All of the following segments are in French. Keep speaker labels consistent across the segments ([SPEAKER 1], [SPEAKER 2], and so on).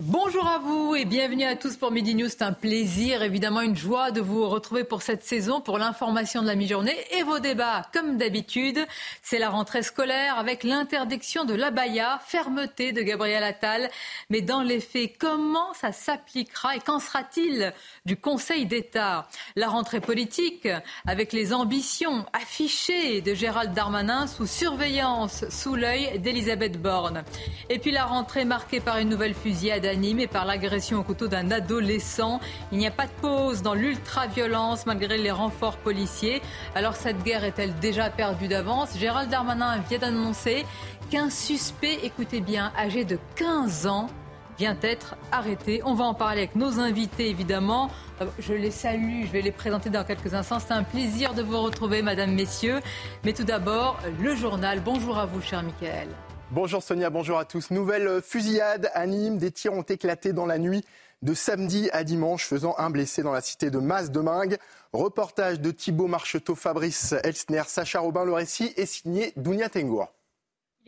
[SPEAKER 1] Bonjour à vous et bienvenue à tous pour Midi News. C'est un plaisir, évidemment une joie de vous retrouver pour cette saison, pour l'information de la mi-journée et vos débats. Comme d'habitude, c'est la rentrée scolaire avec l'interdiction de l'abaya, fermeté de Gabriel Attal. Mais dans les faits, comment ça s'appliquera et qu'en sera-t-il du Conseil d'État? La rentrée politique avec les ambitions affichées de Gérald Darmanin sous surveillance, sous l'œil d'Elisabeth Borne. Et puis la rentrée marquée par une nouvelle fusillade animé par l'agression au couteau d'un adolescent. Il n'y a pas de pause dans l'ultra-violence malgré les renforts policiers. Alors cette guerre est-elle déjà perdue d'avance? Gérald Darmanin vient d'annoncer qu'un suspect, écoutez bien, âgé de 15 ans, vient être arrêté. On va en parler avec nos invités, évidemment. Euh, je les salue, je vais les présenter dans quelques instants. C'est un plaisir de vous retrouver, Madame, Messieurs. Mais tout d'abord, le journal. Bonjour à vous, cher Michael.
[SPEAKER 2] Bonjour Sonia, bonjour à tous. Nouvelle fusillade à Nîmes. Des tirs ont éclaté dans la nuit de samedi à dimanche, faisant un blessé dans la cité de Mas de Mingue. Reportage de Thibault Marcheteau, Fabrice Elsner, Sacha Robin. Le récit est signé Dounia Tengour.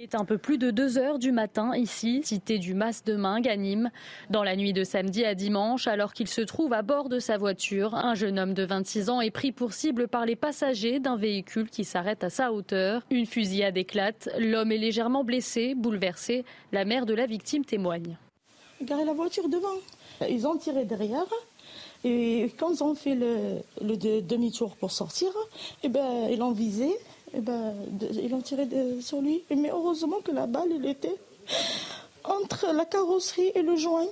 [SPEAKER 3] Il est un peu plus de 2 heures du matin ici, cité du Mas de Mingue à. Dans la nuit de samedi à dimanche, alors qu'il se trouve à bord de sa voiture, un jeune homme de 26 ans est pris pour cible par les passagers d'un véhicule qui s'arrête à sa hauteur. Une fusillade éclate. L'homme est légèrement blessé, bouleversé. La mère de la victime témoigne.
[SPEAKER 4] Garé la voiture devant. Ils ont tiré derrière. Et quand ils ont fait le, demi-tour pour sortir, eh ben, ils l'ont visé et eh ben, ils tiré sur lui. Mais heureusement que la balle, elle était entre la carrosserie et le joint.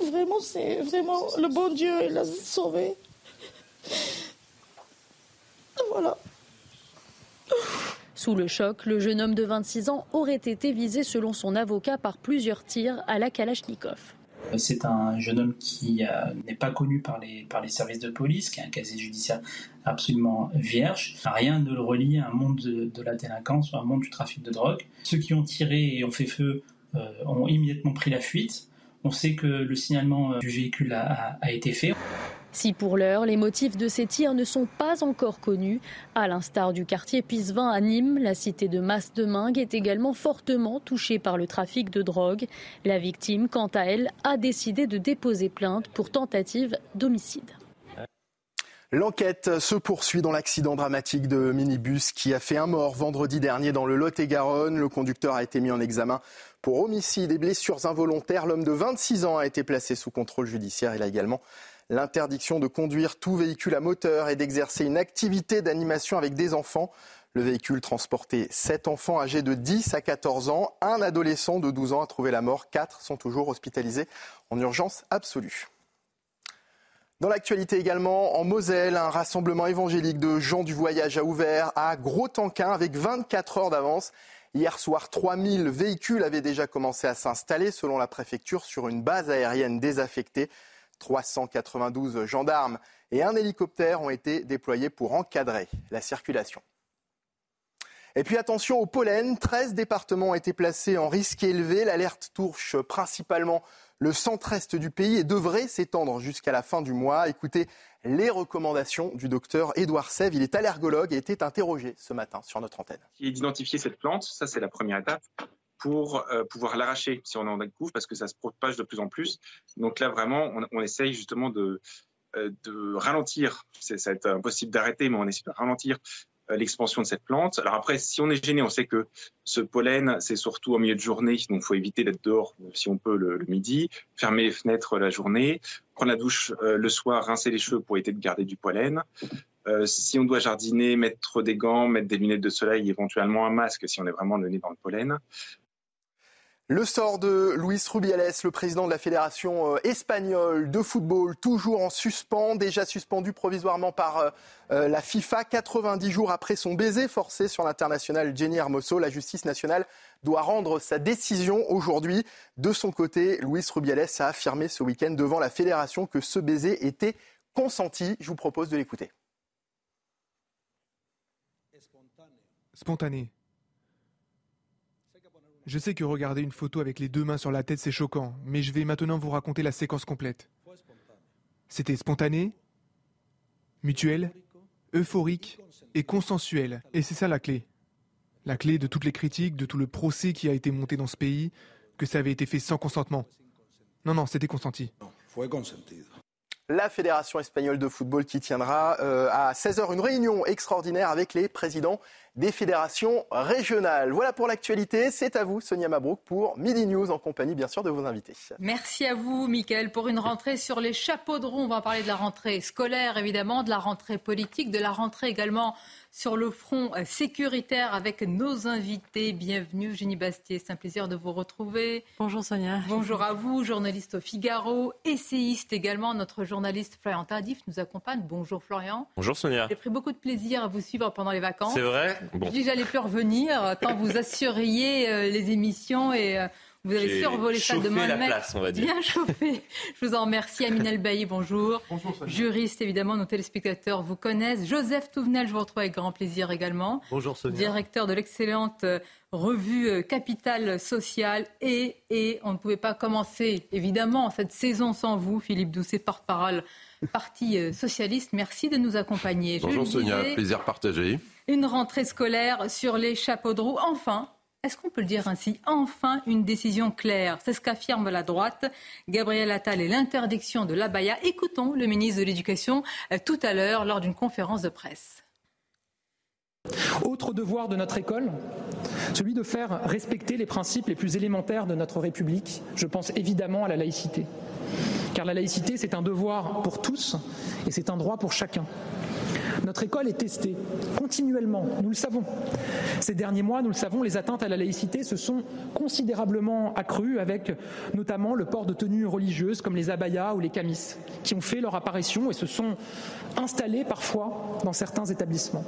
[SPEAKER 4] Vraiment, c'est vraiment le bon Dieu, il l'a sauvé. Voilà.
[SPEAKER 3] Sous le choc, le jeune homme de 26 ans aurait été visé selon son avocat par plusieurs tirs à la Kalachnikov.
[SPEAKER 5] C'est un jeune homme qui euh, n'est pas connu par les, services de police, qui a un casier judiciaire absolument vierge. Rien ne le relie à un monde de, la délinquance ou à un monde du trafic de drogue. Ceux qui ont tiré et ont fait feu euh, ont immédiatement pris la fuite. On sait que le signalement euh, du véhicule a été fait.
[SPEAKER 3] Si pour l'heure, les motifs de ces tirs ne sont pas encore connus, à l'instar du quartier Pisevin à Nîmes, la cité de Masse de Mingue est également fortement touchée par le trafic de drogue. La victime, quant à elle, a décidé de déposer plainte pour tentative d'homicide.
[SPEAKER 2] L'enquête se poursuit dans l'accident dramatique de minibus qui a fait un mort vendredi dernier dans le Lot-et-Garonne. Le conducteur a été mis en examen pour homicide et blessures involontaires. L'homme de 26 ans a été placé sous contrôle judiciaire. Il a également l'interdiction de conduire tout véhicule à moteur et d'exercer une activité d'animation avec des enfants. Le véhicule transportait 7 enfants âgés de 10 à 14 ans. Un adolescent de 12 ans a trouvé la mort. Quatre sont toujours hospitalisés en urgence absolue. Dans l'actualité également, en Moselle, un rassemblement évangélique de gens du voyage a ouvert à Gros-Tanquin avec 24 heures d'avance. Hier soir, 3000 véhicules avaient déjà commencé à s'installer selon la préfecture sur une base aérienne désaffectée. 392 gendarmes et un hélicoptère ont été déployés pour encadrer la circulation. Et puis attention au pollen, 13 départements ont été placés en risque élevé. L'alerte touche principalement le centre-est du pays et devrait s'étendre jusqu'à la fin du mois. Écoutez les recommandations du docteur Édouard Sève. Il est allergologue et était interrogé ce matin sur notre antenne.
[SPEAKER 6] D'identifier cette plante, ça c'est la première étape pour euh, pouvoir l'arracher si on en découvre parce que ça se propage de plus en plus. Donc là, vraiment, on, essaye justement de, euh, de ralentir. Ça va être impossible d'arrêter, mais on essaie de ralentir euh, l'expansion de cette plante. Alors après, si on est gêné, on sait que ce pollen, c'est surtout en milieu de journée, donc il faut éviter d'être dehors si on peut le, midi, fermer les fenêtres la journée, prendre la douche le soir, rincer les cheveux pour éviter de garder du pollen. si on doit jardiner, mettre des gants, mettre des lunettes de soleil, éventuellement un masque si on est vraiment le nez dans le pollen.
[SPEAKER 2] Le sort de Luis Rubiales, le président de la Fédération euh, espagnole de football, toujours en suspens, déjà suspendu provisoirement par euh, euh, la FIFA 90 jours après son baiser forcé sur l'international Jenny Hermoso. La justice nationale doit rendre sa décision aujourd'hui. De son côté, Luis Rubiales a affirmé ce week-end devant la fédération que ce baiser était consenti. Je vous propose de l'écouter.
[SPEAKER 7] Spontané. Je sais que regarder une photo avec les deux mains sur la tête, c'est choquant, mais je vais maintenant vous raconter la séquence complète. C'était spontané, mutuel, euphorique et consensuel. Et c'est ça la clé. La clé de toutes les critiques, de tout le procès qui a été monté dans ce pays, que ça avait été fait sans consentement. Non, non, c'était consenti.
[SPEAKER 2] La Fédération espagnole de football qui tiendra euh, à 16h une réunion extraordinaire avec les présidents des fédérations régionales. Voilà pour l'actualité. C'est à vous, Sonia Mabrouk, pour Midi News, en compagnie, bien sûr, de vos invités.
[SPEAKER 1] Merci à vous, Mickaël, pour une rentrée sur les chapeaux de roue. On va parler de la rentrée scolaire, évidemment, de la rentrée politique, de la rentrée également sur le front sécuritaire avec nos invités. Bienvenue, Jenny Bastier. C'est un plaisir de vous retrouver.
[SPEAKER 8] Bonjour, Sonia.
[SPEAKER 1] Bonjour à vous, journaliste au Figaro, essayiste également. Notre journaliste Florian Tardif nous accompagne. Bonjour, Florian.
[SPEAKER 9] Bonjour, Sonia.
[SPEAKER 1] J'ai pris beaucoup de plaisir à vous suivre pendant les vacances.
[SPEAKER 9] C'est vrai
[SPEAKER 1] Bon. Je dis j'allais plus revenir tant vous assuriez euh, les émissions et euh, vous avez survolé ça de
[SPEAKER 9] la place, on va dire.
[SPEAKER 1] Bien chauffé. Je vous en remercie. Aminel Bailly, bonjour.
[SPEAKER 7] Bonjour,
[SPEAKER 1] Juriste, évidemment, nos téléspectateurs vous connaissent. Joseph Touvenel, je vous retrouve avec grand plaisir également.
[SPEAKER 9] Bonjour, Sonia.
[SPEAKER 1] Directeur de l'excellente euh, revue Capital Social. Et, et on ne pouvait pas commencer, évidemment, cette saison sans vous, Philippe Doucet, porte-parole Parti Socialiste. Merci de nous accompagner.
[SPEAKER 10] Bonjour, Sonia. Plaisir partagé.
[SPEAKER 1] Une rentrée scolaire sur les chapeaux de roue. Enfin, est-ce qu'on peut le dire ainsi Enfin, une décision claire? C'est ce qu'affirme la droite. Gabriel Attal et l'interdiction de l'abaya. Écoutons le ministre de l'Éducation euh, tout à l'heure lors d'une conférence de presse.
[SPEAKER 11] Autre devoir de notre école, celui de faire respecter les principes les plus élémentaires de notre République. Je pense évidemment à la laïcité. Car la laïcité, c'est un devoir pour tous et c'est un droit pour chacun. Notre école est testée continuellement, nous le savons. Ces derniers mois, nous le savons, les atteintes à la laïcité se sont considérablement accrues avec notamment le port de tenues religieuses comme les abayas ou les camis, qui ont fait leur apparition et se sont installés parfois dans certains établissements.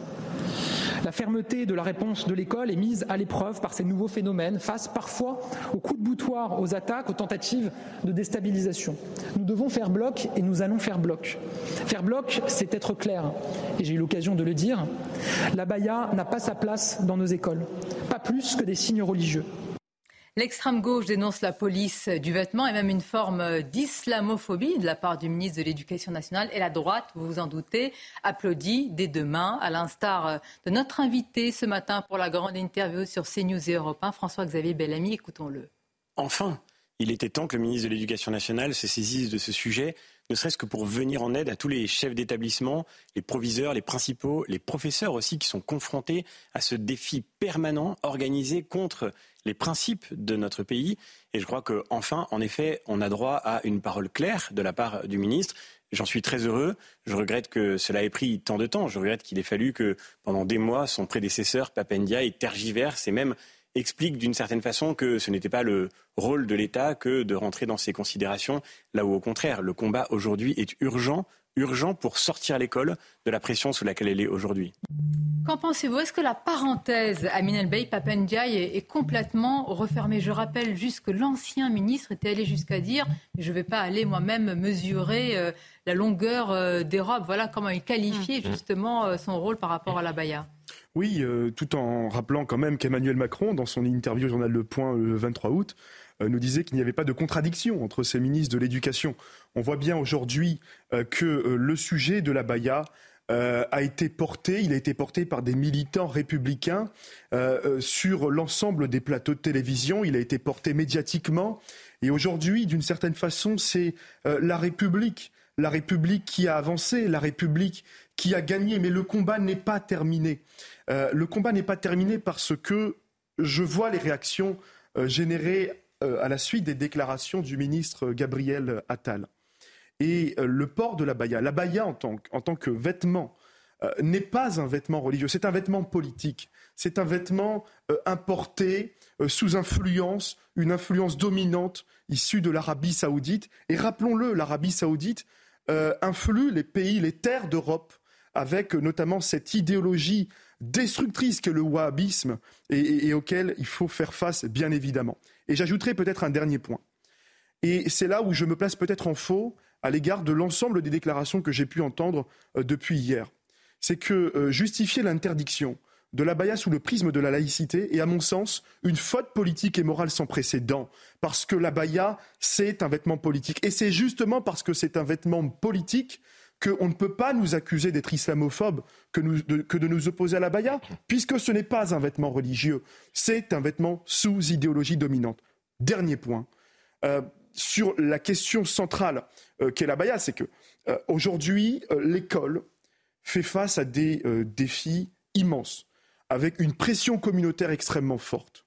[SPEAKER 11] La fermeté de la réponse de l'école est mise à l'épreuve par ces nouveaux phénomènes, face parfois aux coups de boutoir, aux attaques, aux tentatives de déstabilisation. Nous devons faire bloc et nous allons faire bloc. Faire bloc, c'est être clair. Et j'ai eu l'occasion de le dire, la baya n'a pas sa place dans nos écoles, pas plus que des signes religieux.
[SPEAKER 1] L'extrême gauche dénonce la police du vêtement et même une forme d'islamophobie de la part du ministre de l'Éducation nationale. Et la droite, vous vous en doutez, applaudit dès demain, à l'instar de notre invité ce matin pour la grande interview sur CNews et Europe 1, François-Xavier Bellamy. Écoutons-le.
[SPEAKER 12] Enfin, il était temps que le ministre de l'Éducation nationale se saisisse de ce sujet, ne serait-ce que pour venir en aide à tous les chefs d'établissement, les proviseurs, les principaux, les professeurs aussi qui sont confrontés à ce défi permanent organisé contre les principes de notre pays. Et je crois qu'enfin, en effet, on a droit à une parole claire de la part du ministre. J'en suis très heureux. Je regrette que cela ait pris tant de temps. Je regrette qu'il ait fallu que pendant des mois, son prédécesseur, Papendia, tergiverse et même explique d'une certaine façon que ce n'était pas le rôle de l'État que de rentrer dans ces considérations, là où au contraire, le combat aujourd'hui est urgent, urgent pour sortir l'école de la pression sous laquelle elle est aujourd'hui.
[SPEAKER 1] Qu'en pensez-vous? Est-ce que la parenthèse Aminel Bey Papendiaï est, est, complètement refermée? Je rappelle juste que l'ancien ministre était allé jusqu'à dire je ne vais pas aller moi-même mesurer euh, la longueur euh, des robes. Voilà comment il qualifiait mmh. justement euh, son rôle par rapport à la Baïa.
[SPEAKER 13] Oui, euh, tout en rappelant quand même qu'Emmanuel Macron, dans son interview au journal Le Point le 23 août, euh, nous disait qu'il n'y avait pas de contradiction entre ces ministres de l'Éducation. On voit bien aujourd'hui euh, que le sujet de la Baïa a été porté, il a été porté par des militants républicains sur l'ensemble des plateaux de télévision, il a été porté médiatiquement. Et aujourd'hui, d'une certaine façon, c'est la République la République qui a avancé, la République qui a gagné, mais le combat n'est pas terminé. Euh, le combat n'est pas terminé parce que je vois les réactions euh, générées euh, à la suite des déclarations du ministre Gabriel Attal. Et le port de la baya, la baya en tant, en tant que vêtement, n'est pas un vêtement religieux, c'est un vêtement politique, c'est un vêtement importé sous influence, une influence dominante issue de l'Arabie saoudite. Et rappelons-le, l'Arabie saoudite influe les pays, les terres d'Europe avec notamment cette idéologie destructrice que le wahhabisme et, auquel il faut faire face, bien évidemment. Et j'ajouterai peut-être un dernier point. Et c'est là où je me place peut-être en faux à l'égard de l'ensemble des déclarations que j'ai pu entendre euh, depuis hier. C'est que euh, justifier l'interdiction de l'abaya sous le prisme de la laïcité est, à mon sens, une faute politique et morale sans précédent. Parce que l'abaya, c'est un vêtement politique. Et c'est justement parce que c'est un vêtement politique qu'on ne peut pas nous accuser d'être islamophobe que, de, nous opposer à l'abaya, puisque ce n'est pas un vêtement religieux, c'est un vêtement sous idéologie dominante. Dernier point. Euh, sur la question centrale euh, qu'est l'abaya, c'est que euh, aujourd'hui, l'école fait face à des défis immenses avec une pression communautaire extrêmement forte,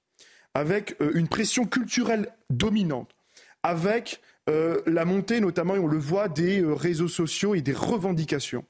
[SPEAKER 13] avec euh, une pression culturelle dominante, avec euh, la montée notamment, et on le voit, des euh, réseaux sociaux et des revendications.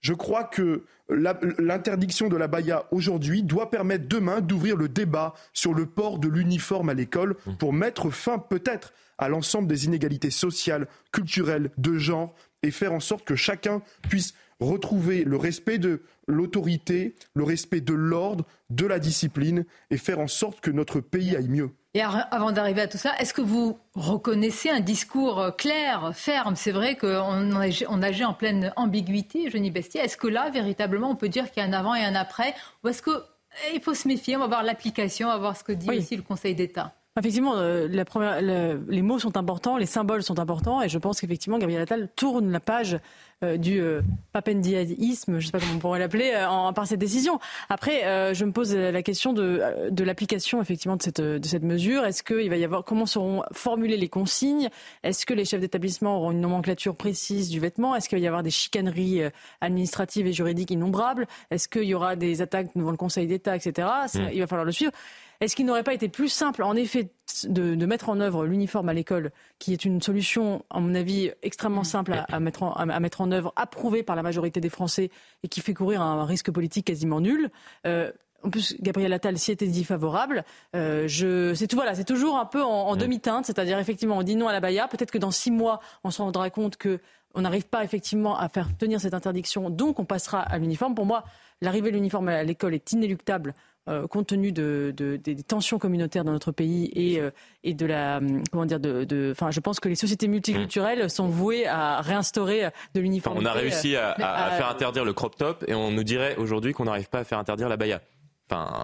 [SPEAKER 13] Je crois que l'interdiction de la baya aujourd'hui doit permettre demain d'ouvrir le débat sur le port de l'uniforme à l'école mmh. pour mettre fin peut-être à l'ensemble des inégalités sociales, culturelles, de genre, et faire en sorte que chacun puisse retrouver le respect de l'autorité, le respect de l'ordre, de la discipline et faire en sorte que notre pays aille mieux.
[SPEAKER 1] Et avant d'arriver à tout ça, est-ce que vous reconnaissez un discours euh, clair, ferme? C'est vrai qu'on nageait en pleine ambiguïté, Jenny Bestier. Est-ce que là, véritablement, on peut dire qu'il y a un avant et un après? Ou est-ce qu'il faut se méfier On va voir l'application, on va voir ce que dit aussi le Conseil d'État?
[SPEAKER 8] Effectivement, euh, la première, les mots sont importants, les symboles sont importants, et je pense qu'effectivement, Gabriel Attal tourne la page euh, du euh, papendiaïsme, je ne sais pas comment on pourrait l'appeler, par cette décision. Après, je me pose la question de, de l'application effectivement de cette, de cette mesure. Est-ce qu'il va y avoir comment seront formulées les consignes? Est-ce que les chefs d'établissement auront une nomenclature précise du vêtement? Est-ce qu'il va y avoir des chicaneries administratives et juridiques innombrables? Est-ce qu'il y aura des attaques devant le Conseil d'État, etc. Mm. Il va falloir le suivre. Est-ce qu'il n'aurait pas été plus simple, en effet, de, mettre en œuvre l'uniforme à l'école, qui est une solution, à mon avis, extrêmement simple à, mettre, en, à, mettre en œuvre, approuvée par la majorité des Français et qui fait courir un risque politique quasiment nul? Euh, en plus, Gabriel Attal s'y était dit favorable. Euh, je, c'est tout, voilà, c'est toujours un peu en, demi-teinte, c'est-à-dire effectivement, on dit non à la Baïa. Peut-être que dans six mois, on se rendra compte que on n'arrive pas effectivement à faire tenir cette interdiction, donc on passera à l'uniforme. Pour moi, l'arrivée de l'uniforme à l'école est inéluctable euh, compte tenu de, des tensions communautaires dans notre pays et, euh, et de la hum, comment dire de, enfin je pense que les sociétés multiculturelles sont vouées à réinstaurer de l'uniformité.
[SPEAKER 9] on a réussi à, à, faire interdire le crop top et on nous dirait aujourd'hui qu'on n'arrive pas à faire interdire la baya.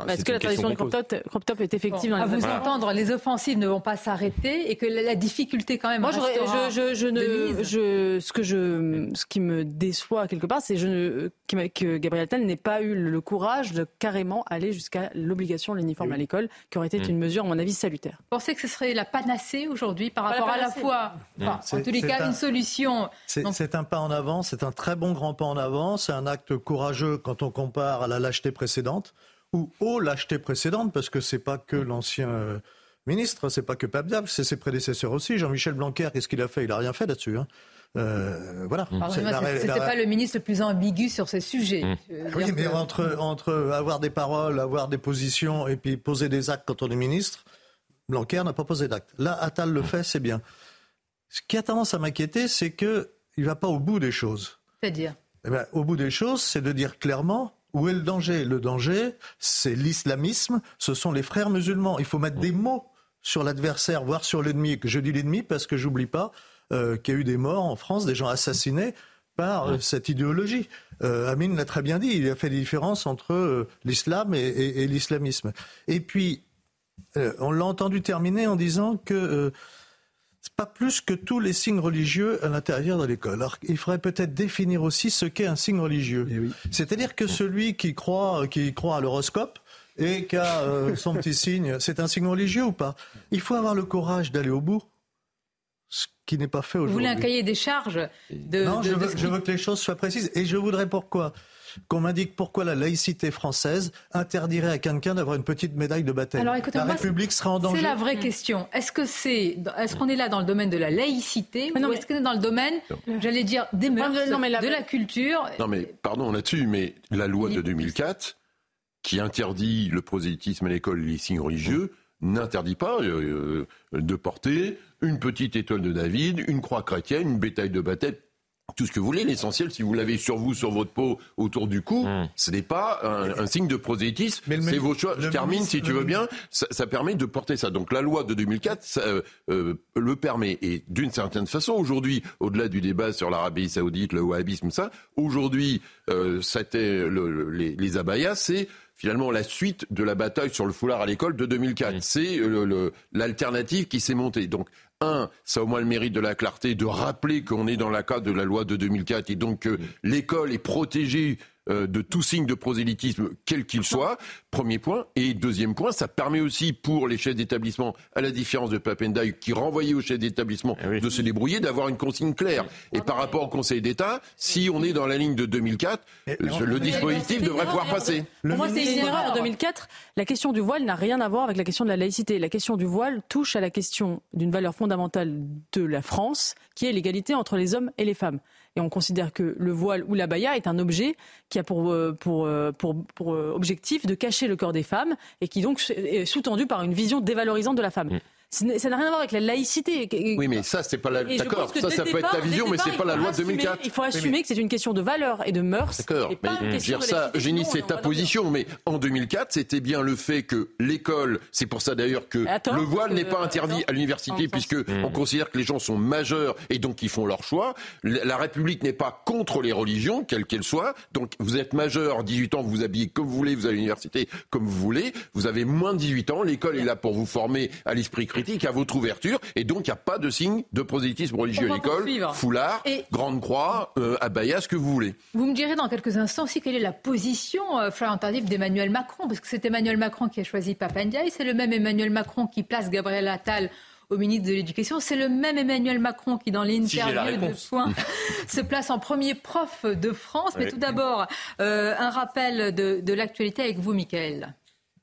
[SPEAKER 8] Est-ce que la tradition du crop top, est effective dans
[SPEAKER 1] À vous entendre, les offensives ne vont pas s'arrêter et que la, difficulté quand même.
[SPEAKER 8] Moi, je, je, ne, je, ce que je, ce qui me déçoit quelque part, c'est je que Gabriel Attal n'ait pas eu le courage de carrément aller jusqu'à l'obligation de l'uniforme à l'école, qui aurait été mm. une mesure, à mon avis, salutaire.
[SPEAKER 1] Vous pensez que ce serait la panacée aujourd'hui par rapport à la fois, en tous les cas, une solution.
[SPEAKER 14] C'est un pas en avant, c'est un très bon grand pas en avant, c'est un acte courageux quand on compare à la lâcheté précédente ou aux lâchetés précédentes, parce que c'est pas que l'ancien euh, ministre, c'est pas que Pabdiab, c'est ses prédécesseurs aussi. Jean-Michel Blanquer, qu'est-ce qu'il a fait? Il a rien fait là-dessus. Hein. Euh, voilà.
[SPEAKER 1] C'était pas le ministre le plus ambigu sur ces sujets. Mmh.
[SPEAKER 14] Oui, mais entre, entre avoir des paroles, avoir des positions et puis poser des actes quand on est ministre, Blanquer n'a pas posé d'actes. Là, Attal le fait, c'est bien. Ce qui a tendance à m'inquiéter, c'est qu'il ne va pas au bout des choses.
[SPEAKER 1] C'est-à-dire?
[SPEAKER 14] Eh ben, Au bout des choses, c'est de dire clairement où est le danger? Le danger, c'est l'islamisme, ce sont les frères musulmans. Il faut mettre des mots sur l'adversaire, voire sur l'ennemi. Je dis l'ennemi parce que j'oublie pas euh, qu'il y a eu des morts en France, des gens assassinés par euh, cette idéologie. Euh, Amine l'a très bien dit, il a fait des différences entre l'islam et l'islamisme. Et puis, on l'a entendu terminer en disant que pas plus que tous les signes religieux à l'intérieur de l'école. Alors, il faudrait peut-être définir aussi ce qu'est un signe religieux. Eh C'est-à-dire que celui qui croit, qui croit à l'horoscope et qui a euh, son petit signe, c'est un signe religieux ou pas? Il faut avoir le courage d'aller au bout. Ce qui n'est pas fait aujourd'hui. Vous
[SPEAKER 1] voulez un cahier des charges de,
[SPEAKER 14] Non, je, veux, je veux que les choses soient précises. Et je voudrais pourquoi? Qu'on m'indique pourquoi la laïcité française interdirait à quelqu'un d'avoir une petite médaille de baptême.
[SPEAKER 1] Alors, écoutez,
[SPEAKER 14] la République sera en danger.
[SPEAKER 1] C'est la vraie question. Est-ce que c'est, est-ce qu'on est là dans le domaine de la laïcité ou est-ce qu'on est dans le domaine, j'allais dire, des mœurs, de la culture?
[SPEAKER 10] Non mais pardon là-dessus, mais la loi de 2004 qui interdit le prosélytisme à l'école et les signes religieux n'interdit pas euh, euh, de porter une petite étoile de David, une croix chrétienne, une bétail de baptême tout ce que vous voulez. L'essentiel, si vous l'avez sur vous, sur votre peau, autour du cou, hmm. ce n'est pas un, signe de prosélytisme. C'est vos choix. Je termine, si tu veux bien. Ça, permet de porter ça. Donc la loi de 2004 ça, euh, euh, le permet. Et d'une certaine façon, aujourd'hui, au-delà du débat sur l'Arabie saoudite, le wahhabisme, ça, aujourd'hui, euh, c'était les, les abayas, c'est finalement la suite de la bataille sur le foulard à l'école de 2004. C'est l'alternative qui s'est montée. Donc un, ça a au moins le mérite de la clarté, de rappeler qu'on est dans la cadre de la loi de 2004 et donc que l'école est protégée euh, de tout signe de prosélytisme, quel qu'il soit. Premier point. Et deuxième point, ça permet aussi pour les chefs d'établissement, à la différence de Papendai, qui renvoyait aux chefs d'établissement eh de se débrouiller, d'avoir une consigne claire. Et par rapport au Conseil d'État, si on est dans la ligne de 2004, le dispositif devrait pouvoir passer.
[SPEAKER 8] Pour moi, c'est une erreur en 2004. La question du voile n'a rien à voir avec la question de la laïcité. La question du voile touche à la question d'une valeur fondamentale de la France, qui est l'égalité entre les hommes et les femmes et on considère que le voile ou la baya est un objet qui a pour, euh, pour, euh, pour, pour, euh, objectif de cacher le corps des femmes et qui donc est sous-tendu par une vision dévalorisante de la femme. Mm. Ça n'a rien à voir avec la laïcité.
[SPEAKER 10] Oui, mais ça, c'est pas la. D'accord, ça, ça peut être ta vision, mais c'est pas la loi de 2004.
[SPEAKER 8] Il faut assumer que c'est une question de valeur et de mœurs.
[SPEAKER 10] D'accord, mais dire ça, Eugénie, c'est ta position, mais en 2004, c'était bien le fait que l'école, c'est pour ça d'ailleurs que le voile n'est pas interdit à l'université, puisque on considère que les gens sont majeurs et donc ils font leur choix. La République n'est pas contre les religions, quelles qu'elles soient. Donc vous êtes majeur, 18 ans, vous vous habillez comme vous voulez, vous allez à l'université comme vous voulez. Vous avez moins de 18 ans, l'école est là pour vous former à l'esprit critique à votre ouverture, et donc il n'y a pas de signe de prosélytisme religieux à l'école. Foulard, grande croix, euh, abaya, ce que vous voulez.
[SPEAKER 1] Vous me direz dans quelques instants aussi quelle est la position, euh, Florian Tardif, d'Emmanuel Macron, parce que c'est Emmanuel Macron qui a choisi Papandiaï, c'est le même Emmanuel Macron qui place Gabriel Attal au ministre de l'Éducation. C'est le même Emmanuel Macron qui, dans l'interview de soins, se place en premier prof de France. Mais tout d'abord, euh, un rappel de, de l'actualité avec vous, Michael.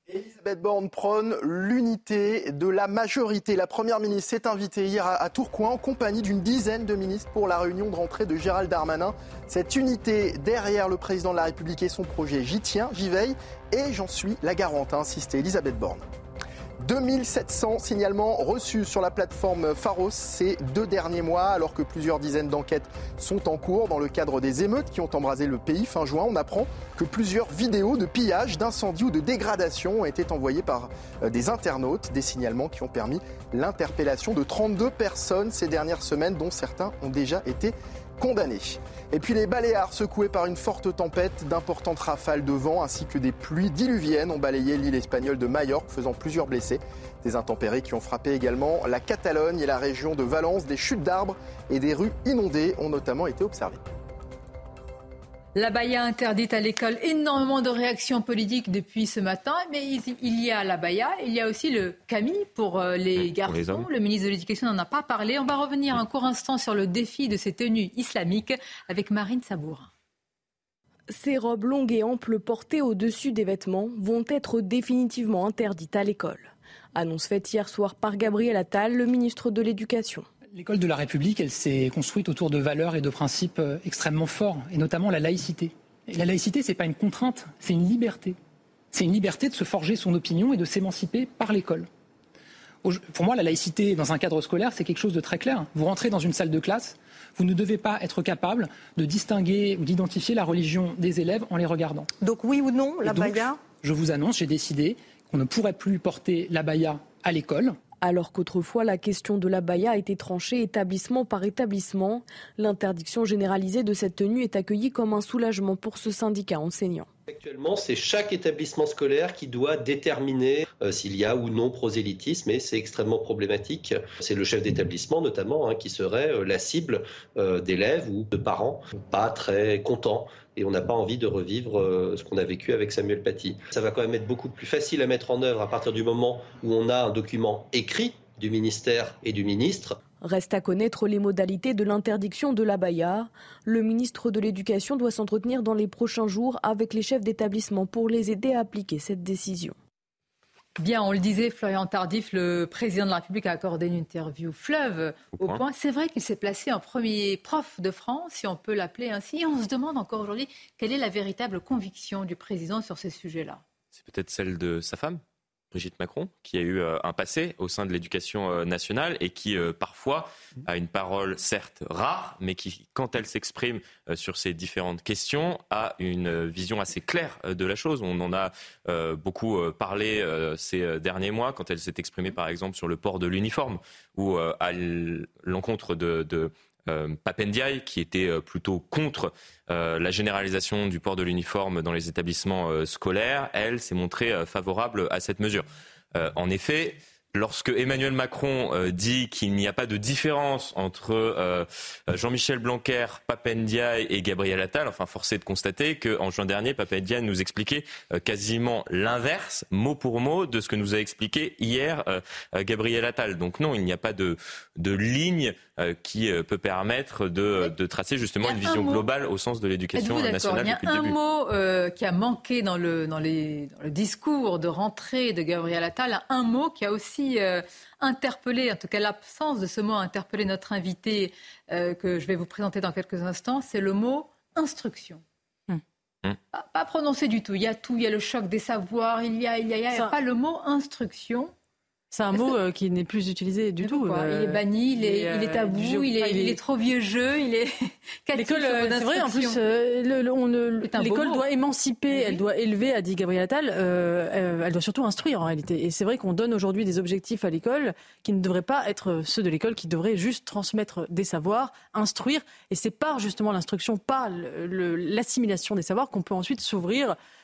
[SPEAKER 2] Elisabeth Borne prône l'unité de la majorité. La Première ministre s'est invitée hier à Tourcoing en compagnie d'une dizaine de ministres pour la réunion de rentrée de Gérald Darmanin. Cette unité derrière le président de la République et son projet, j'y tiens, j'y veille et j'en suis la garante, a insisté Elisabeth Borne. 2700 signalements reçus sur la plateforme Pharos ces deux derniers mois, alors que plusieurs dizaines d'enquêtes sont en cours dans le cadre des émeutes qui ont embrasé le pays fin juin. On apprend que plusieurs vidéos de pillage, d'incendie ou de dégradation ont été envoyées par euh, des internautes, des signalements qui ont permis l'interpellation de 32 personnes ces dernières semaines, dont certains ont déjà été condamnés. Et puis les Baléares secoués par une forte tempête, d'importantes rafales de vent ainsi que des pluies diluviennes ont balayé l'île espagnole de Majorque, faisant plusieurs blessés. Des intempéries qui ont frappé également la Catalogne et la région de Valence. Des chutes d'arbres et des rues inondées ont notamment été observées.
[SPEAKER 1] La baya interdite à l'école, énormément de réactions politiques depuis ce matin, mais il y a la baya, il y a aussi le Camille pour euh, les garçons. le ministre de l'Éducation n'en a pas parlé. On va revenir un court instant sur le défi de ces tenues islamiques avec Marine Sabour.
[SPEAKER 15] Ces robes longues et amples portées au-dessus des vêtements vont être définitivement interdites à l'école. Annonce faite hier soir par Gabriel Attal, le ministre de l'Éducation.
[SPEAKER 11] L'école de la République, elle s'est construite autour de valeurs et de principes euh, extrêmement forts, et notamment la laïcité. Et la laïcité, ce n'est pas une contrainte, c'est une liberté. C'est une liberté de se forger son opinion et de s'émanciper par l'école. Pour moi, la laïcité dans un cadre scolaire, c'est quelque chose de très clair. Vous rentrez dans une salle de classe, vous ne devez pas être capable de distinguer ou d'identifier la religion des élèves en les regardant.
[SPEAKER 16] Donc oui ou non, la baya?
[SPEAKER 11] Je vous annonce, j'ai décidé qu'on ne pourrait plus porter la baya à l'école.
[SPEAKER 15] Alors qu'autrefois la question de la baya a été tranchée établissement par établissement, l'interdiction généralisée de cette tenue est accueillie comme un soulagement pour ce syndicat enseignant.
[SPEAKER 17] Actuellement, c'est chaque établissement scolaire qui doit déterminer euh, s'il y a ou non prosélytisme et c'est extrêmement problématique. C'est le chef d'établissement notamment hein, qui serait euh, la cible euh, d'élèves ou de parents pas très contents et on n'a pas envie de revivre ce qu'on a vécu avec Samuel Paty. Ça va quand même être beaucoup plus facile à mettre en œuvre à partir du moment où on a un document écrit du ministère et du ministre.
[SPEAKER 15] Reste à connaître les modalités de l'interdiction de la baya. Le ministre de l'Éducation doit s'entretenir dans les prochains jours avec les chefs d'établissement pour les aider à appliquer cette décision.
[SPEAKER 1] Bien, on le disait, Florian Tardif, le président de la République a accordé une interview fleuve au, point. C'est vrai qu'il s'est placé en premier prof de France, si on peut l'appeler ainsi. on se demande encore aujourd'hui quelle est la véritable conviction du président sur ces sujets-là.
[SPEAKER 9] C'est peut-être celle de sa femme Brigitte Macron, qui a eu euh, un passé au sein de l'éducation euh, nationale et qui euh, parfois a une parole certes rare, mais qui, quand elle s'exprime sur ces différentes questions, a une vision assez claire de la chose. On en a beaucoup parlé ces derniers mois quand elle s'est exprimée par exemple sur le port de l'uniforme ou à l'encontre de, Papendiaï, qui était plutôt contre la généralisation du port de l'uniforme dans les établissements scolaires, elle s'est montrée favorable à cette mesure. en effet, lorsque Emmanuel Macron euh, dit qu'il n'y a pas de différence entre euh, Jean-Michel Blanquer, Papendiaï et Gabriel Attal, enfin forcé de constater qu'en juin dernier, Papendiaï nous expliquait euh, quasiment l'inverse, mot pour mot, de ce que nous a expliqué hier Gabriel Attal. Donc non, il n'y a pas de, de ligne qui peut permettre de, de tracer justement une vision globale au sens de l'éducation nationale.
[SPEAKER 1] Il y a un mot qui a manqué dans le, dans, les, dans le discours de rentrée de Gabriel Attal, un mot qui a aussi euh, interpellé, en tout cas l'absence de ce mot a interpellé notre invité euh, que je vais vous présenter dans quelques instants, c'est le mot instruction. Hmm. Hmm. Pas, prononcé du tout. Il y a tout, il y a le choc des savoirs, il y a, il y a, pas le mot instruction.
[SPEAKER 8] C'est un mot euh, qui n'est plus utilisé du tout.
[SPEAKER 1] il est banni, il est, il est tabou, il, est, il, est, trop vieux jeu, il est.
[SPEAKER 8] L'école, c'est vrai. En plus, l'école doit émanciper, elle doit élever, a dit Gabriel Attal. Euh, elle doit surtout instruire en réalité. Et c'est vrai qu'on donne aujourd'hui des objectifs à l'école qui ne devraient pas être ceux de l'école, qui devraient juste transmettre des savoirs, instruire. Et c'est par justement l'instruction, par l'assimilation des savoirs qu'on peut ensuite s'ouvrir euh, euh,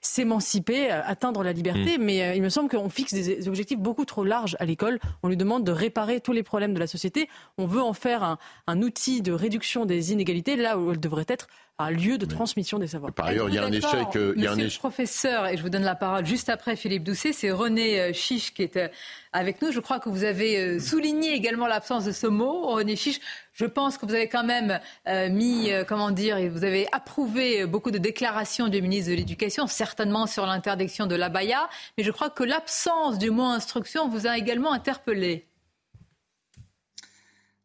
[SPEAKER 8] s'émanciper, euh, atteindre la liberté. Mm. Mais il me semble qu'on fixe des objectifs beaucoup trop larges à l'école. On lui demande de réparer tous les problèmes de la société. On veut en faire un, un outil de réduction des inégalités là où elle devrait être un lieu de transmission des savoirs.
[SPEAKER 10] Par ailleurs, il y a un échec.
[SPEAKER 1] Il y a un échec. professeur, et je vous donne la parole juste après Philippe Doucet, c'est René Chiche qui est avec nous. Je crois que vous avez souligné également l'absence de ce mot. René Chiche, je pense que vous avez quand même mis, comment dire, et vous avez approuvé beaucoup de déclarations du ministre de l'Éducation, certainement sur l'interdiction de l'abaya, mais je crois que l'absence du mot instruction vous a également interpellé.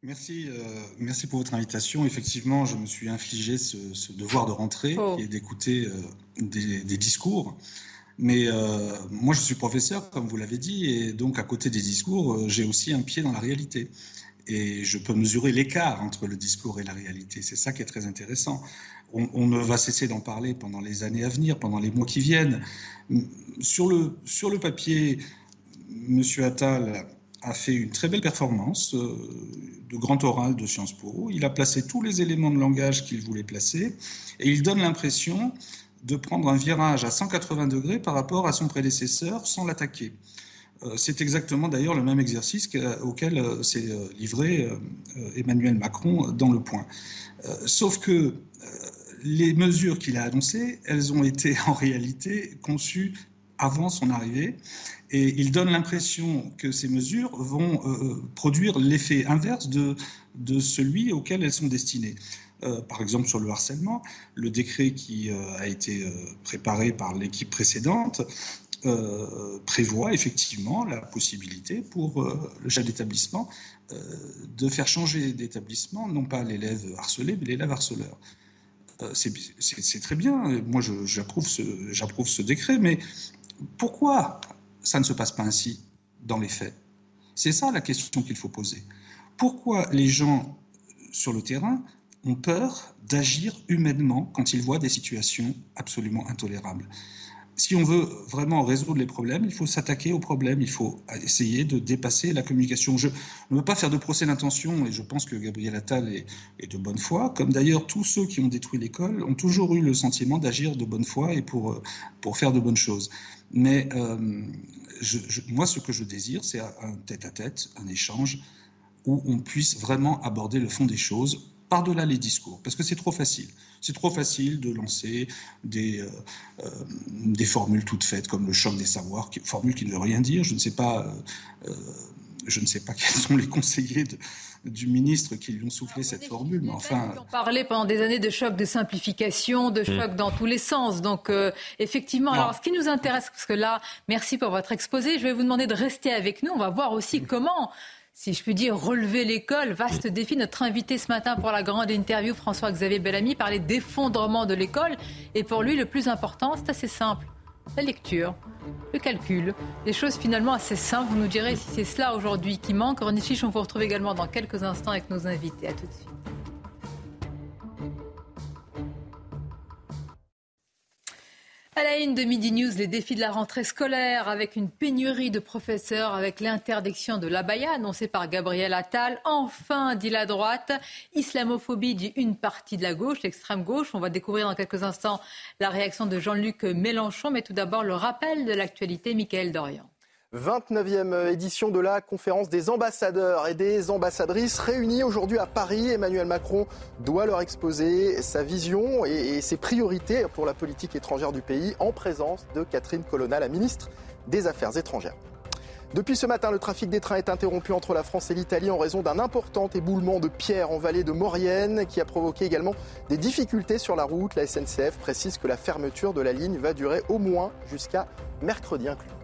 [SPEAKER 18] Merci, euh, merci pour votre invitation. Effectivement, je me suis infligé ce, devoir de rentrer oh. et d'écouter euh, des, discours. Mais euh, moi, je suis professeur, comme vous l'avez dit, et donc à côté des discours, j'ai aussi un pied dans la réalité. Et je peux mesurer l'écart entre le discours et la réalité. C'est ça qui est très intéressant. On, on ne va cesser d'en parler pendant les années à venir, pendant les mois qui viennent. Sur le, sur le papier, M. Attal a fait une très belle performance euh, de grand oral de Sciences Po. Il a placé tous les éléments de langage qu'il voulait placer et il donne l'impression de prendre un virage à 180 degrés par rapport à son prédécesseur sans l'attaquer. Euh, c'est exactement d'ailleurs le même exercice auquel euh, s'est livré Emmanuel Macron dans le point. Sauf que les mesures qu'il a annoncées, elles ont été en réalité conçues avant son arrivée. Et il donne l'impression que ces mesures vont euh, euh, produire l'effet inverse de, celui auquel elles sont destinées. Euh, par exemple, sur le harcèlement, le décret qui a été préparé par l'équipe précédente prévoit effectivement la possibilité pour le chef d'établissement de faire changer d'établissement, non pas l'élève harcelé, mais l'élève harceleur. c'est très bien, moi j'approuve ce décret, mais pourquoi ça ne se passe pas ainsi dans les faits C'est ça la question qu'il faut poser. Pourquoi les gens sur le terrain ont peur d'agir humainement quand ils voient des situations absolument intolérables? Si on veut vraiment résoudre les problèmes, il faut s'attaquer aux problèmes, il faut essayer de dépasser la communication. Je ne veux pas faire de procès d'intention et je pense que Gabriel Attal est, de bonne foi, comme d'ailleurs tous ceux qui ont détruit l'école ont toujours eu le sentiment d'agir de bonne foi et pour, faire de bonnes choses. Mais euh, moi, ce que je désire, c'est un tête-à-tête, un échange où on puisse vraiment aborder le fond des choses par-delà les discours, parce que c'est trop facile. C'est trop facile de lancer des, euh, euh, des formules toutes faites, comme le choc des savoirs, qui, formule qui ne veut rien dire. Je ne sais pas, euh, je ne sais pas quels sont les conseillers du ministre qui lui ont soufflé cette formule, mais enfin.
[SPEAKER 1] On parlait pendant des années de choc de simplification, de choc mm. dans tous les sens. Donc, effectivement, alors ce qui nous intéresse, parce que là, merci pour votre exposé, je vais vous demander de rester avec nous. On va voir aussi mm. comment si je puis dire, relever l'école. Vaste défi. Notre invité ce matin pour la grande interview, François-Xavier Bellamy, parlait d'effondrement de l'école. Et pour lui, le plus important, c'est assez simple. La lecture, le calcul, des choses finalement assez simples. Vous nous direz si c'est cela aujourd'hui qui manque. René Chiche, on vous retrouve également dans quelques instants avec nos invités. À tout de suite. À la une de Midi News, les défis de la rentrée scolaire avec une pénurie de professeurs, avec l'interdiction de l'abaya annoncée par Gabriel Attal. Enfin, dit la droite, islamophobie dit une partie de la gauche, l'extrême gauche. On va découvrir dans quelques instants la réaction de Jean-Luc Mélenchon, mais tout d'abord le rappel de l'actualité, Michael Dorian.
[SPEAKER 2] 29e édition de la conférence des ambassadeurs et des ambassadrices réunis aujourd'hui à Paris. Emmanuel Macron doit leur exposer sa vision et ses priorités pour la politique étrangère du pays en présence de Catherine Colonna, la ministre des Affaires étrangères. Depuis ce matin, le trafic des trains est interrompu entre la France et l'Italie en raison d'un important éboulement de pierres en vallée de Maurienne qui a provoqué également des difficultés sur la route. La SNCF précise que la fermeture de la ligne va durer au moins jusqu'à mercredi inclus.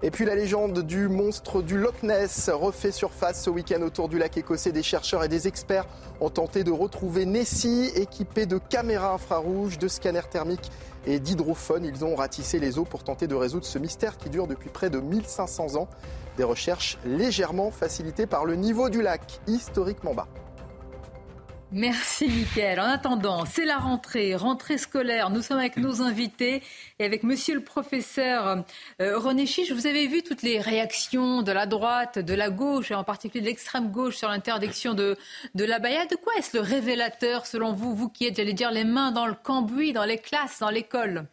[SPEAKER 2] Et puis la légende du monstre du Loch Ness refait surface ce week-end autour du lac écossais. Des chercheurs et des experts ont tenté de retrouver Nessie équipé de caméras infrarouges, de scanners thermiques et d'hydrophones. Ils ont ratissé les eaux pour tenter de résoudre ce mystère qui dure depuis près de 1500 ans. Des recherches légèrement facilitées par le niveau du lac, historiquement bas.
[SPEAKER 1] Merci Mickaël. En attendant, c'est la rentrée, rentrée scolaire. Nous sommes avec nos invités et avec monsieur le professeur euh, René Chiche. Vous avez vu toutes les réactions de la droite, de la gauche et en particulier de l'extrême gauche sur l'interdiction de, de la baïa. De quoi est-ce le révélateur selon vous, vous qui êtes, j'allais dire, les mains dans le cambouis, dans les classes, dans l'école?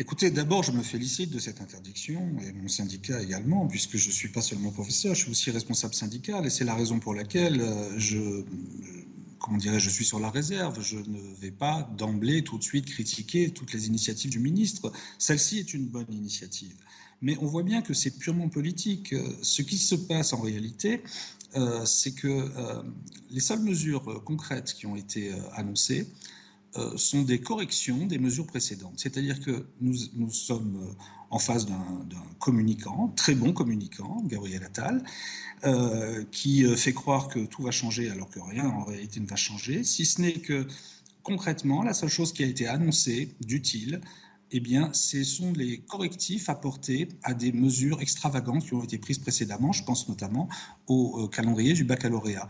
[SPEAKER 18] Écoutez, d'abord, je me félicite de cette interdiction, et mon syndicat également, puisque je ne suis pas seulement professeur, je suis aussi responsable syndical, et c'est la raison pour laquelle euh, je, comment dirais, je suis sur la réserve. Je ne vais pas d'emblée, tout de suite, critiquer toutes les initiatives du ministre. Celle-ci est une bonne initiative. Mais on voit bien que c'est purement politique. Ce qui se passe en réalité, euh, c'est que euh, les seules mesures concrètes qui ont été annoncées, euh, sont des corrections des mesures précédentes. C'est-à-dire que nous, nous, sommes euh, en face d'un communicant, très bon communicant, Gabriel Attal, euh, qui fait croire que tout va changer alors que rien en réalité ne va changer, si ce n'est que concrètement, la seule chose qui a été annoncée d'utile, eh bien, ce sont les correctifs apportés à des mesures extravagantes qui ont été prises précédemment. Je pense notamment au calendrier du baccalauréat.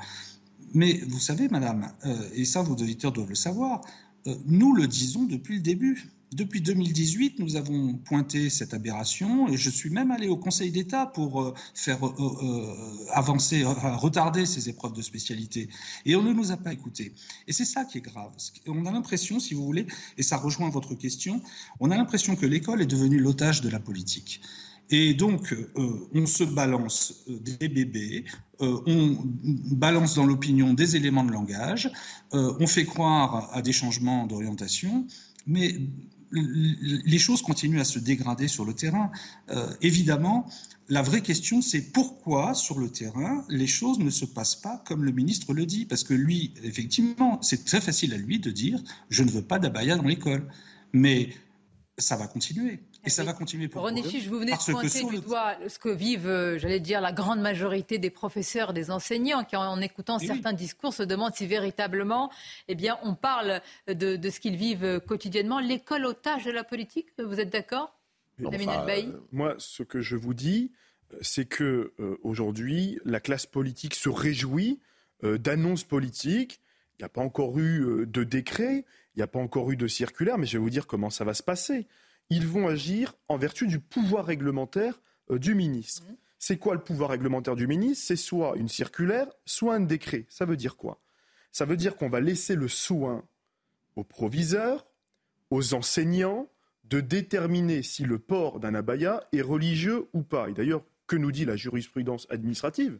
[SPEAKER 18] Mais vous savez, madame, et ça vos auditeurs doivent le savoir, euh, nous le disons depuis le début. Depuis 2018, nous avons pointé cette aberration et je suis même allé au Conseil d'État pour euh, faire euh, avancer, retarder ces épreuves de spécialité. Et on ne nous a pas écoutés. Et c'est ça qui est grave. On a l'impression, si vous voulez, et ça rejoint votre question, on a l'impression que l'école est devenue l'otage de la politique. Et donc, on se balance des bébés, euh, on balance dans l'opinion des éléments de langage, euh, on fait croire à des changements d'orientation, mais les choses continuent à se dégrader sur le terrain. Euh, évidemment, la vraie question, c'est pourquoi sur le terrain, les choses ne se passent pas comme le ministre le dit? Parce que lui, effectivement, c'est très facile à lui de dire, je ne veux pas d'abaya dans l'école. Mais ça va continuer. Et ça va continuer pour
[SPEAKER 1] René Chiche, vous venez de pointer du doigt ce que vivent, euh, j'allais dire, la grande majorité des professeurs, des enseignants, qui en écoutant certains discours se demandent si véritablement, eh bien, on parle de, ce qu'ils vivent quotidiennement. L'école otage de la politique, vous êtes d'accord
[SPEAKER 13] Moi, ce que je vous dis, c'est que euh, aujourd'hui, la classe politique se réjouit euh, d'annonces politiques. Il n'y a pas encore eu de décret, il n'y a pas encore eu de circulaire, mais je vais vous dire comment ça va se passer ils vont agir en vertu du pouvoir réglementaire euh, du ministre. Mmh. C'est quoi le pouvoir réglementaire du ministre? C'est soit une circulaire, soit un décret. Ça veut dire quoi? Ça veut dire qu'on va laisser le soin aux proviseurs, aux enseignants, de déterminer si le port d'un abaya est religieux ou pas. Et d'ailleurs, que nous dit la jurisprudence administrative?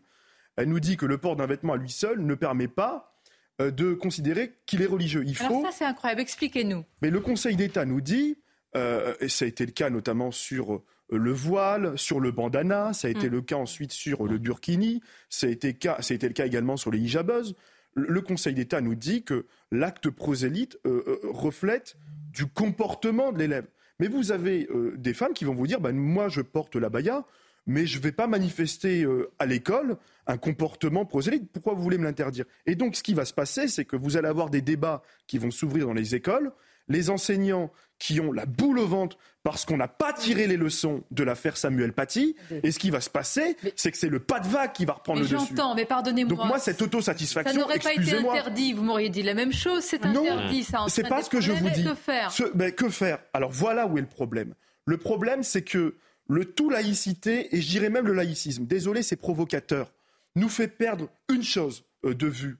[SPEAKER 13] Elle nous dit que le port d'un vêtement à lui seul ne permet pas euh, de considérer qu'il est religieux.
[SPEAKER 1] Il Alors ça, c'est incroyable. Expliquez-nous.
[SPEAKER 13] Mais le Conseil d'État nous dit euh, et ça a été le cas notamment sur euh, le voile, sur le bandana, ça a été mm. le cas ensuite sur le burkini, ça a été, le cas également sur les hijabeuses. Le, Conseil d'État nous dit que l'acte prosélyte euh, reflète du comportement de l'élève. Mais vous avez des femmes qui vont vous dire, ben, moi je porte la baya, mais je ne vais pas manifester à l'école un comportement prosélyte. Pourquoi vous voulez me l'interdire? Et donc ce qui va se passer, c'est que vous allez avoir des débats qui vont s'ouvrir dans les écoles les enseignants qui ont la boule au ventre parce qu'on n'a pas tiré les leçons de l'affaire Samuel Paty. Et ce qui va se passer, c'est que c'est le pas de vague qui va reprendre le dessus.
[SPEAKER 1] J'entends, mais pardonnez-moi.
[SPEAKER 13] Donc moi, cette autosatisfaction,
[SPEAKER 1] ça n'aurait pas été interdit. Vous m'auriez dit la même chose. C'est interdit, ça.
[SPEAKER 13] C'est pas ce que je vous dis.
[SPEAKER 1] Que faire
[SPEAKER 13] ben, Que faire? Alors voilà où est le problème. Le problème, c'est que le tout laïcité, et je dirais même le laïcisme, désolé, c'est provocateur, nous fait perdre une chose euh, de vue.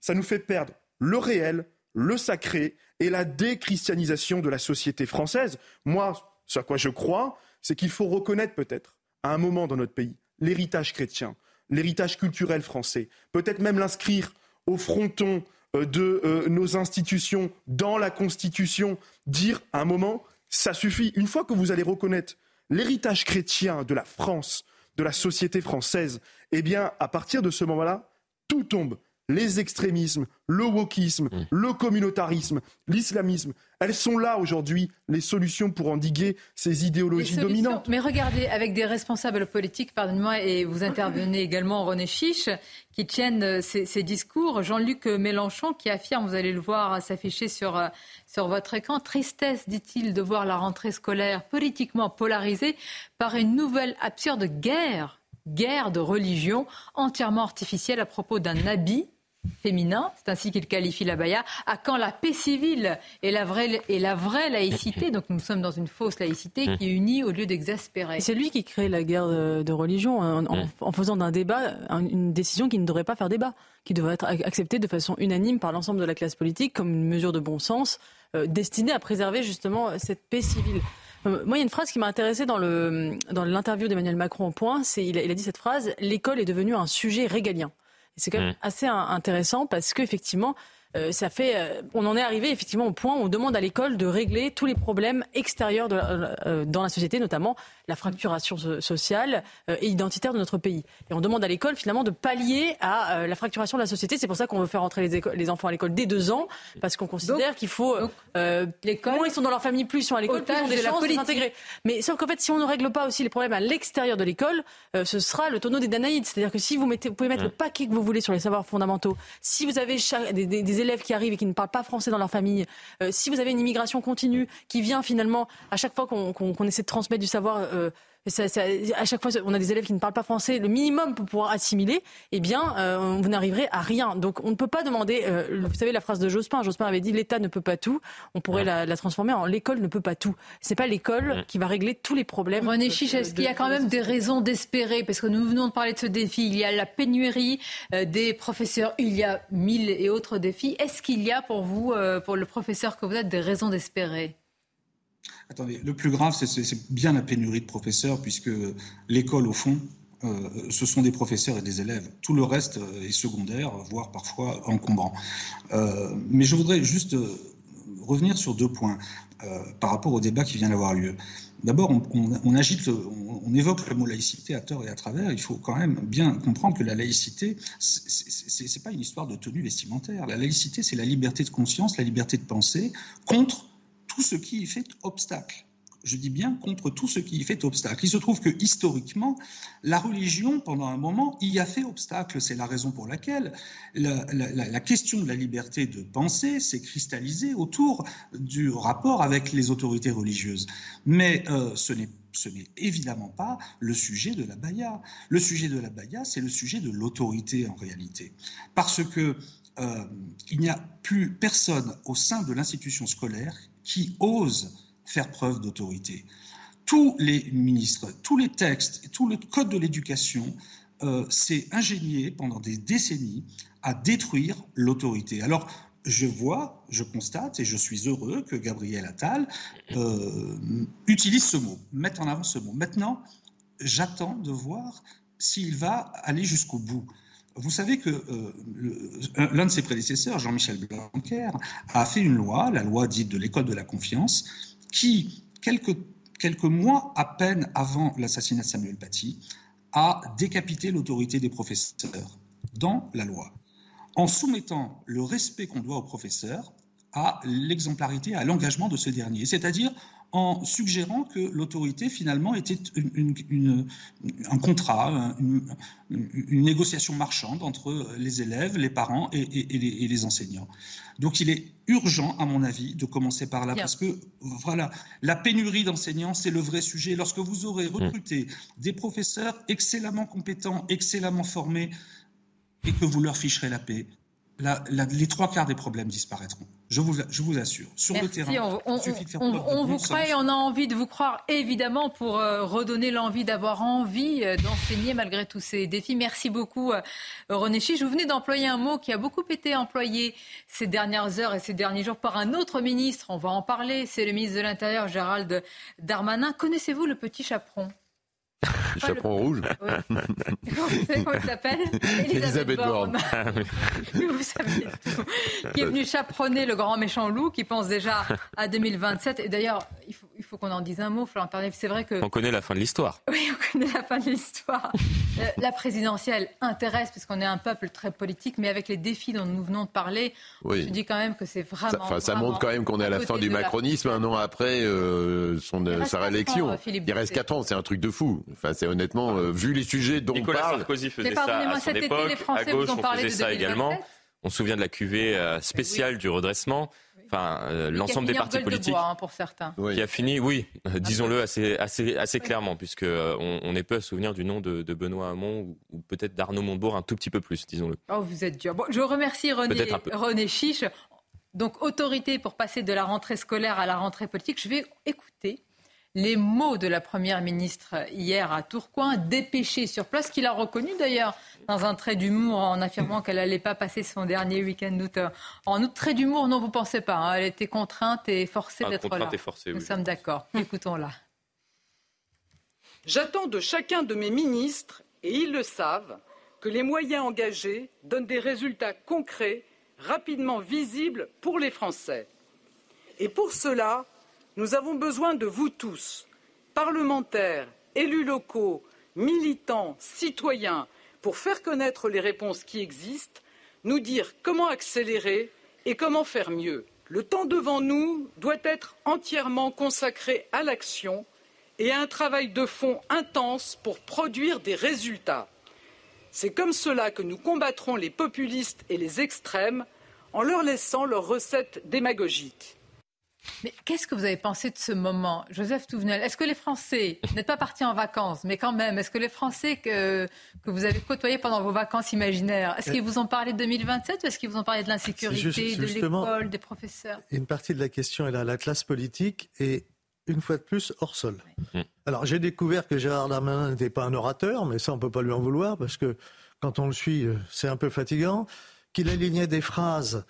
[SPEAKER 13] Ça nous fait perdre le réel, le sacré et la déchristianisation de la société française. Moi, ce à quoi je crois, c'est qu'il faut reconnaître peut-être, à un moment dans notre pays, l'héritage chrétien, l'héritage culturel français, peut-être même l'inscrire au fronton euh, de euh, nos institutions dans la Constitution, dire à un moment, ça suffit. Une fois que vous allez reconnaître l'héritage chrétien de la France, de la société française, eh bien, à partir de ce moment-là, tout tombe les extrémismes, le wokisme, mm. le communautarisme, l'islamisme, elles sont là aujourd'hui, les solutions pour endiguer ces idéologies dominantes.
[SPEAKER 1] Mais regardez, avec des responsables politiques, pardonnez-moi, et vous intervenez également, René Chiche, qui tiennent euh, ces, discours. Jean-Luc Mélenchon qui affirme, vous allez le voir s'afficher sur, euh, sur votre écran, tristesse, dit-il, de voir la rentrée scolaire politiquement polarisée par une nouvelle absurde guerre, guerre de religion entièrement artificielle à propos d'un habit féminin, c'est ainsi qu'il qualifie la baya, à quand la paix civile et la vraie, et la vraie laïcité. Donc nous sommes dans une fausse laïcité qui unit au lieu d'exaspérer.
[SPEAKER 8] C'est lui qui crée la guerre de, religion en, faisant d'un débat une décision qui ne devrait pas faire débat, qui devrait être acceptée de façon unanime par l'ensemble de la classe politique comme une mesure de bon sens euh, destinée à préserver justement cette paix civile. Euh, moi, il y a une phrase qui m'a intéressée dans l'interview dans d'Emmanuel Macron au point. C'est il, il a dit cette phrase l'école est devenue un sujet régalien. C'est quand même mmh. assez intéressant parce qu'effectivement, euh, ça fait, euh, on en est arrivé effectivement au point où on demande à l'école de régler tous les problèmes extérieurs de euh, dans la société, notamment la fracturation sociale et identitaire de notre pays. Et on demande à l'école finalement de pallier à la fracturation de la société. C'est pour ça qu'on veut faire entrer les, les enfants à l'école dès deux ans, parce qu'on considère qu'il faut. l'école, moins ils sont dans leur famille, plus ils sont à l'école, plus ils ont des chances de s'intégrer. Mais sauf qu'en fait, si on ne règle pas aussi les problèmes à l'extérieur de l'école, ce sera le tonneau des Danaïdes. C'est-à-dire que si vous, mettez, vous pouvez mettre le paquet que vous voulez sur les savoirs fondamentaux, si vous avez des, des, des élèves qui arrivent et qui ne parlent pas français dans leur famille, euh, si vous avez une immigration continue qui vient finalement à chaque fois qu'on essaie de transmettre du savoir euh, à chaque fois, on a des élèves qui ne parlent pas français, le minimum pour pouvoir assimiler, eh bien, euh, vous n'arriverez à rien. Donc, on ne peut pas demander. Euh, vous savez la phrase de Jospin. Jospin avait dit l'État ne peut pas tout. On pourrait la, transformer en l'école ne peut pas tout. C'est pas l'école qui va régler tous les problèmes.
[SPEAKER 1] René Chiche, est-ce qu'il y a quand même des raisons d'espérer Parce que nous venons de parler de ce défi. Il y a la pénurie euh, des professeurs. Il y a mille et autres défis. Est-ce qu'il y a pour vous, pour le professeur que vous êtes, des raisons d'espérer?
[SPEAKER 18] Attendez, le plus grave, c'est bien la pénurie de professeurs, puisque l'école, au fond, euh, ce sont des professeurs et des élèves. Tout le reste euh, est secondaire, voire parfois encombrant. Euh, mais je voudrais juste revenir sur deux points par rapport au débat qui vient d'avoir lieu. D'abord, on, agite, on, évoque le mot laïcité à tort et à travers. Il faut quand même bien comprendre que la laïcité, ce n'est pas une histoire de tenue vestimentaire. La laïcité, c'est la liberté de conscience, la liberté de penser contre tout ce qui y fait obstacle. Je dis bien contre tout ce qui y fait obstacle. Il se trouve que historiquement, la religion, pendant un moment, y a fait obstacle. C'est la raison pour laquelle la, question de la liberté de penser s'est cristallisée autour du rapport avec les autorités religieuses. Mais euh, ce n'est ce n'est évidemment pas le sujet de la baya. Le sujet de la baya, c'est le sujet de l'autorité en réalité. Parce que euh, il n'y a plus personne au sein de l'institution scolaire qui ose faire preuve d'autorité. Tous les ministres, tous les textes, tout le code de l'éducation euh, s'est ingénié pendant des décennies à détruire l'autorité. Alors, je vois, je constate et je suis heureux que Gabriel Attal euh, utilise ce mot, mette en avant ce mot. Maintenant, j'attends de voir s'il va aller jusqu'au bout. Vous savez que euh, l'un de ses prédécesseurs, Jean-Michel Blanquer, a fait une loi, la loi dite de l'école de la confiance, qui, quelques, quelques mois à peine avant l'assassinat de Samuel Paty, a décapité l'autorité des professeurs dans la loi, en soumettant le respect qu'on doit aux professeurs à l'exemplarité, à l'engagement de ce dernier, c'est-à-dire en suggérant que l'autorité finalement était un contrat, une, négociation marchande entre les élèves, les parents et, les, enseignants. Donc il est urgent, à mon avis, de commencer par là, parce que voilà, la pénurie d'enseignants, c'est le vrai sujet. Lorsque vous aurez mmh. recruté des professeurs excellemment compétents, excellemment formés, et que vous leur ficherez la paix, les trois quarts des problèmes disparaîtront. Je vous, je vous assure. Sur le terrain,
[SPEAKER 1] on, on, vous croit et on a envie de vous croire, évidemment, pour euh, redonner l'envie d'avoir envie euh, d'enseigner malgré tous ces défis. Merci beaucoup, euh, René Chiche. Vous venez d'employer un mot qui a beaucoup été employé ces dernières heures et ces derniers jours par un autre ministre. On va en parler. C'est le ministre de l'Intérieur, Gérald Darmanin. Connaissez-vous le petit chaperon?
[SPEAKER 10] Chaperon rouge.
[SPEAKER 1] Comment il s'appelle
[SPEAKER 10] Elisabeth Borne. Ah
[SPEAKER 1] Vous savez tout. Qui est venu chaperonner le grand méchant loup, qui pense déjà à 2027. Et d'ailleurs, il faut, qu'on en dise un mot, Florent C'est vrai que.
[SPEAKER 9] On connaît la fin de l'histoire.
[SPEAKER 1] Oui, on connaît la fin de l'histoire. Euh, la présidentielle intéresse, puisqu'on est un peuple très politique, mais avec les défis dont nous venons de parler,
[SPEAKER 10] oui.
[SPEAKER 1] se dit quand même que c'est vraiment.
[SPEAKER 10] Ça, ça montre quand même qu'on est à la fin du macronisme, un an après euh, son, sa réélection. il reste 4 ans, c'est un truc de fou. Enfin, c'est honnêtement, euh, vu les sujets dont
[SPEAKER 9] Nicolas
[SPEAKER 10] on parle.
[SPEAKER 9] Sarkozy faisait ça à son époque. à gauche, on faisait ça également. On se souvient de la cuvée spéciale du redressement enfin euh, l'ensemble des partis politiques,
[SPEAKER 1] bois, hein, pour certains,
[SPEAKER 9] qui a fini, oui, euh, disons-le assez, assez, assez clairement, puisque euh, on, est peu à souvenir du nom de, Benoît Hamon ou, peut-être d'Arnaud Montebourg un tout petit peu plus, disons-le.
[SPEAKER 1] Oh, vous êtes dur. Bon, je remercie René, René Chiche. Donc autorité pour passer de la rentrée scolaire à la rentrée politique. Je vais écouter les mots de la Première ministre hier à Tourcoing, dépêchée sur place, qu'il a reconnu d'ailleurs dans un trait d'humour en affirmant qu'elle n'allait pas passer son dernier week-end d'août. En outre, trait d'humour, non, vous ne pensez pas. Hein. elle était contrainte et forcée ah, d'être là. Nous sommes d'accord. Écoutons-la.
[SPEAKER 19] J'attends de chacun de mes ministres, et ils le savent, que les moyens engagés donnent des résultats concrets, rapidement visibles pour les Français. Et pour cela, nous avons besoin de vous tous, parlementaires, élus locaux, militants, citoyens, pour faire connaître les réponses qui existent, nous dire comment accélérer et comment faire mieux. Le temps devant nous doit être entièrement consacré à l'action et à un travail de fond intense pour produire des résultats. C'est comme cela que nous combattrons les populistes et les extrêmes en leur laissant leurs recettes démagogiques.
[SPEAKER 1] Mais qu'est-ce que vous avez pensé de ce moment, Joseph Touvenel? Est-ce que les Français, vous n'êtes pas partis en vacances, mais quand même, est-ce que les Français que, que vous avez côtoyés pendant vos vacances imaginaires, est-ce qu'ils vous ont parlé de 2027 ou est-ce qu'ils vous ont parlé de l'insécurité, de l'école, des professeurs?
[SPEAKER 14] Une partie de la question est là, la classe politique est une fois de plus hors sol. Alors j'ai découvert que Gérard Darmanin n'était pas un orateur, mais ça on peut pas lui en vouloir parce que quand on le suit, euh, c'est un peu fatigant. Qu'il alignait des phrases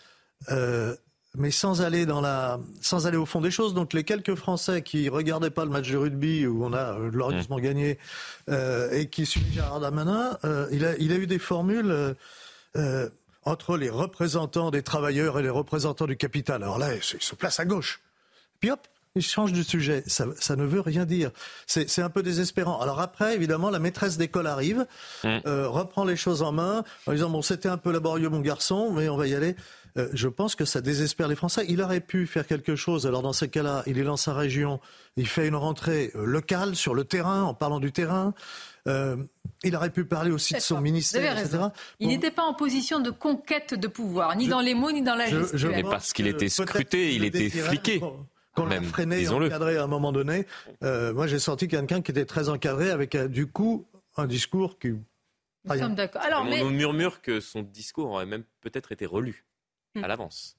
[SPEAKER 14] euh, mais sans aller dans la, sans aller au fond des choses. Donc les quelques Français qui regardaient pas le match de rugby où on a glorieusement mmh. gagné euh, et qui suivent Gérard Darmanin, euh, il, a, il a eu des formules. Euh, entre les représentants des travailleurs et les représentants du capital. Alors là, il se place à gauche. Puis hop, il change de sujet. Ça, ça ne veut rien dire. C'est un peu désespérant. Alors après, évidemment, la maîtresse d'école arrive, mmh. reprend les choses en main en disant, bon, c'était un peu laborieux, mon garçon, mais on va y aller. Euh, je pense que ça désespère les Français. Il aurait pu faire quelque chose. Alors dans ces cas-là, il est dans sa région, il fait une rentrée euh, locale sur le terrain, en parlant du terrain. Euh, il aurait pu parler aussi de son ministère, etc.
[SPEAKER 1] Il n'était pas en position de conquête de pouvoir, ni dans les mots, ni dans la gestion.
[SPEAKER 9] Mais parce qu'il était scruté, il était fliqué.
[SPEAKER 14] Qu'on l'a freiné et encadré à un moment donné. moi, j'ai senti quelqu'un qui était très encadré, avec du coup un discours qui...
[SPEAKER 1] Nous sommes d'accord.
[SPEAKER 9] Alors, on nous murmure que son discours aurait même peut-être été relu à l'avance.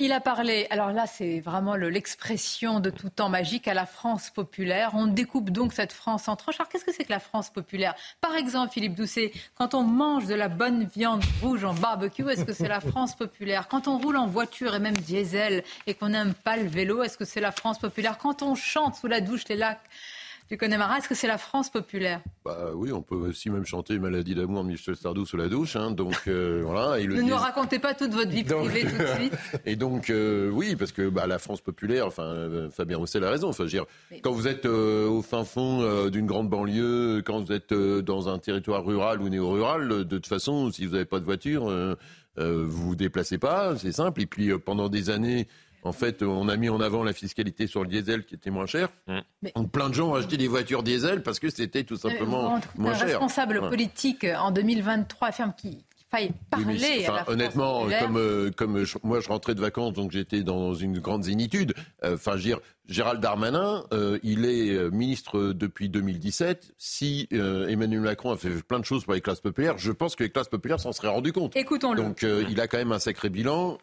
[SPEAKER 1] Il a parlé, alors là c'est vraiment l'expression de tout temps magique à la France populaire. On découpe donc cette France en tranches. Alors qu'est-ce que c'est que la France populaire? Par exemple, Philippe Doucet, quand on mange de la bonne viande rouge en barbecue, est-ce que c'est la France populaire? Quand on roule en voiture et même diesel et qu'on n'aime pas le vélo, est-ce que c'est la France populaire? Quand on chante sous la douche les lacs du Connemara. Est-ce que c'est la France populaire?
[SPEAKER 10] Bah, Oui, on peut aussi même chanter Maladie d'amour de Michel Sardou sous la douche. Hein, donc euh, voilà.
[SPEAKER 1] ne nous racontez pas toute votre vie privée tout de suite.
[SPEAKER 10] Et donc euh, oui, parce que bah, la France populaire, enfin euh, Fabien Roussel a raison. Enfin, dire, quand vous êtes au fin fond d'une grande banlieue, quand vous êtes dans un territoire rural ou néo-rural, de toute façon, si vous n'avez pas de voiture, vous vous déplacez pas, c'est simple. Et puis pendant des années, En fait, on a mis en avant la fiscalité sur le diesel qui était moins cher. Donc plein de gens ont acheté des voitures diesel parce que c'était tout simplement moins cher.
[SPEAKER 1] Un responsable politique en 2023 affirme qu'il faille parler. à la
[SPEAKER 10] honnêtement, comme, euh, comme moi je rentrais de vacances, donc j'étais dans une grande zénitude. Euh, enfin, je dire, Gérald Darmanin, euh, il est ministre depuis 2017. Si Emmanuel Macron a fait plein de choses pour les classes populaires, je pense que les classes populaires s'en seraient rendu compte.
[SPEAKER 1] Écoutons-le.
[SPEAKER 10] Donc il a quand même un sacré bilan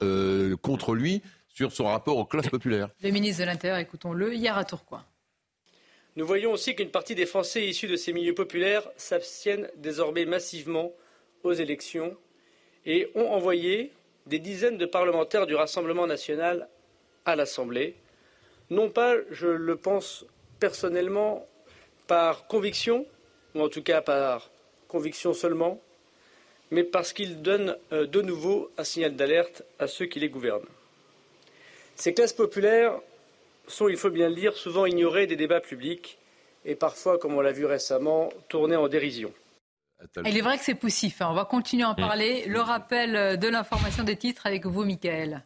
[SPEAKER 10] contre lui sur son rapport aux classes populaires.
[SPEAKER 1] Le ministre de l'Intérieur, écoutons-le, hier à Tourcoing.
[SPEAKER 20] Nous voyons aussi qu'une partie des Français issus de ces milieux populaires s'abstiennent désormais massivement aux élections et ont envoyé des dizaines de parlementaires du Rassemblement national à l'Assemblée. Non pas, je le pense personnellement, par conviction, ou en tout cas par conviction seulement, mais parce qu'ils donnent euh, de nouveau un signal d'alerte à ceux qui les gouvernent. Ces classes populaires sont, il faut bien le dire, souvent ignorées des débats publics et parfois, comme on l'a vu récemment, tournées en dérision.
[SPEAKER 1] Il est vrai que c'est poussif. Hein. On va continuer à en mm. parler. Le rappel de l'information des titres avec vous, Michael.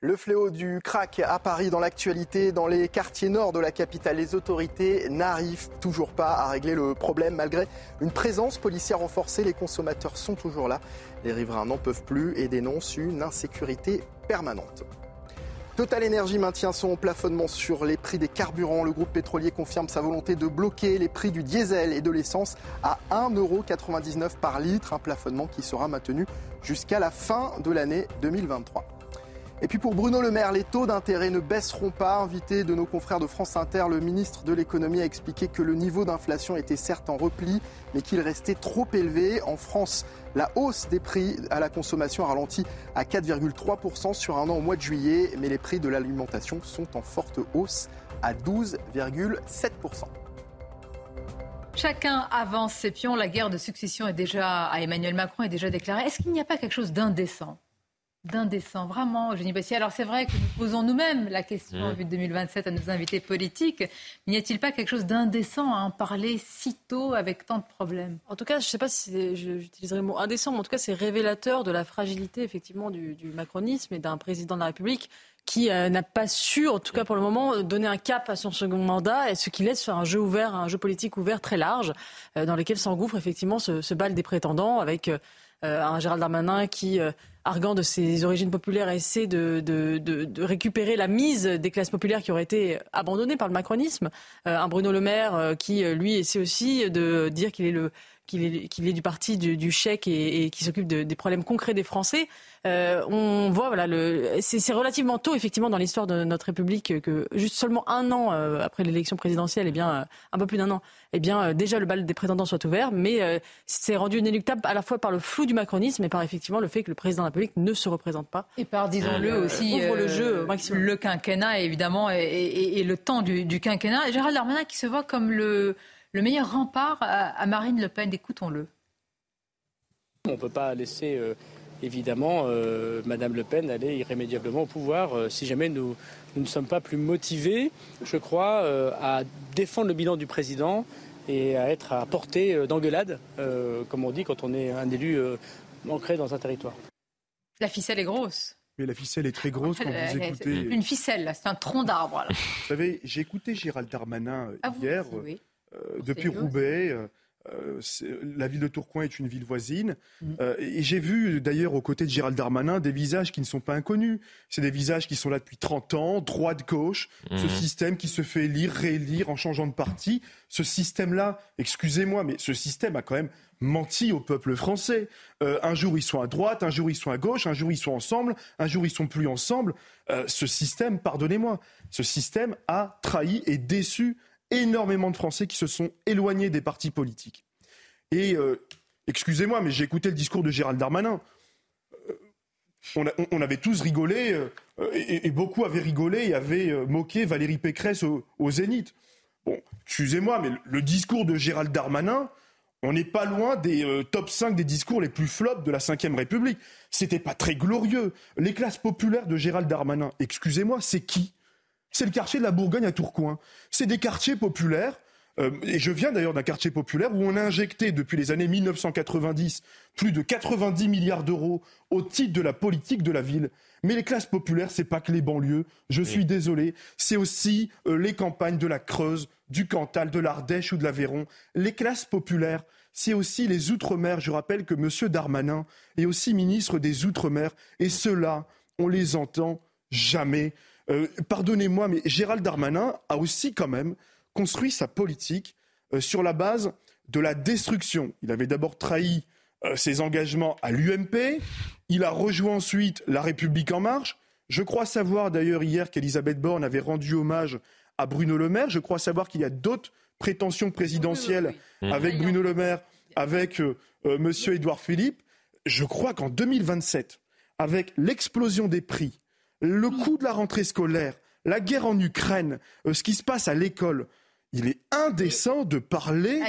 [SPEAKER 2] Le fléau du crack à Paris dans l'actualité, dans les quartiers nord de la capitale, les autorités n'arrivent toujours pas à régler le problème malgré une présence policière renforcée. Les consommateurs sont toujours là. Les riverains n'en peuvent plus et dénoncent une insécurité permanente. Total Energy maintient son plafonnement sur les prix des carburants. Le groupe pétrolier confirme sa volonté de bloquer les prix du diesel et de l'essence à 1,99€ par litre, un plafonnement qui sera maintenu jusqu'à la fin de l'année 2023. Et puis pour Bruno Le Maire, les taux d'intérêt ne baisseront pas. Invité de nos confrères de France Inter, le ministre de l'économie a expliqué que le niveau d'inflation était certes en repli, mais qu'il restait trop élevé. En France, la hausse des prix à la consommation a ralenti à 4,3% sur un an au mois de juillet, mais les prix de l'alimentation sont en forte hausse à 12,7%.
[SPEAKER 1] Chacun avance ses pions. La guerre de succession est déjà à Emmanuel Macron est déjà déclarée. Est-ce qu'il n'y a pas quelque chose d'indécent? D'indécent, vraiment, Eugénie Bossier. Alors c'est vrai que nous posons nous-mêmes la question en vue de 2027 à nos invités politiques. N'y a-t-il pas quelque chose d'indécent à en parler si tôt avec tant de problèmes?
[SPEAKER 8] En tout cas, je ne sais pas si j'utiliserai le mot indécent, mais en tout cas c'est révélateur de la fragilité effectivement du, macronisme et d'un président de la République qui euh, n'a pas su, en tout cas pour le moment, donner un cap à son second mandat, et ce qui laisse faire un jeu ouvert, un jeu politique ouvert très large, euh, dans lequel s'engouffre effectivement ce, ce, bal des prétendants, avec euh, un Gérald Darmanin qui arguant de ses origines populaires, essaie de, de, de, récupérer la mise des classes populaires qui auraient été abandonnées par le macronisme. Euh, un Bruno Le Maire euh, qui, euh, lui, essaie aussi de dire qu'il est le qu'il est, du parti du, du chèque et, et qui s'occupe des problèmes concrets des Français. Euh, on voit, voilà, c'est relativement tôt, effectivement, dans l'histoire de notre République que juste seulement un an euh, après l'élection présidentielle, et eh bien, euh, un peu plus d'un an, eh bien, déjà le bal des prétendants soit ouvert, mais c'est rendu inéluctable à la fois par le flou du macronisme et par effectivement le fait que le président de la République ne se représente pas.
[SPEAKER 1] Et par, disons-le aussi,
[SPEAKER 8] le jeu maximum.
[SPEAKER 1] Le quinquennat, évidemment, et, le temps du, du quinquennat. Gérald Darmanin qui se voit comme le, le meilleur rempart à, Marine Le Pen. Écoutons-le.
[SPEAKER 20] On ne peut pas laisser évidemment euh, Madame Le Pen aller irrémédiablement au pouvoir euh, si jamais nous, ne sommes pas plus motivés, je crois, euh, à défendre le bilan du président et à être à portée d'engueulade, comme on dit quand on est un élu ancré dans un territoire.
[SPEAKER 1] La ficelle est grosse.
[SPEAKER 13] Mais la ficelle est très grosse quand vous écoutez.
[SPEAKER 1] Une ficelle, c'est un tronc d'arbre.
[SPEAKER 13] Vous savez, j'ai écouté Gérald Darmanin ah, hier, depuis Roubaix. Euh, la ville de Tourcoing est une ville voisine. Mm. Euh, et j'ai vu d'ailleurs aux côtés de Gérald Darmanin des visages qui ne sont pas inconnus. C'est des visages qui sont là depuis 30 ans, droite-gauche. Ce mm. système qui se fait élire, réélire en changeant de parti. Ce système-là, excusez-moi, mais ce système a quand même menti au peuple français. Euh, un jour ils sont à droite, un jour ils sont à gauche, un jour ils sont ensemble, un jour ils sont plus ensemble. ce système, pardonnez-moi, ce système a trahi et déçu énormément de Français qui se sont éloignés des partis politiques. Et euh, excusez-moi, mais j'ai écouté le discours de Gérald Darmanin. Euh, on, avait tous rigolé, euh, et, beaucoup avaient rigolé et avaient moqué Valérie Pécresse au, Zénith. Bon, excusez-moi, mais le discours de Gérald Darmanin, on n'est pas loin des top 5 des discours les plus flops de la Ve République. C'était pas très glorieux. Les classes populaires de Gérald Darmanin, excusez-moi, c'est qui? C'est le quartier de la Bourgogne à Tourcoing. C'est des quartiers populaires. Euh, et je viens d'ailleurs d'un quartier populaire où on a injecté depuis les années 1990 plus de 90 milliards d'euros au titre de la politique de la ville. Mais les classes populaires, c'est pas que les banlieues. Je suis désolé. C'est aussi euh, les campagnes de la Creuse, du Cantal, de l'Ardèche ou de l'Aveyron. Les classes populaires, c'est aussi les Outre-mer. Je rappelle que M. Darmanin est aussi ministre des Outre-mer. Et ceux-là, on les entend jamais. Euh, pardonnez-moi, mais Gérald Darmanin a aussi quand même construit sa politique euh, sur la base de la destruction. Il avait d'abord trahi euh, ses engagements à l'UMP. Il a rejoint ensuite La République en marche. Je crois savoir d'ailleurs hier qu'Elisabeth Borne avait rendu hommage à Bruno Le Maire. Je crois savoir qu'il y a d'autres prétentions présidentielles avec Bruno Le Maire, avec euh, euh, M. Édouard Philippe. Je crois qu'en 2027, avec l'explosion des prix, le coût de la rentrée scolaire, la guerre en Ukraine, ce qui se passe à l'école, il est indécent de parler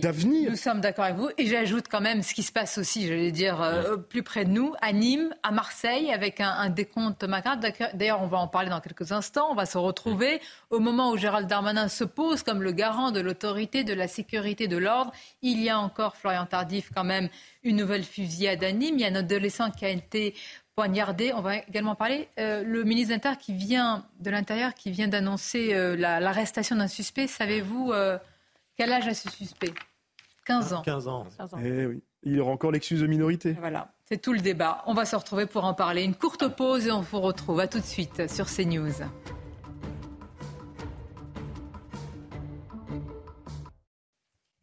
[SPEAKER 13] d'avenir.
[SPEAKER 1] Nous sommes d'accord avec vous. Et j'ajoute quand même ce qui se passe aussi, j'allais dire, euh, plus près de nous, à Nîmes, à Marseille, avec un, décompte macabre. D'ailleurs, on va en parler dans quelques instants. On va se retrouver au moment où Gérald Darmanin se pose comme le garant de l'autorité, de la sécurité, de l'ordre. Il y a encore, Florian Tardif, quand même, une nouvelle fusillade à Nîmes. Il y a un adolescent qui a été poignardé. On va également parler. Euh, le ministre de qui vient de l'Intérieur qui vient d'annoncer euh, l'arrestation d'un suspect. Savez-vous euh, quel âge a ce suspect? 15 ans.
[SPEAKER 14] 15 ans.
[SPEAKER 13] Eh oui. Il aura encore l'excuse de minorité.
[SPEAKER 1] Voilà, c'est tout le débat. On va se retrouver pour en parler. Une courte pause et on vous retrouve. À tout de suite sur CNews.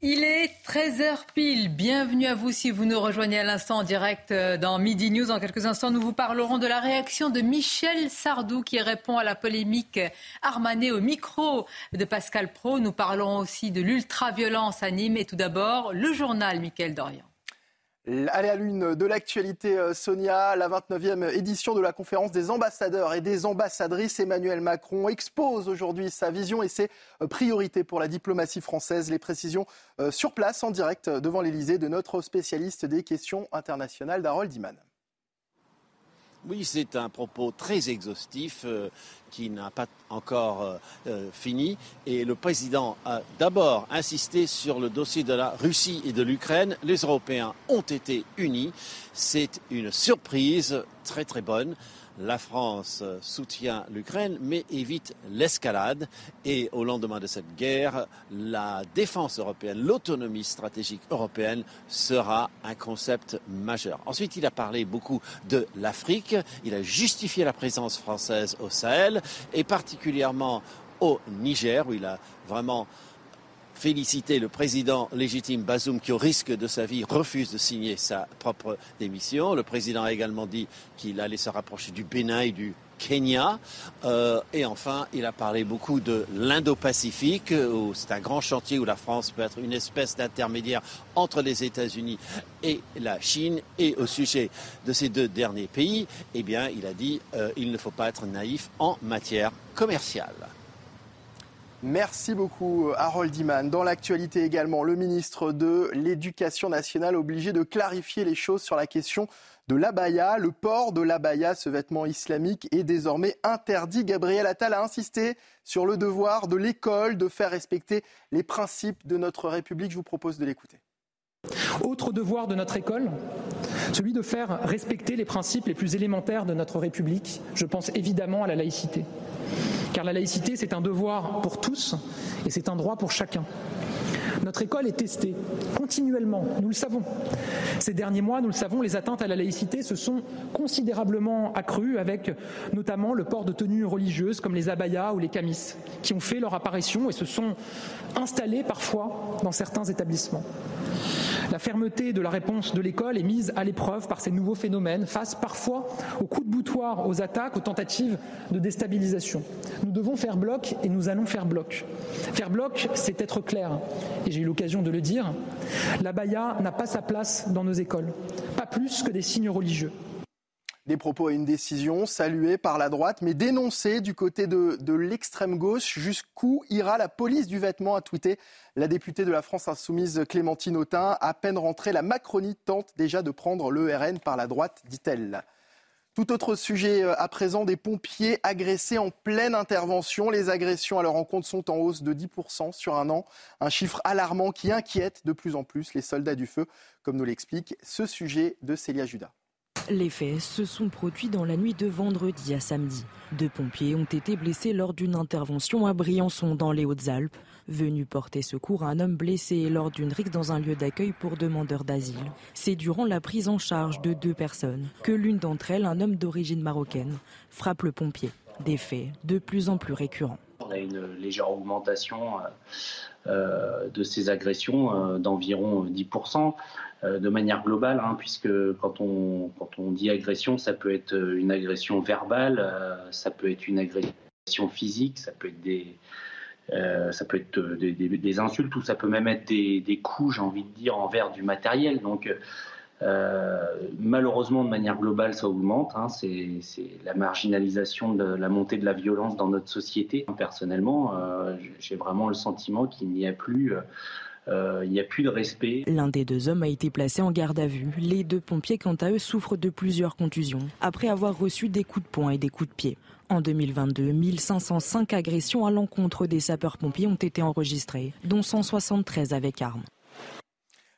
[SPEAKER 1] Il est 13h pile. Bienvenue à vous si vous nous rejoignez à l'instant en direct euh, dans Midi News. En quelques instants, nous vous parlerons de la réaction de Michel Sardou qui répond à la polémique Armané au micro de Pascal Pro. Nous parlerons aussi de l'ultra-violence à Nîmes. Et tout d'abord, le journal Mickaël Dorian.
[SPEAKER 2] Allez à l'une de l'actualité, euh, Sonia. La 29e édition de la conférence des ambassadeurs et des ambassadrices. Emmanuel Macron expose aujourd'hui sa vision et ses euh, priorités pour la diplomatie française. Les précisions euh, sur place, en direct devant l'Elysée, de notre spécialiste des questions internationales, Harold Iman.
[SPEAKER 21] Oui, c'est un propos très exhaustif euh, qui n'a pas encore euh, euh, fini. Et le président a d'abord insisté sur le dossier de la Russie et de l'Ukraine. Les Européens ont été unis. C'est une surprise très très bonne la France soutient l'Ukraine mais évite l'escalade. Et au lendemain de cette guerre, la défense européenne, l'autonomie stratégique européenne sera un concept majeur. Ensuite, il a parlé beaucoup de l'Afrique. Il a justifié la présence française au Sahel et particulièrement au Niger où il a vraiment féliciter le président légitime Bazoum qui, au risque de sa vie, refuse de signer sa propre démission. Le président a également dit qu'il allait se rapprocher du Bénin et du Kenya. Euh, et enfin, il a parlé beaucoup de l'Indo-Pacifique, où c'est un grand chantier où la France peut être une espèce d'intermédiaire entre les États-Unis et la Chine. Et au sujet de ces deux derniers pays, eh bien, il a dit euh, ne faut pas être naïf en matière commerciale.
[SPEAKER 2] Merci beaucoup Harold Iman. Dans l'actualité également, le ministre de l'Éducation nationale obligé de clarifier les choses sur la question de l'abaya. Le port de l'abaya, ce vêtement islamique, est désormais interdit. Gabriel Attal a insisté sur le devoir de l'école de faire respecter les principes de notre République. Je vous propose de l'écouter.
[SPEAKER 11] Autre devoir de notre école, celui de faire respecter les principes les plus élémentaires de notre République. Je pense évidemment à la laïcité. Car la laïcité, c'est un devoir pour tous et c'est un droit pour chacun. Notre école est testée continuellement, nous le savons. Ces derniers mois, nous le savons, les atteintes à la laïcité se sont considérablement accrues avec notamment le port de tenues religieuses comme les abayas ou les camis qui ont fait leur apparition et se sont installés parfois dans certains établissements. La fermeté de la réponse de l'école est mise à l'épreuve par ces nouveaux phénomènes, face parfois aux coups de boutoir, aux attaques, aux tentatives de déstabilisation. Nous devons faire bloc et nous allons faire bloc. Faire bloc, c'est être clair. Et j'ai eu l'occasion de le dire, la baya n'a pas sa place dans nos écoles, pas plus que des signes religieux.
[SPEAKER 2] Des propos et une décision saluée par la droite, mais dénoncée du côté de, l'extrême gauche. Jusqu'où ira la police du vêtement a tweeté la députée de la France insoumise Clémentine Autain. À peine rentrée, la Macronie tente déjà de prendre le RN par la droite, dit-elle. Tout autre sujet euh, à présent, des pompiers agressés en pleine intervention. Les agressions à leur encontre sont en hausse de 10% sur un an. Un chiffre alarmant qui inquiète de plus en plus les soldats du feu, comme nous l'explique ce sujet de Célia Judas.
[SPEAKER 22] Les faits se sont produits dans la nuit de vendredi à samedi. Deux pompiers ont été blessés lors d'une intervention à Briançon dans les Hautes-Alpes, venu porter secours à un homme blessé lors d'une rixe dans un lieu d'accueil pour demandeurs d'asile. C'est durant la prise en charge de deux personnes que l'une d'entre elles, un homme d'origine marocaine, frappe le pompier. Des faits de plus en plus récurrents.
[SPEAKER 23] On a une légère augmentation euh, euh, de ces agressions euh, d'environ 10% de manière globale, hein, puisque quand on, quand on dit agression, ça peut être une agression verbale, ça peut être une agression physique, ça peut être des, ça peut être des, insultes ou ça peut même être des, coups, j'ai envie de dire, envers du matériel. Donc euh, malheureusement, de manière globale, ça augmente. Hein. c'est la marginalisation la montée de la violence dans notre société. Personnellement, euh, j'ai vraiment le sentiment qu'il n'y a plus. Euh, n'y a plus de respect.
[SPEAKER 22] L'un des deux hommes a été placé en garde à vue. Les deux pompiers, quant à eux, souffrent de plusieurs contusions après avoir reçu des coups de poing et des coups de pied. En 2022, 1505 agressions à l'encontre des sapeurs-pompiers ont été enregistrées, dont 173 avec armes.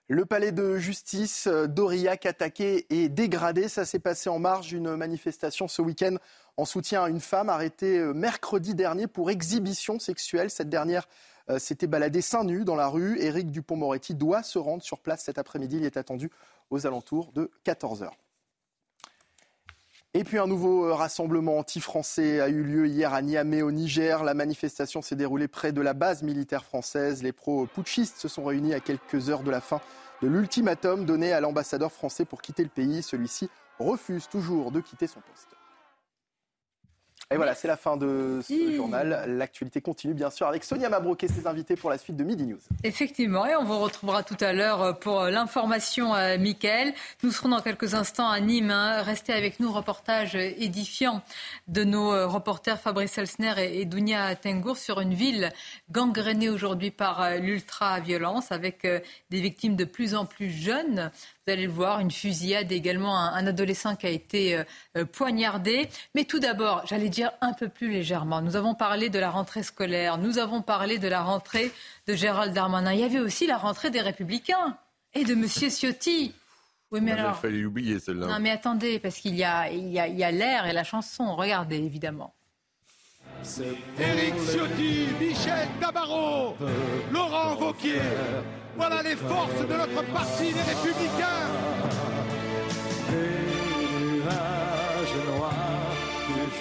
[SPEAKER 2] Le palais de justice d'Aurillac attaqué et dégradé. Ça s'est passé en marge d'une manifestation ce week-end en soutien à une femme arrêtée euh, mercredi dernier pour exhibition sexuelle. Cette dernière euh, s'était baladée seins nus dans la rue. Éric Dupont-Moretti doit se rendre sur place cet après-midi. Il est attendu aux alentours de 14 heures. Et puis un nouveau rassemblement anti-français a eu lieu hier à Niamey au Niger. La manifestation s'est déroulée près de la base militaire française. Les pro-putschistes se sont réunis à quelques heures de la fin de l'ultimatum donné à l'ambassadeur français pour quitter le pays. Celui-ci refuse toujours de quitter son poste. Et voilà, c'est la fin de ce journal. L'actualité continue bien sûr avec Sonia Mabrouk et ses invités pour la suite de Midi News.
[SPEAKER 1] Effectivement, et on vous retrouvera tout à l'heure pour l'information, à Mickaël. Nous serons dans quelques instants à Nîmes. Hein. Restez avec nous, reportage édifiant de nos reporters Fabrice Elsner et Dounia Tengour sur une ville gangrénée aujourd'hui par l'ultra-violence avec euh, des victimes de plus en plus jeunes. Vous allez le voir, une fusillade également, un, adolescent qui a été euh, euh, poignardé. Mais tout d'abord, j'allais dire un peu plus légèrement, nous avons parlé de la rentrée scolaire, nous avons parlé de la rentrée de Gérald Darmanin. Il y avait aussi la rentrée des Républicains et de M. Ciotti.
[SPEAKER 10] Oui, mais alors. Il fallait oublier celle-là.
[SPEAKER 1] Non, mais attendez, parce qu'il y a, il y a, il y a l'air et la chanson. Regardez, évidemment.
[SPEAKER 24] Éric Ciotti, Michel Tabarot, Laurent Vauquier. Voilà les forces de notre parti, les Républicains.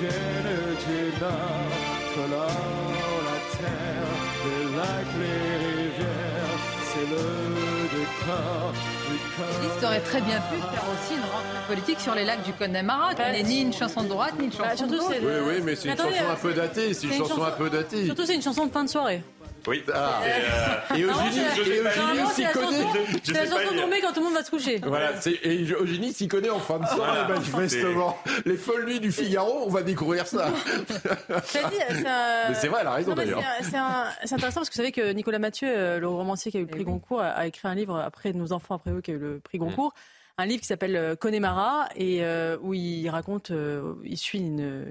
[SPEAKER 24] Viennent du nord, la terre, des lacs, les rivières, c'est le décor.
[SPEAKER 1] L'histoire aurait très bien pu faire aussi une rentrée politique sur les lacs du Connemara, qui n'est ni une chanson de droite, ni une bah, chanson de gauche.
[SPEAKER 10] Oui, oui, mais c'est une chanson un peu datée. C'est une, chanson un peu datée.
[SPEAKER 8] Surtout, c'est une chanson de fin de soirée.
[SPEAKER 9] Oui. Ah.
[SPEAKER 10] Et, Eugénie, s'y connaît.
[SPEAKER 8] C'est la chanson tombée quand tout le monde va se coucher.
[SPEAKER 10] Voilà. Et Eugénie s'y connaît en fin de soirée, voilà, manifestement. Les folles nuits du Figaro, on va découvrir ça. Mais c'est vrai, elle a raison d'ailleurs.
[SPEAKER 8] C'est intéressant parce que vous savez que Nicolas Mathieu, euh, le romancier qui a eu le prix Goncourt, a écrit un livre après Nos enfants après eux qui a eu le prix mm. Goncourt un livre qui s'appelle euh, Connemara et euh, où il raconte, euh, il suit une,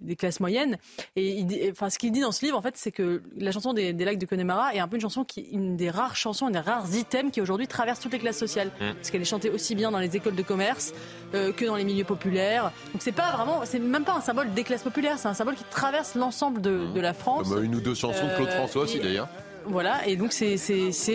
[SPEAKER 8] des classes moyennes et il enfin ce qu'il dit dans ce livre en fait, c'est que la chanson des, lacs de Connemara est un peu une chanson qui, une des rares chansons, une des rares items qui aujourd'hui traverse toutes les classes sociales, mmh. parce qu'elle est chantée aussi bien dans les écoles de commerce que dans les milieux populaires. Donc c'est pas vraiment, c'est même pas un symbole des classes populaires, c'est un symbole qui traverse l'ensemble de, mmh. de, la France.
[SPEAKER 10] Comme une ou deux chansons de Claude François aussi d'ailleurs.
[SPEAKER 8] Voilà, et donc c'est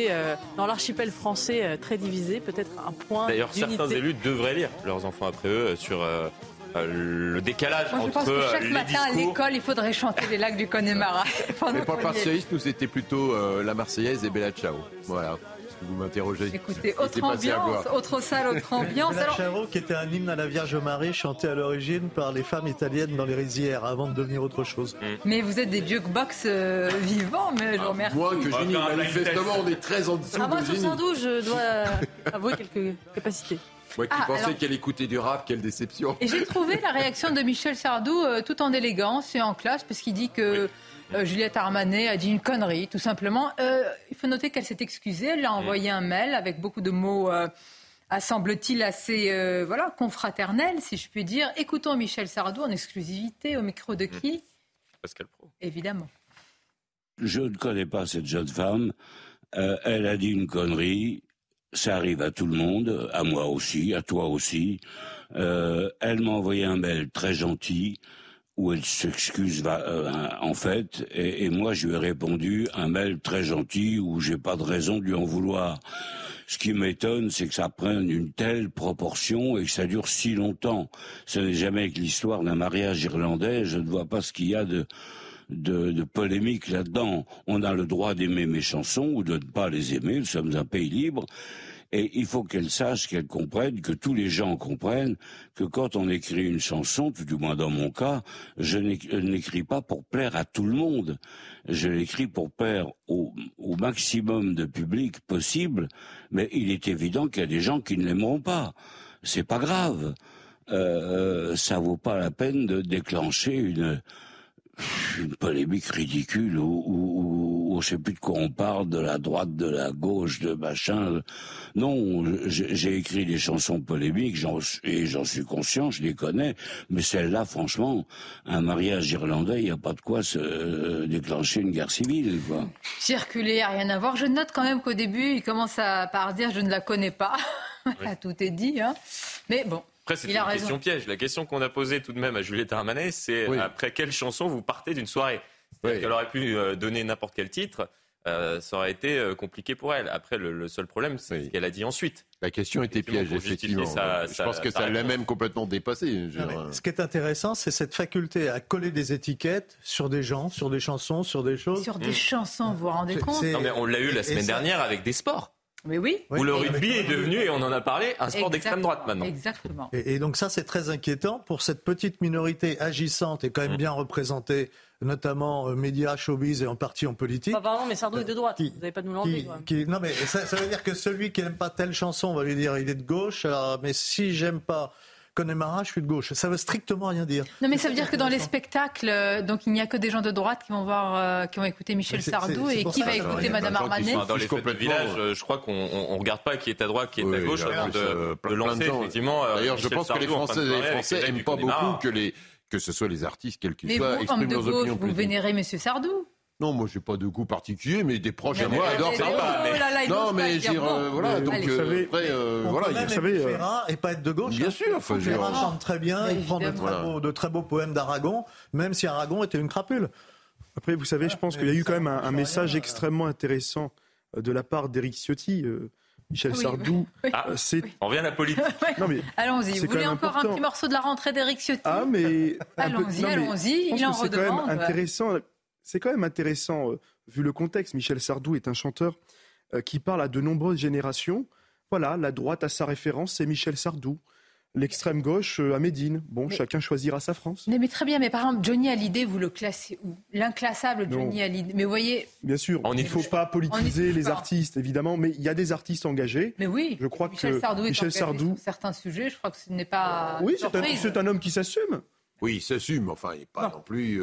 [SPEAKER 8] euh, dans l'archipel français euh, très divisé, peut-être un point.
[SPEAKER 9] D'ailleurs, certains élus devraient lire leurs enfants après eux sur. Euh, le décalage Moi, je pense que
[SPEAKER 1] chaque matin à l'école, il faudrait chanter les lacs du Connemara.
[SPEAKER 10] Mais pour le nous, c'était plutôt la Marseillaise et Bella Ciao. Voilà vous m'interrogez.
[SPEAKER 1] Écoutez, autre ambiance, autre salle, autre ambiance.
[SPEAKER 14] Alors... Charo, qui était un hymne à la Vierge Marie, chanté à l'origine par les femmes italiennes dans les rizières, avant de devenir autre chose.
[SPEAKER 1] Mm. Mais vous êtes des jukebox euh, vivants, mais je vous remercie.
[SPEAKER 10] Moi, que Génie, manifestement, on est très en dessous
[SPEAKER 8] ah, moi,
[SPEAKER 10] de
[SPEAKER 8] Génie. je dois avouer quelques capacités.
[SPEAKER 10] Moi qui ah, pensais qu'elle écoutait du rap, quelle déception.
[SPEAKER 1] Et j'ai trouvé la réaction de Michel Sardou euh, tout en élégance et en classe, parce qu'il dit que... Euh, Juliette Armanet a dit une connerie, tout simplement. Euh, il faut noter qu'elle s'est excusée. Elle a envoyé un mail avec beaucoup de mots, euh, semble-t-il, assez voilà, confraternels, si je puis dire. Écoutons Michel Sardou en exclusivité au micro de qui?
[SPEAKER 9] Pascal Pro.
[SPEAKER 1] Évidemment.
[SPEAKER 25] Je ne connais pas cette jeune femme. elle a dit une connerie. Ça arrive à tout le monde, à moi aussi, à toi aussi. Euh, elle m'a envoyé un mail très gentil où elle s'excuse euh, en fait, et, et, moi je lui ai répondu un mail très gentil où j'ai pas de raison de lui en vouloir. Ce qui m'étonne, c'est que ça prenne une telle proportion et que ça dure si longtemps. Ce n'est jamais que l'histoire d'un mariage irlandais. Je ne vois pas ce qu'il y a de, de, de polémique là-dedans. On a le droit d'aimer mes chansons ou de ne pas les aimer. Nous sommes un pays libre. Et il faut qu'elle sache, qu'elle comprenne, que tous les gens comprennent que quand on écrit une chanson, tout du moins dans mon cas, je n'écris pas pour plaire à tout le monde. Je l'écris pour plaire au, au, maximum de public possible, mais il est évident qu'il y a des gens qui ne l'aimeront pas. C'est pas grave. Euh, ça vaut pas la peine de déclencher une une polémique ridicule où, où, où, je sais plus de quoi on parle, de la droite, de la gauche, de machin. Non, j'ai écrit des chansons polémiques et j'en suis conscient, je les connais, mais celle-là, franchement, un mariage irlandais, il n'y a pas de quoi se euh, déclencher une guerre civile. Quoi.
[SPEAKER 1] Circuler, rien à voir. Je note quand même qu'au début, il commence à, par dire je ne la connais pas. Tout est dit. Hein. Mais bon,
[SPEAKER 9] après, c'est une question piège. La question qu'on a posée tout de même à Juliette Armanet, c'est après quelle chanson vous partez d'une soirée? Elle aurait pu euh, donner n'importe quel titre. Euh, ça aurait été euh, compliqué pour elle. Après, le, seul problème, c'est ce qu'elle a dit ensuite.
[SPEAKER 10] La question était piège, effectivement. Je pense que ça l'a même complètement dépassé.
[SPEAKER 14] ce qui est intéressant, c'est cette faculté à coller des étiquettes sur des gens, sur des chansons, sur des choses.
[SPEAKER 1] Sur des chansons, vous vous rendez compte?
[SPEAKER 9] Non, mais on l'a eu la semaine dernière avec des sports.
[SPEAKER 1] Mais oui.
[SPEAKER 9] Où le rugby est devenu, et on en a parlé, un sport d'extrême droite maintenant.
[SPEAKER 1] Exactement.
[SPEAKER 14] Et, donc ça, c'est très inquiétant pour cette petite minorité agissante et quand même mmh. bien représentée, notamment euh, médias, showbiz et en partie en politique.
[SPEAKER 8] Bah, pardon, mais Sardou est de droite. Vous n'avez pas de nous l'enlever.
[SPEAKER 14] Non, mais ça, ça, veut dire que celui qui n'aime pas telle chanson, on va lui dire il est de gauche. Alors, mais si j'aime pas Connemara, je suis de gauche. Ça veut strictement rien dire.
[SPEAKER 1] Non, mais ça veut dire que dans les spectacles, euh, donc il n'y a que des gens de droite qui vont voir, euh, qui vont écouter Michel Sardou et qui va écouter Madame Armanet.
[SPEAKER 9] Dans les fêtes de village, euh, je crois qu'on ne regarde pas qui est à droite, qui est à gauche avant de, de lancer effectivement.
[SPEAKER 10] D'ailleurs, je pense que les Français, les Français aiment pas beaucoup que les que ce soit les artistes, quels qu'ils soient, expriment leurs opinions.
[SPEAKER 1] Vous vénérez M. Sardou
[SPEAKER 10] non, moi j'ai pas de goût particulier, mais des proches à moi adorent ça. non, mais j'ai voilà, donc
[SPEAKER 14] euh, après, euh, voilà, vous savez, euh, et pas être de gauche.
[SPEAKER 10] Bien hein. sûr,
[SPEAKER 14] Ferrat chante très bien, il prend de très, beaux, de très beaux poèmes d'Aragon, même si Aragon était une crapule.
[SPEAKER 13] Après, vous savez, je pense qu'il y a eu quand même un, message extrêmement intéressant de la part d'Éric Ciotti. Michel Sardou,
[SPEAKER 9] ah, c'est... On revient à la politique.
[SPEAKER 1] allons-y. Vous voulez encore un petit morceau de la rentrée d'Éric Ciotti?
[SPEAKER 13] Ah, mais
[SPEAKER 1] allons-y, allons-y. Il en redemande.
[SPEAKER 13] C'est quand même intéressant c'est quand même intéressant, euh, vu le contexte. Michel Sardou est un chanteur euh, qui parle à de nombreuses générations. Voilà, la droite a sa référence, c'est Michel Sardou. L'extrême gauche euh, à Médine. Bon, chacun choisira sa France.
[SPEAKER 1] Mais, très bien, mais par exemple, Johnny Hallyday, vous le classez où? L'inclassable Johnny Hallyday. Mais vous voyez.
[SPEAKER 13] Bien sûr, il ne faut pas politiser les artistes, évidemment, mais il y a des artistes engagés.
[SPEAKER 1] Mais oui,
[SPEAKER 13] je crois
[SPEAKER 1] Michel
[SPEAKER 13] que
[SPEAKER 1] Sardou
[SPEAKER 13] Michel
[SPEAKER 1] Sardou. Sur certains sujets, je crois que ce n'est pas.
[SPEAKER 13] Oui, c'est un, homme qui s'assume.
[SPEAKER 10] Oui, il s'assume, enfin, il n'est pas non, plus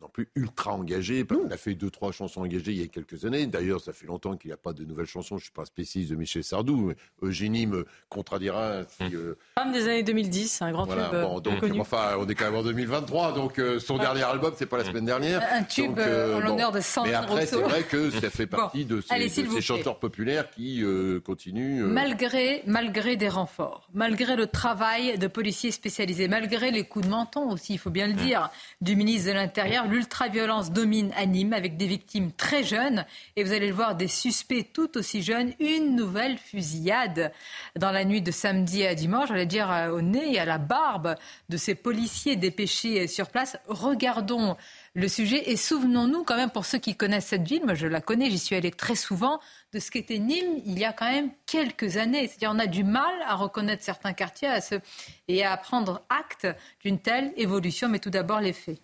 [SPEAKER 10] non plus ultra engagé. On a fait deux, trois chansons engagées il y a quelques années. D'ailleurs, ça fait longtemps qu'il n'y a pas de nouvelles chansons. Je ne suis pas spécialiste de Michel Sardou. Mais Eugénie me contradira. Si,
[SPEAKER 8] hum. euh, Femme des années 2010, un grand tube.
[SPEAKER 10] Bon, donc, enfin, on est quand même en 2023. Donc, euh, son dernier album, c'est pas la semaine dernière.
[SPEAKER 1] Un tube euh, en l'honneur de Sandrine
[SPEAKER 10] Mais après, c'est vrai que ça fait partie de ces, chanteurs populaires qui continuent.
[SPEAKER 1] Malgré, malgré des renforts, malgré le travail de policiers spécialisés, malgré les coups de menton aussi, il faut bien le hum. dire, du ministre de l'Intérieur, l'ultra-violence domine à Nîmes avec des victimes très jeunes et vous allez le voir, des suspects tout aussi jeunes. Une nouvelle fusillade dans la nuit de samedi à dimanche, j'allais dire euh, au nez et à la barbe de ces policiers dépêchés sur place. Regardons le sujet et souvenons-nous quand même pour ceux qui connaissent cette ville, moi je la connais, j'y suis allée très souvent, de ce qu'était Nîmes il y a quand même quelques années. C'est-à-dire on a du mal à reconnaître certains quartiers et à prendre acte d'une telle évolution, mais tout d'abord les faits.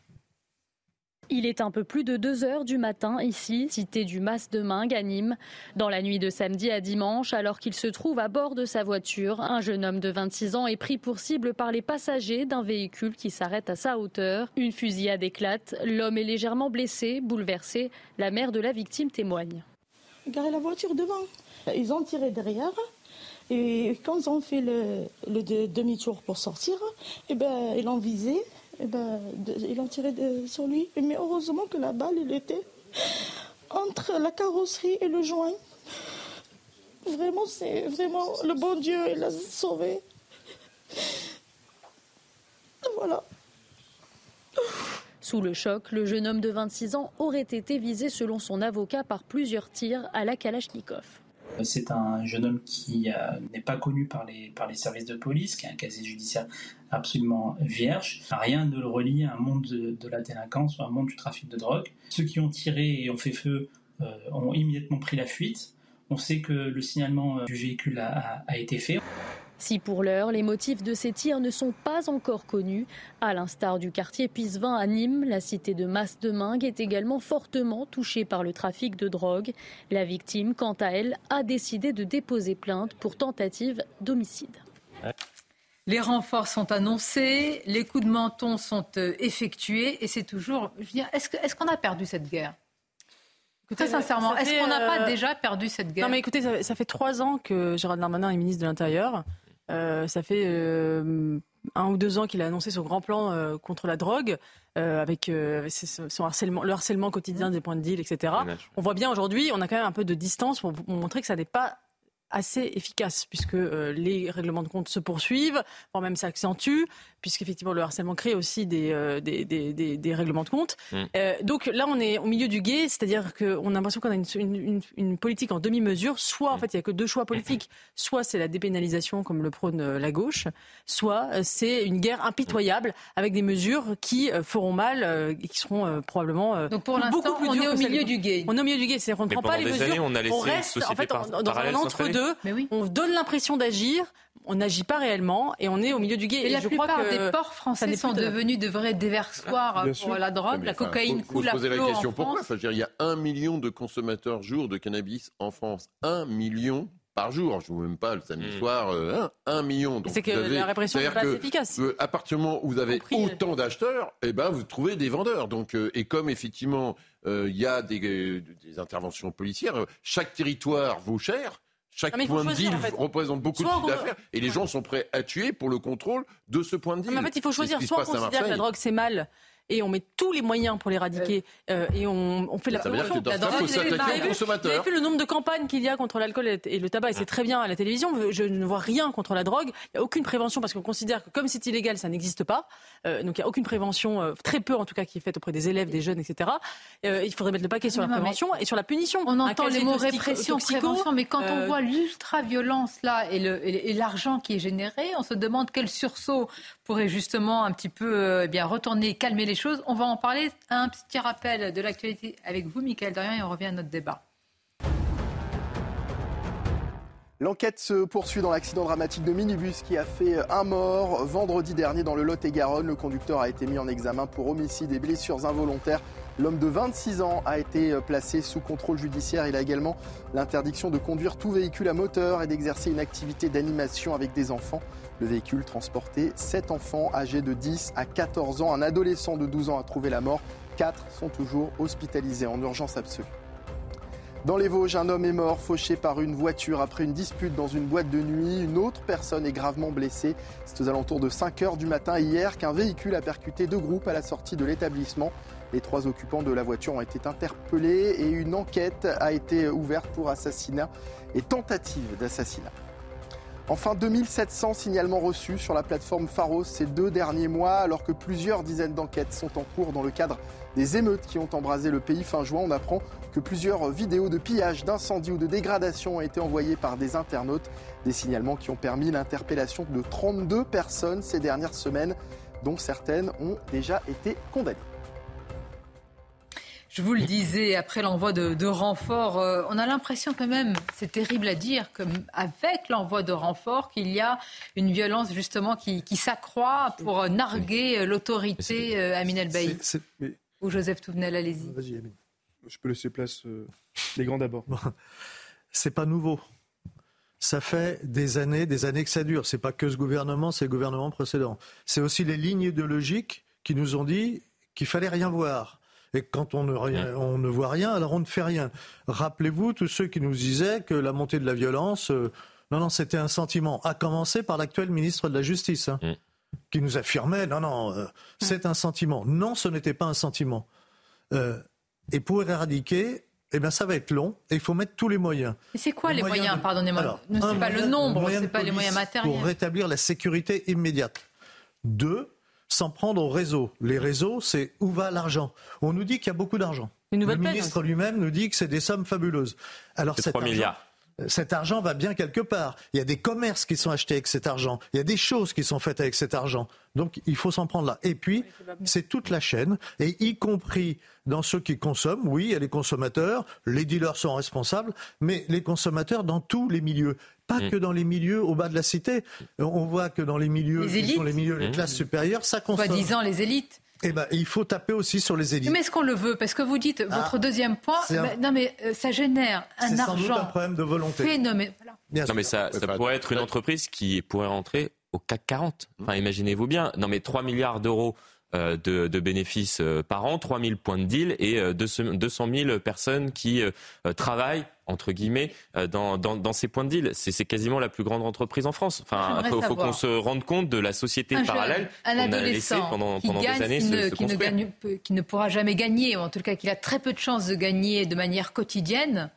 [SPEAKER 3] Il est un peu plus de 2 heures du matin ici, cité du Mas de Mingue à. Dans la nuit de samedi à dimanche, alors qu'il se trouve à bord de sa voiture, un jeune homme de 26 ans est pris pour cible par les passagers d'un véhicule qui s'arrête à sa hauteur. Une fusillade éclate. L'homme est légèrement blessé, bouleversé. La mère de la victime témoigne.
[SPEAKER 4] Garé la voiture devant. Ils ont tiré derrière. Et quand ils ont fait le, demi-tour pour sortir, eh ben, ils l'ont visé et ben, de, sur lui. Mais heureusement que la balle, elle était entre la carrosserie et le joint. Vraiment, c'est vraiment le bon Dieu, il l'a sauvé. Voilà.
[SPEAKER 3] Sous le choc, le jeune homme de 26 ans aurait été visé, selon son avocat, par plusieurs tirs à la Kalachnikov.
[SPEAKER 5] C'est un jeune homme qui euh, n'est pas connu par les, services de police, qui a un casier judiciaire absolument vierge. Rien ne le relie à un monde de, la délinquance ou à un monde du trafic de drogue. Ceux qui ont tiré et ont fait feu euh, ont immédiatement pris la fuite. On sait que le signalement euh, du véhicule a été fait.
[SPEAKER 3] Si pour l'heure, les motifs de ces tirs ne sont pas encore connus, à l'instar du quartier Pisevin à Nîmes, la cité de Masse-de-Mingue est également fortement touchée par le trafic de drogue. La victime, quant à elle, a décidé de déposer plainte pour tentative d'homicide.
[SPEAKER 1] Les renforts sont annoncés, les coups de menton sont euh, effectués et c'est toujours. Est-ce qu'on a perdu cette guerre? Très sincèrement, est-ce qu'on n'a pas euh, déjà perdu cette guerre?
[SPEAKER 8] Non, mais écoutez, ça, ça, fait trois ans que Gérald Darmanin est ministre de l'Intérieur. Euh, ça fait euh, un ou deux ans qu'il a annoncé son grand plan euh, contre la drogue, avec son harcèlement, le harcèlement quotidien des points de deal, etc. On voit bien aujourd'hui, on a quand même un peu de distance pour montrer que ça n'est pas assez efficace puisque les règlements de compte se poursuivent, voire même s'accentuent puisqu'effectivement le harcèlement crée aussi des, euh, des, des, des, règlements de compte. Mm. Euh, donc là, on est au milieu du guet, c'est-à-dire qu'on a l'impression qu'on a une, une, une, politique en demi-mesure. Soit, en mm. fait, il n'y a que deux choix politiques. Soit c'est la dépénalisation, comme le prône euh, la gauche, soit c'est une guerre impitoyable avec des mesures qui feront mal et qui seront probablement
[SPEAKER 1] donc pour l'instant, on est au milieu du guet.
[SPEAKER 8] On est au milieu du guet, c'est-à-dire qu'on ne prend pas les mesures.
[SPEAKER 9] on, a laissé
[SPEAKER 8] on reste en fait dans, dans un entre-deux. On donne l'impression d'agir, on n'agit pas réellement et on est au milieu du guet.
[SPEAKER 1] Et, la je plupart crois que des ports français sont devenus de vrais déversoirs ah, pour la drogue. la cocaïne coule à flot
[SPEAKER 10] la question
[SPEAKER 1] en
[SPEAKER 10] pourquoi enfin, Il y a un million de consommateurs jour de cannabis en France. Un million par jour. Je ne vous même pas le samedi hmm. soir, euh, un, million.
[SPEAKER 8] C'est que la répression n'est pas efficace.
[SPEAKER 10] Euh, à partir du moment où vous avez autant d'acheteurs, eh ben, vous trouvez des vendeurs. Donc, euh, et comme effectivement, il y a des, des, interventions policières, chaque territoire vaut cher. Chaque point de deal représente beaucoup de chiffre d'affaires et les gens sont prêts à tuer pour le contrôle de ce point de deal.
[SPEAKER 8] en fait, il faut choisir. Soit on considère que la drogue c'est mal et on met tous les moyens pour l'éradiquer euh, et on, on, fait la
[SPEAKER 10] prévention. Vous avez
[SPEAKER 8] vu le nombre de campagnes qu'il y a contre l'alcool et le tabac et c'est très bien à la télévision. Je ne vois rien contre la drogue. Il n'y a aucune prévention parce qu'on considère que comme c'est illégal, ça n'existe pas. Euh, donc il n'y a aucune prévention, euh, très peu en tout cas, qui est faite auprès des élèves, des jeunes, etc. il faudrait mettre le paquet sur la prévention et sur la punition.
[SPEAKER 1] On entend les mots répression, prévention, mais quand on voit l'ultra-violence là et l'argent qui est généré, on se demande quel sursaut pourrait justement un petit peu bien retourner, calmer les choses. On va en parler. Un petit rappel de l'actualité avec vous, Michael Dorian, et on revient à notre débat.
[SPEAKER 2] L'enquête se poursuit dans l'accident dramatique de minibus qui a fait un mort vendredi dernier dans le Lot-et-Garonne. Le conducteur a été mis en examen pour homicide et blessures involontaires. L'homme de 26 ans a été placé sous contrôle judiciaire. Il a également l'interdiction de conduire tout véhicule à moteur et d'exercer une activité d'animation avec des enfants. Le véhicule transportait 7 enfants âgés de 10 à 14 ans. Un adolescent de 12 ans a trouvé la mort. 4 sont toujours hospitalisés en urgence absolue. Dans les Vosges, un homme est mort fauché par une voiture après une dispute dans une boîte de nuit. Une autre personne est gravement blessée. C'est aux alentours de 5 heures du matin hier qu'un véhicule a percuté deux groupes à la sortie de l'établissement. Les trois occupants de la voiture ont été interpellés et une enquête a été ouverte pour assassinat et tentative d'assassinat. Enfin, 2700 signalements reçus sur la plateforme Pharos ces deux derniers mois, alors que plusieurs dizaines d'enquêtes sont en cours dans le cadre des émeutes qui ont embrasé le pays fin juin. On apprend que plusieurs vidéos de pillage, d'incendie ou de dégradation ont été envoyées par des internautes. Des signalements qui ont permis l'interpellation de 32 personnes ces dernières semaines, dont certaines ont déjà été condamnées.
[SPEAKER 1] Je vous le disais, après l'envoi de, renforts, euh, on a l'impression quand même, c'est terrible à dire, qu'avec l'envoi de renforts, qu'il y a une violence justement qui, s'accroît pour narguer l'autorité euh, Amin El Ou Joseph Touvenel, allez-y.
[SPEAKER 13] Vas-y, Amin. Je peux laisser place euh, les grands d'abord.
[SPEAKER 14] c'est pas nouveau. Ça fait des années, des années que ça dure. C'est pas que ce gouvernement, c'est le gouvernement précédent. C'est aussi les lignes idéologiques qui nous ont dit qu'il fallait rien voir et quand on ne, on ne voit rien, alors on ne fait rien. Rappelez-vous tous ceux qui nous disaient que la montée de la violence, euh, non, non, c'était un sentiment, à commencer par l'actuel ministre de la Justice, hein, mm. qui nous affirmait, non, non, euh, c'est un sentiment. Non, ce n'était pas un sentiment. Euh, et pour éradiquer, eh bien, ça va être long et il faut mettre tous les moyens.
[SPEAKER 1] Et c'est quoi les, moyens, Pardonnez-moi. Ne c'est pas le nombre, c'est pas les moyens matériels.
[SPEAKER 14] Pour rétablir la sécurité immédiate. Deux, s'en prendre aux réseaux. Les réseaux, c'est où va l'argent? On nous dit qu'il y a beaucoup d'argent. Le ministre lui-même nous dit que c'est des sommes fabuleuses.
[SPEAKER 9] Alors, c'est 3 milliards
[SPEAKER 14] cet argent va bien quelque part. Il y a des commerces qui sont achetés avec cet argent. Il y a des choses qui sont faites avec cet argent. Donc il faut s'en prendre là. Et puis, c'est toute la chaîne, et y compris dans ceux qui consomment. Oui, il y a les consommateurs, les dealers sont responsables, mais les consommateurs dans tous les milieux. Pas mm. que dans les milieux au bas de la cité. On voit que dans les milieux
[SPEAKER 1] les qui
[SPEAKER 14] sont les milieux, les mm. classes supérieures, ça consomme.
[SPEAKER 1] Soi-disant les élites.
[SPEAKER 14] Eh ben, il faut taper aussi sur les élites.
[SPEAKER 1] Mais est-ce qu'on le veut? Parce que vous dites, ah. votre deuxième point, non mais euh, ça génère un argent. C'est un
[SPEAKER 14] problème de volonté.
[SPEAKER 1] Phénomène.
[SPEAKER 9] Non mais ça, ça pourrait être une entreprise qui pourrait rentrer au CAC 40. Enfin, imaginez-vous bien. Non mais 3 milliards d'euros de, de, bénéfices euh, par an, 3000 points de deal et 200 000 personnes qui travaillent entre guillemets, dans, dans, dans, ces points de deal. C'est quasiment la plus grande entreprise en France. Enfin, il faut, qu'on se rende compte de la société parallèle qu'on a laissée pendant, pendant des années
[SPEAKER 1] qui
[SPEAKER 9] ne,
[SPEAKER 1] qui, ne gagne, qui ne pourra jamais gagner, ou en tout cas qui a très peu de chances de gagner de manière quotidienne.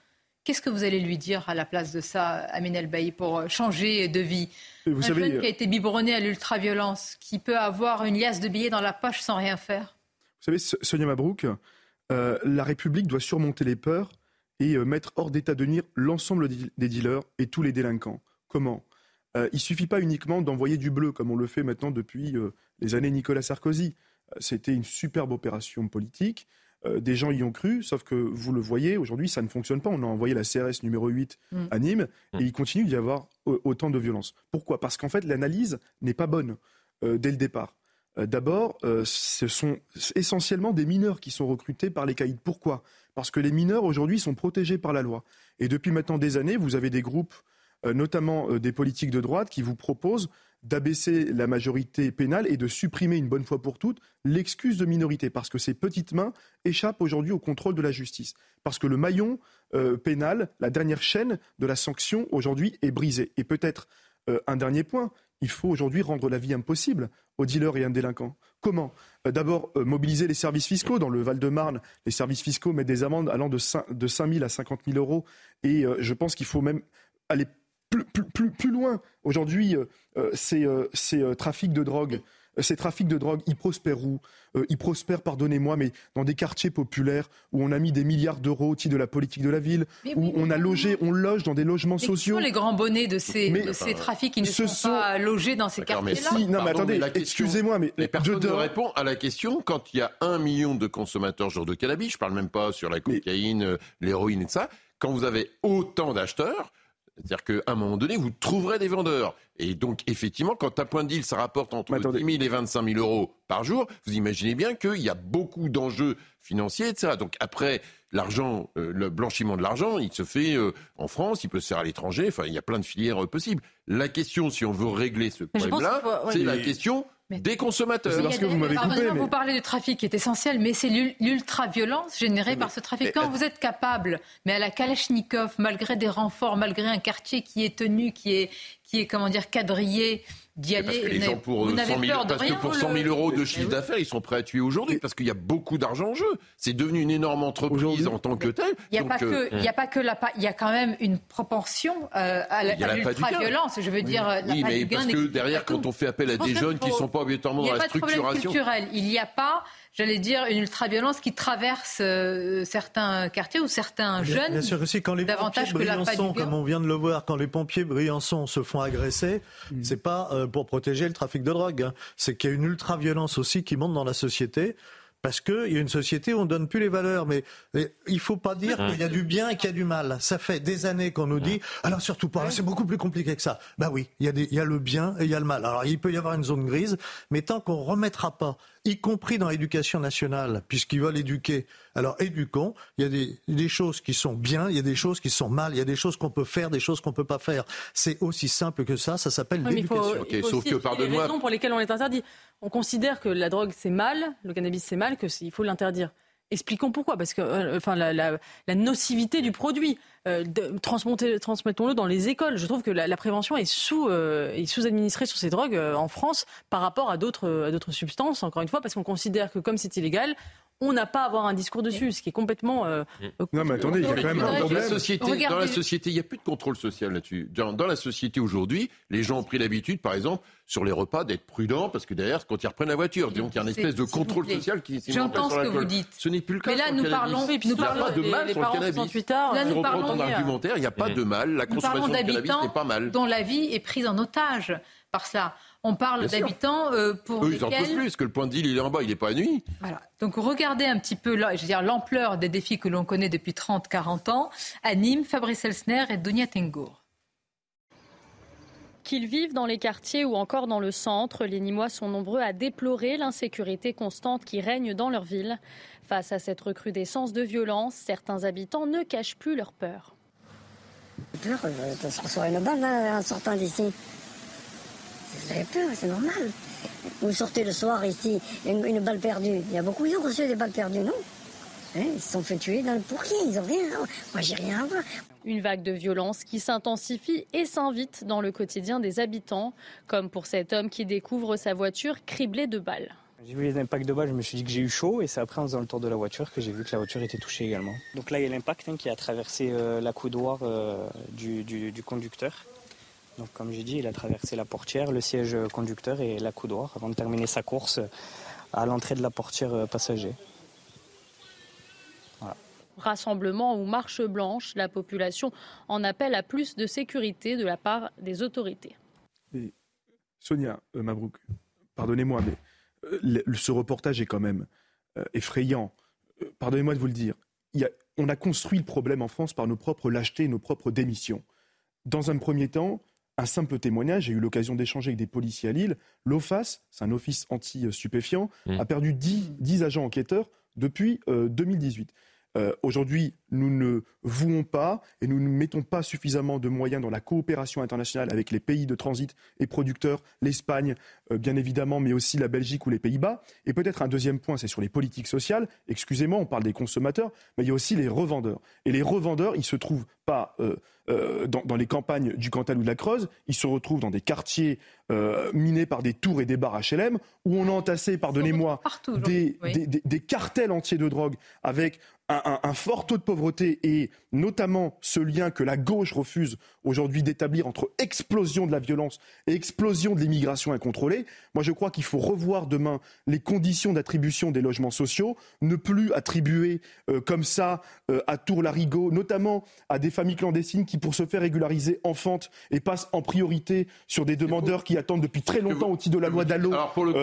[SPEAKER 1] Qu'est-ce que vous allez lui dire à la place de ça, Amin El Bailly, pour changer de vie vous Un savez, jeune qui a été biberonné à l'ultraviolence, qui peut avoir une liasse de billets dans la poche sans rien faire?
[SPEAKER 13] Vous savez, Sonia Mabrouk, euh, la République doit surmonter les peurs et euh, mettre hors d'état de nuire l'ensemble des dealers et tous les délinquants. Comment? Euh, Il ne suffit pas uniquement d'envoyer du bleu, comme on le fait maintenant depuis euh, les années Nicolas Sarkozy. C'était une superbe opération politique. Des gens y ont cru, sauf que vous le voyez, aujourd'hui, ça ne fonctionne pas. On a envoyé la CRS numéro 8 mm. à Nîmes et il continue d'y avoir autant de violence. Pourquoi? Parce qu'en fait, l'analyse n'est pas bonne dès le départ. D'abord, ce sont essentiellement des mineurs qui sont recrutés par les caïds. Pourquoi? Parce que les mineurs aujourd'hui sont protégés par la loi. Et depuis maintenant des années, vous avez des groupes, euh, notamment euh, des politiques de droite, qui vous proposent d'abaisser la majorité pénale et de supprimer une bonne fois pour toutes l'excuse de minorité, parce que ces petites mains échappent aujourd'hui au contrôle de la justice, parce que le maillon euh, pénal, la dernière chaîne de la sanction aujourd'hui est brisé. Et peut-être un dernier point, il faut aujourd'hui rendre la vie impossible aux dealers et à un délinquant. Comment? Euh, D'abord, euh, mobiliser les services fiscaux. Dans le Val-de-Marne, les services fiscaux mettent des amendes allant de 5, de 000 à 50 000 euros. Et euh, je pense qu'il faut même aller plus, plus, plus, loin. Aujourd'hui, ces, ces trafics de drogue euh, ces trafics de drogue, ils prospèrent où? Euh, Ils prospèrent, pardonnez-moi, mais dans des quartiers populaires où on a mis des milliards d'euros au titre de la politique de la ville, où on a logé, on loge dans des logements sociaux. Qui
[SPEAKER 1] sont les grands bonnets de ces, trafics qui ne sont, pas logés dans ces quartiers-là?
[SPEAKER 13] Non, mais attendez, excusez-moi, mais,
[SPEAKER 10] mais personne ne répond à la question quand il y a un million de consommateurs jour de cannabis. Je parle même pas sur la cocaïne, euh, l'héroïne et tout ça. Quand vous avez autant d'acheteurs, c'est-à-dire qu'à un moment donné, vous trouverez des vendeurs. Et donc, effectivement, quand un point de deal, ça rapporte entre 10 000 et 25 000 euros par jour, vous imaginez bien qu'il y a beaucoup d'enjeux financiers, etc. Donc après, l'argent, euh, le blanchiment de l'argent, il se fait euh, en France, il peut se faire à l'étranger, enfin, il y a plein de filières euh, possibles. La question, si on veut régler ce problème-là, c'est la question des consommateurs.
[SPEAKER 1] Parce que vous m'avez coupé. Vous parlez du trafic qui est essentiel, mais c'est l'ultra-violence générée par ce trafic. Quand vous êtes capable, mais à la Kalachnikov, malgré des renforts, malgré un quartier qui est tenu, qui est, qui est comment dire, quadrillé, d'y aller. Parce
[SPEAKER 10] que les gens pour 100 000, parce que pour 100 000 euros de chiffre d'affaires, ils sont prêts à tuer aujourd'hui parce qu'il y a beaucoup d'argent en jeu. C'est devenu une énorme entreprise en tant que telle.
[SPEAKER 1] Il n'y a, pas que, il y a pas que la, il y a quand même une proportion euh, à l'ultra-violence. Je veux dire,
[SPEAKER 10] oui, la mais parce que derrière, quand on fait appel à des jeunes qui ne sont pas obligatoirement dans la structuration.
[SPEAKER 1] Il n'y a pas j'allais dire, une ultra-violence qui traverse euh, certains quartiers ou certains jeunes.
[SPEAKER 14] Bien sûr aussi, quand les pompiers Briançon, comme on vient de le voir, quand les pompiers Briançon se font agresser, mm. c'est pas euh, pour protéger le trafic de drogue, hein. c'est qu'il y a une ultra-violence aussi qui monte dans la société parce qu'il y a une société où on ne donne plus les valeurs. Mais, il ne faut pas dire qu'il y a du bien et qu'il y a du mal. Ça fait des années qu'on nous dit, alors surtout pas, c'est beaucoup plus compliqué que ça. Ben oui, il y, a il y a le bien et il y a le mal. Alors il peut y avoir une zone grise, mais tant qu'on ne remettra pas y compris dans l'éducation nationale, puisqu'ils veulent éduquer. Alors éduquons, il y a des, des, choses qui sont bien, il y a des choses qui sont mal, il y a des choses qu'on peut faire, des choses qu'on ne peut pas faire. C'est aussi simple que ça, ça s'appelle l'éducation.
[SPEAKER 1] Okay, sauf que, pardonne-moi... raisons pour lesquelles on est interdit. On considère que la drogue c'est mal, le cannabis c'est mal, qu'il faut l'interdire. Expliquons pourquoi, parce que euh, enfin, la, nocivité du produit, euh, transmettons-le dans les écoles. Je trouve que la, prévention est sous, euh, est sous administrée sur ces drogues en France par rapport à d'autres, à d'autres substances, encore une fois, parce qu'on considère que comme c'est illégal,
[SPEAKER 8] on n'a pas à avoir un discours dessus, ce qui est complètement. Euh,
[SPEAKER 13] non, mais attendez, il y a quand même un
[SPEAKER 10] problème. Dans la société, dans la société, il n'y a plus de contrôle social là-dessus. Dans, dans, la société aujourd'hui, les gens ont pris l'habitude, par exemple, sur les repas, d'être prudents, parce que derrière, quand ils reprennent la voiture, donc il y a une espèce de contrôle social qui
[SPEAKER 1] s'est J'entends ce que vous dites.
[SPEAKER 10] Ce n'est plus le cas.
[SPEAKER 1] Mais là, nous parlons.
[SPEAKER 10] Il n'y a pas de mal sur le cannabis. Là, nous parlons. argumentaire, il n'y a pas de mal. La consommation de cannabis n'est pas mal.
[SPEAKER 1] Dont la vie est prise en otage par cela. On parle d'habitants euh, pour
[SPEAKER 10] Eux,
[SPEAKER 1] lesquels...
[SPEAKER 10] ils en peuvent plus, que le point de deal, il est en bas, il n'est pas à nuit.
[SPEAKER 1] Voilà. Donc regardez un petit peu je veux dire, l'ampleur des défis que l'on connaît depuis 30-40 ans. À Nîmes, Fabrice Elsner et Donia Tengour.
[SPEAKER 3] Qu'ils vivent dans les quartiers ou encore dans le centre, les Nîmois sont nombreux à déplorer l'insécurité constante qui règne dans leur ville. Face à cette recrudescence de violence, certains habitants ne cachent plus leur peur.
[SPEAKER 26] Peur de se recevoir une balle en sortant d'ici. Vous avez peur, c'est normal. Vous sortez le soir ici, une, balle perdue. Il y a beaucoup qui ont reçu des balles perdues, non hein, Ils se sont fait tuer dans le pourrier, ils ont rien. Moi, j'ai rien à voir.
[SPEAKER 3] Une vague de violence qui s'intensifie et s'invite dans le quotidien des habitants, comme pour cet homme qui découvre sa voiture criblée de balles.
[SPEAKER 27] J'ai vu les impacts de balles, je me suis dit que j'ai eu chaud et c'est après en faisant le tour de la voiture que j'ai vu que la voiture était touchée également. Donc là il y a l'impact hein, qui a traversé euh, la coudoir euh, du, conducteur. Donc comme j'ai dit, il a traversé la portière, le siège conducteur et la coudoir avant de terminer sa course à l'entrée de la portière euh, passager.
[SPEAKER 3] Rassemblement ou marche blanche, la population en appelle à plus de sécurité de la part des autorités.
[SPEAKER 13] Sonia Mabrouk, pardonnez-moi, mais ce reportage est quand même euh, effrayant. Euh, pardonnez-moi de vous le dire. on a construit le problème en France par nos propres lâchetés et nos propres démissions. Dans un premier temps, un simple témoignage, j'ai eu l'occasion d'échanger avec des policiers à Lille. L'OFAS, c'est un office anti-stupéfiant, mmh. a perdu 10, agents enquêteurs depuis 2018. Euh, aujourd'hui, nous ne vouons pas et nous ne mettons pas suffisamment de moyens dans la coopération internationale avec les pays de transit et producteurs, l'Espagne, euh, bien évidemment, mais aussi la Belgique ou les Pays-Bas. Et peut-être un deuxième point, c'est sur les politiques sociales. Excusez-moi, on parle des consommateurs, mais il y a aussi les revendeurs. Et les revendeurs, ils se trouvent pas euh, dans, les campagnes du Cantal ou de la Creuse, ils se retrouvent dans des quartiers minés par des tours et des bars HLM, où on a entassé, pardonnez-moi, des, des cartels entiers de drogue avec un, fort taux de pauvreté et notamment ce lien que la gauche refuse aujourd'hui d'établir entre explosion de la violence et explosion de l'immigration incontrôlée, moi je crois qu'il faut revoir demain les conditions d'attribution des logements sociaux, ne plus attribuer euh, comme ça euh, à Tour-Larigot, notamment à des familles clandestines qui, pour se faire régulariser, enfantent et passent en priorité sur des demandeurs qui attendent depuis très longtemps au titre de la loi Dallot.
[SPEAKER 10] Alors pour le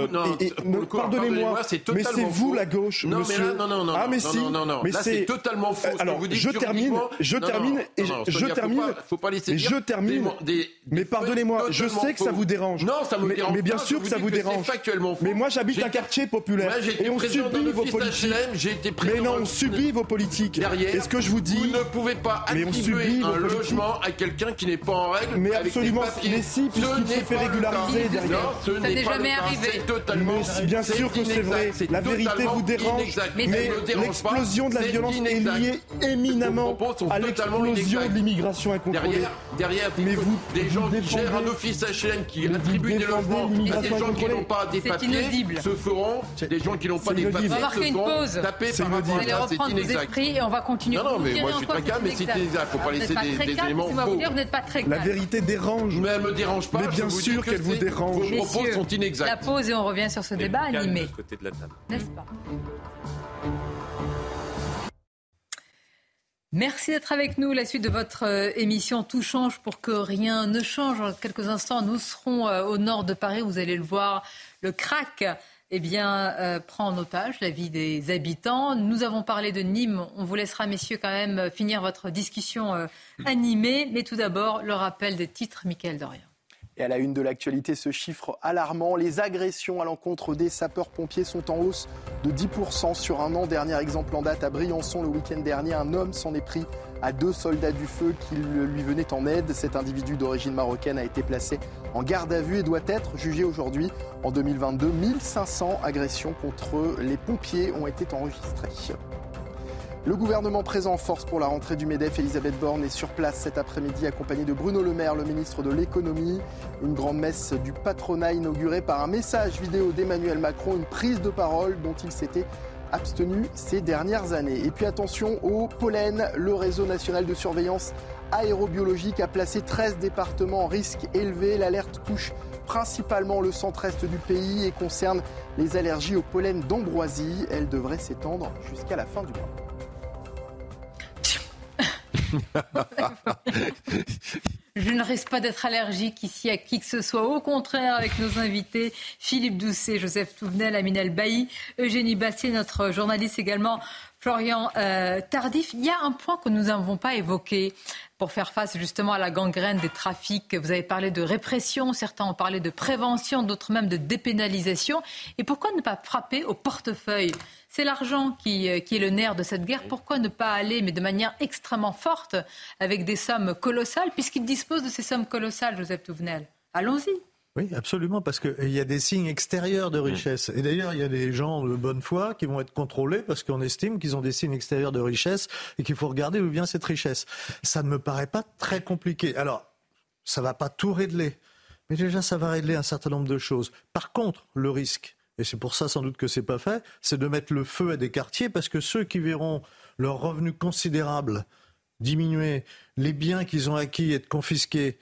[SPEAKER 10] coup,
[SPEAKER 13] pardonnez-moi, mais c'est vous la gauche,
[SPEAKER 10] non,
[SPEAKER 13] monsieur.
[SPEAKER 10] Mais non, non, non, ah mais si,
[SPEAKER 13] c'est
[SPEAKER 10] totalement faux.
[SPEAKER 13] Alors, vous dites je termine, je termine, et je termine.
[SPEAKER 10] Faut pas laisser
[SPEAKER 13] je termine. Mais pardonnez-moi, je sais que ça vous dérange.
[SPEAKER 10] Non, ça me dérange.
[SPEAKER 13] Mais bien sûr que ça vous dérange. Mais moi, j'habite un quartier populaire et on subit vos politiques. Mais non, on subit vos politiques.
[SPEAKER 10] Et
[SPEAKER 13] ce que je vous dis,
[SPEAKER 10] vous ne pouvez pas attribuer un logement à quelqu'un qui n'est pas en règle.
[SPEAKER 13] Mais absolument, mais si, puisqu'il se fait régulariser derrière.
[SPEAKER 1] Ça n'est jamais arrivé.
[SPEAKER 13] Mais bien sûr que c'est vrai. La vérité vous dérange. Mais l'explosion de la violence est liée éminemment à l'explosion de l'immigration incontrôlée.
[SPEAKER 10] Derrière, mais vous, des gens qui gèrent un office HLM qui attribuent des logements à des gens qui n'ont pas des papiers se feront, des gens qui n'ont pas des papiers se feront taper par rapport à ça.
[SPEAKER 1] C'est inexact. et on va continuer.
[SPEAKER 10] Non, non, mais moi je suis très calme, mais c'est inexact. Il ne faut pas laisser des éléments faux.
[SPEAKER 13] La vérité dérange.
[SPEAKER 10] Mais elle me dérange pas.
[SPEAKER 13] Mais bien sûr qu'elle vous dérange.
[SPEAKER 10] Vos propos sont inexacts.
[SPEAKER 1] La pause et on revient sur ce débat animé. N'est-ce pas? Merci d'être avec nous. La suite de votre euh, émission Tout change pour que rien ne change. En quelques instants, nous serons euh, au nord de Paris. Vous allez le voir. Le crack eh bien, euh, prend en otage la vie des habitants. Nous avons parlé de Nîmes. On vous laissera, messieurs, quand même finir votre discussion animée. Mais tout d'abord, le rappel des titres, Michael Dorian.
[SPEAKER 2] Et à la une de l'actualité, ce chiffre alarmant, les agressions à l'encontre des sapeurs-pompiers sont en hausse de 10% sur un an. Dernier exemple en date à Briançon le week-end dernier, un homme s'en est pris à deux soldats du feu qui lui venaient en aide. Cet individu d'origine marocaine a été placé en garde à vue et doit être jugé aujourd'hui. En 2022, 1500 agressions contre les pompiers ont été enregistrées. Le gouvernement présent en force pour la rentrée du MEDEF, Elisabeth Borne, est sur place cet après-midi accompagnée de Bruno Le Maire, le ministre de l'économie. Une grande messe du patronat inaugurée par un message vidéo d'Emmanuel Macron, une prise de parole dont il s'était abstenu ces dernières années. Et puis attention au pollen, le réseau national de surveillance aérobiologique a placé 13 départements en risque élevé. L'alerte touche principalement le centre-est du pays et concerne les allergies au pollen d'ambroisie. Elle devrait s'étendre jusqu'à la fin du mois.
[SPEAKER 1] Je ne risque pas d'être allergique ici à qui que ce soit. Au contraire, avec nos invités, Philippe Doucet, Joseph Touvenel, Aminel Bailly, Eugénie Bastier, notre journaliste également, Florian euh, Tardif. Il y a un point que nous n'avons pas évoqué pour faire face justement à la gangrène des trafics. Vous avez parlé de répression, certains ont parlé de prévention, d'autres même de dépénalisation. Et pourquoi ne pas frapper au portefeuille? C'est l'argent qui, euh, qui, est le nerf de cette guerre. Pourquoi ne pas aller, mais de manière extrêmement forte, avec des sommes colossales, puisqu'il dispose de ces sommes colossales, Joseph Touvenel? Allons-y.
[SPEAKER 14] Oui, absolument, parce qu'il y a des signes extérieurs de richesse. Et d'ailleurs, il y a des gens de bonne foi qui vont être contrôlés parce qu'on estime qu'ils ont des signes extérieurs de richesse et qu'il faut regarder d'où vient cette richesse. Ça ne me paraît pas très compliqué. Alors, ça va pas tout régler, mais déjà, ça va régler un certain nombre de choses. Par contre, le risque, et c'est pour ça sans doute que c'est pas fait, c'est de mettre le feu à des quartiers parce que ceux qui verront leurs revenus considérables diminuer, les biens qu'ils ont acquis être confisqués,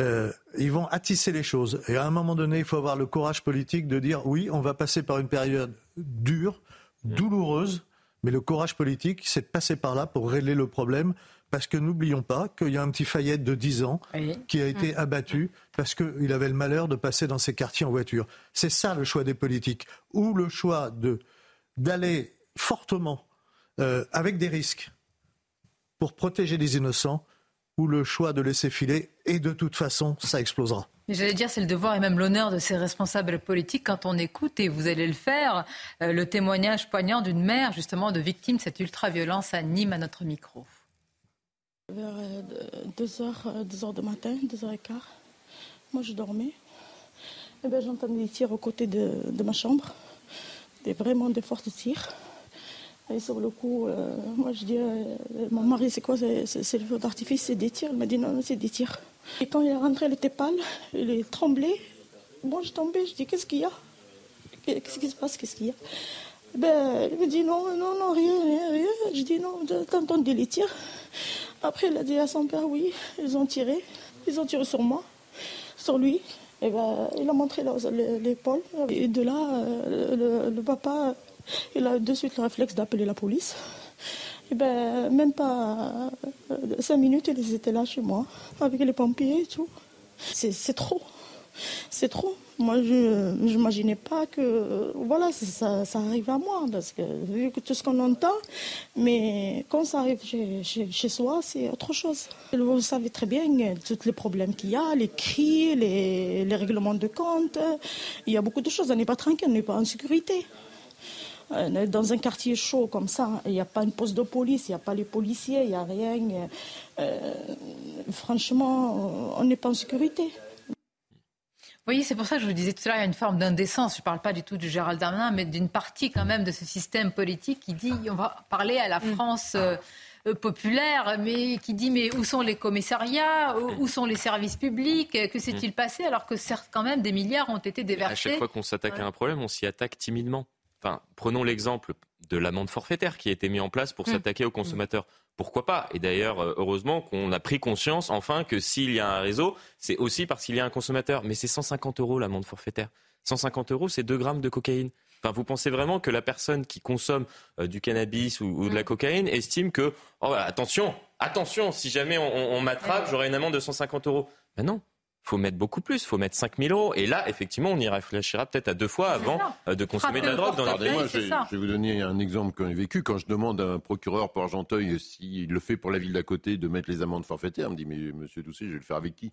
[SPEAKER 14] euh, ils vont attisser les choses. Et à un moment donné, il faut avoir le courage politique de dire oui, on va passer par une période dure, douloureuse, mais le courage politique, c'est de passer par là pour régler le problème parce que n'oublions pas qu'il y a un petit Fayette de 10 ans qui a été abattu parce qu'il avait le malheur de passer dans ces quartiers en voiture. C'est ça le choix des politiques. Ou le choix de, d'aller fortement, euh, avec des risques, pour protéger les innocents, ou le choix de laisser filer, et de toute façon, ça explosera.
[SPEAKER 1] J'allais dire, c'est le devoir et même l'honneur de ces responsables politiques quand on écoute, et vous allez le faire, euh, le témoignage poignant d'une mère, justement, de victime de cette ultra-violence à Nîmes à notre micro.
[SPEAKER 4] Vers 2h, euh, 2h euh, du matin, 2h15, moi je dormais. Et ben, j'entendais des tirs aux côtés de, ma chambre, des, vraiment de forts tirs. Et sur le coup, euh, moi je dis, mon mari, c'est quoi? C'est le feu d'artifice, c'est des tirs. Il m'a dit, non, non c'est des tirs. Et quand il est rentré, il était pâle, il est tremblé. Moi je tombais, je dis, qu'est-ce qu'il y a? Qu'est-ce qui se passe? Qu'est-ce qu'il y a? Ben, Il me dit, non, non, non, rien, rien, rien. Je dis, non, entendu les tirs. Après, il a dit à son père, oui, ils ont tiré. Ils ont tiré sur moi, sur lui. Et ben, il a montré l'épaule. Et de là, euh, le, papa, il a de suite le réflexe d'appeler la police. Et ben, même pas euh, cinq minutes, ils étaient là chez moi, avec les pompiers et tout. C'est trop. C'est trop. Moi, je n'imaginais pas que voilà, ça, arrive à moi, parce que vu que tout ce qu'on entend, mais quand ça arrive chez, soi, c'est autre chose. Vous savez très bien tous les problèmes qu'il y a, les cris, les, les règlements de compte. Il y a beaucoup de choses. On n'est pas tranquille, on n'est pas en sécurité. Euh, dans un quartier chaud comme ça, il n'y a pas une poste de police, il n'y a pas les policiers, il n'y a rien. Euh, franchement, on n'est pas en sécurité.
[SPEAKER 1] Vous voyez, c'est pour ça que je vous disais tout à l'heure, il y a une forme d'indécence. Je ne parle pas du tout du Gérald Darmanin, mais d'une partie quand même de ce système politique qui dit on va parler à la mm. France. Euh, euh, populaire, mais qui dit mais où sont les commissariats, où, sont les services publics, que s'est-il mm. passé alors que certes quand même des milliards ont été déversés. À
[SPEAKER 9] chaque fois qu'on s'attaque à un problème, on s'y attaque timidement. Enfin, prenons l'exemple de l'amende forfaitaire qui a été mis en place pour mm. s'attaquer aux consommateurs pourquoi pas? Et d'ailleurs, euh, heureusement qu'on a pris conscience enfin que s'il y a un réseau, c'est aussi parce qu'il y a un consommateur. Mais c'est 150 euros l'amende forfaitaire. 150 euros, c'est 2 grammes de cocaïne. Enfin, vous pensez vraiment que la personne qui consomme euh, du cannabis ou, de la mm. cocaïne estime que, oh, attention, attention, si jamais on, m'attrape, j'aurai une amende de 150 euros Ben non, faut mettre beaucoup plus, faut mettre 5 000 euros. Et là, effectivement, on y réfléchira peut-être à deux fois avant euh, de consommer de la drogue dans les
[SPEAKER 10] Moi, je, vais vous donner un exemple qu'on a vécu. Quand je demande à un procureur pour Argenteuil s'il le fait pour la ville d'à côté de mettre les amendes forfaitaires, il me dit mais Monsieur Doucet, je vais le faire avec qui?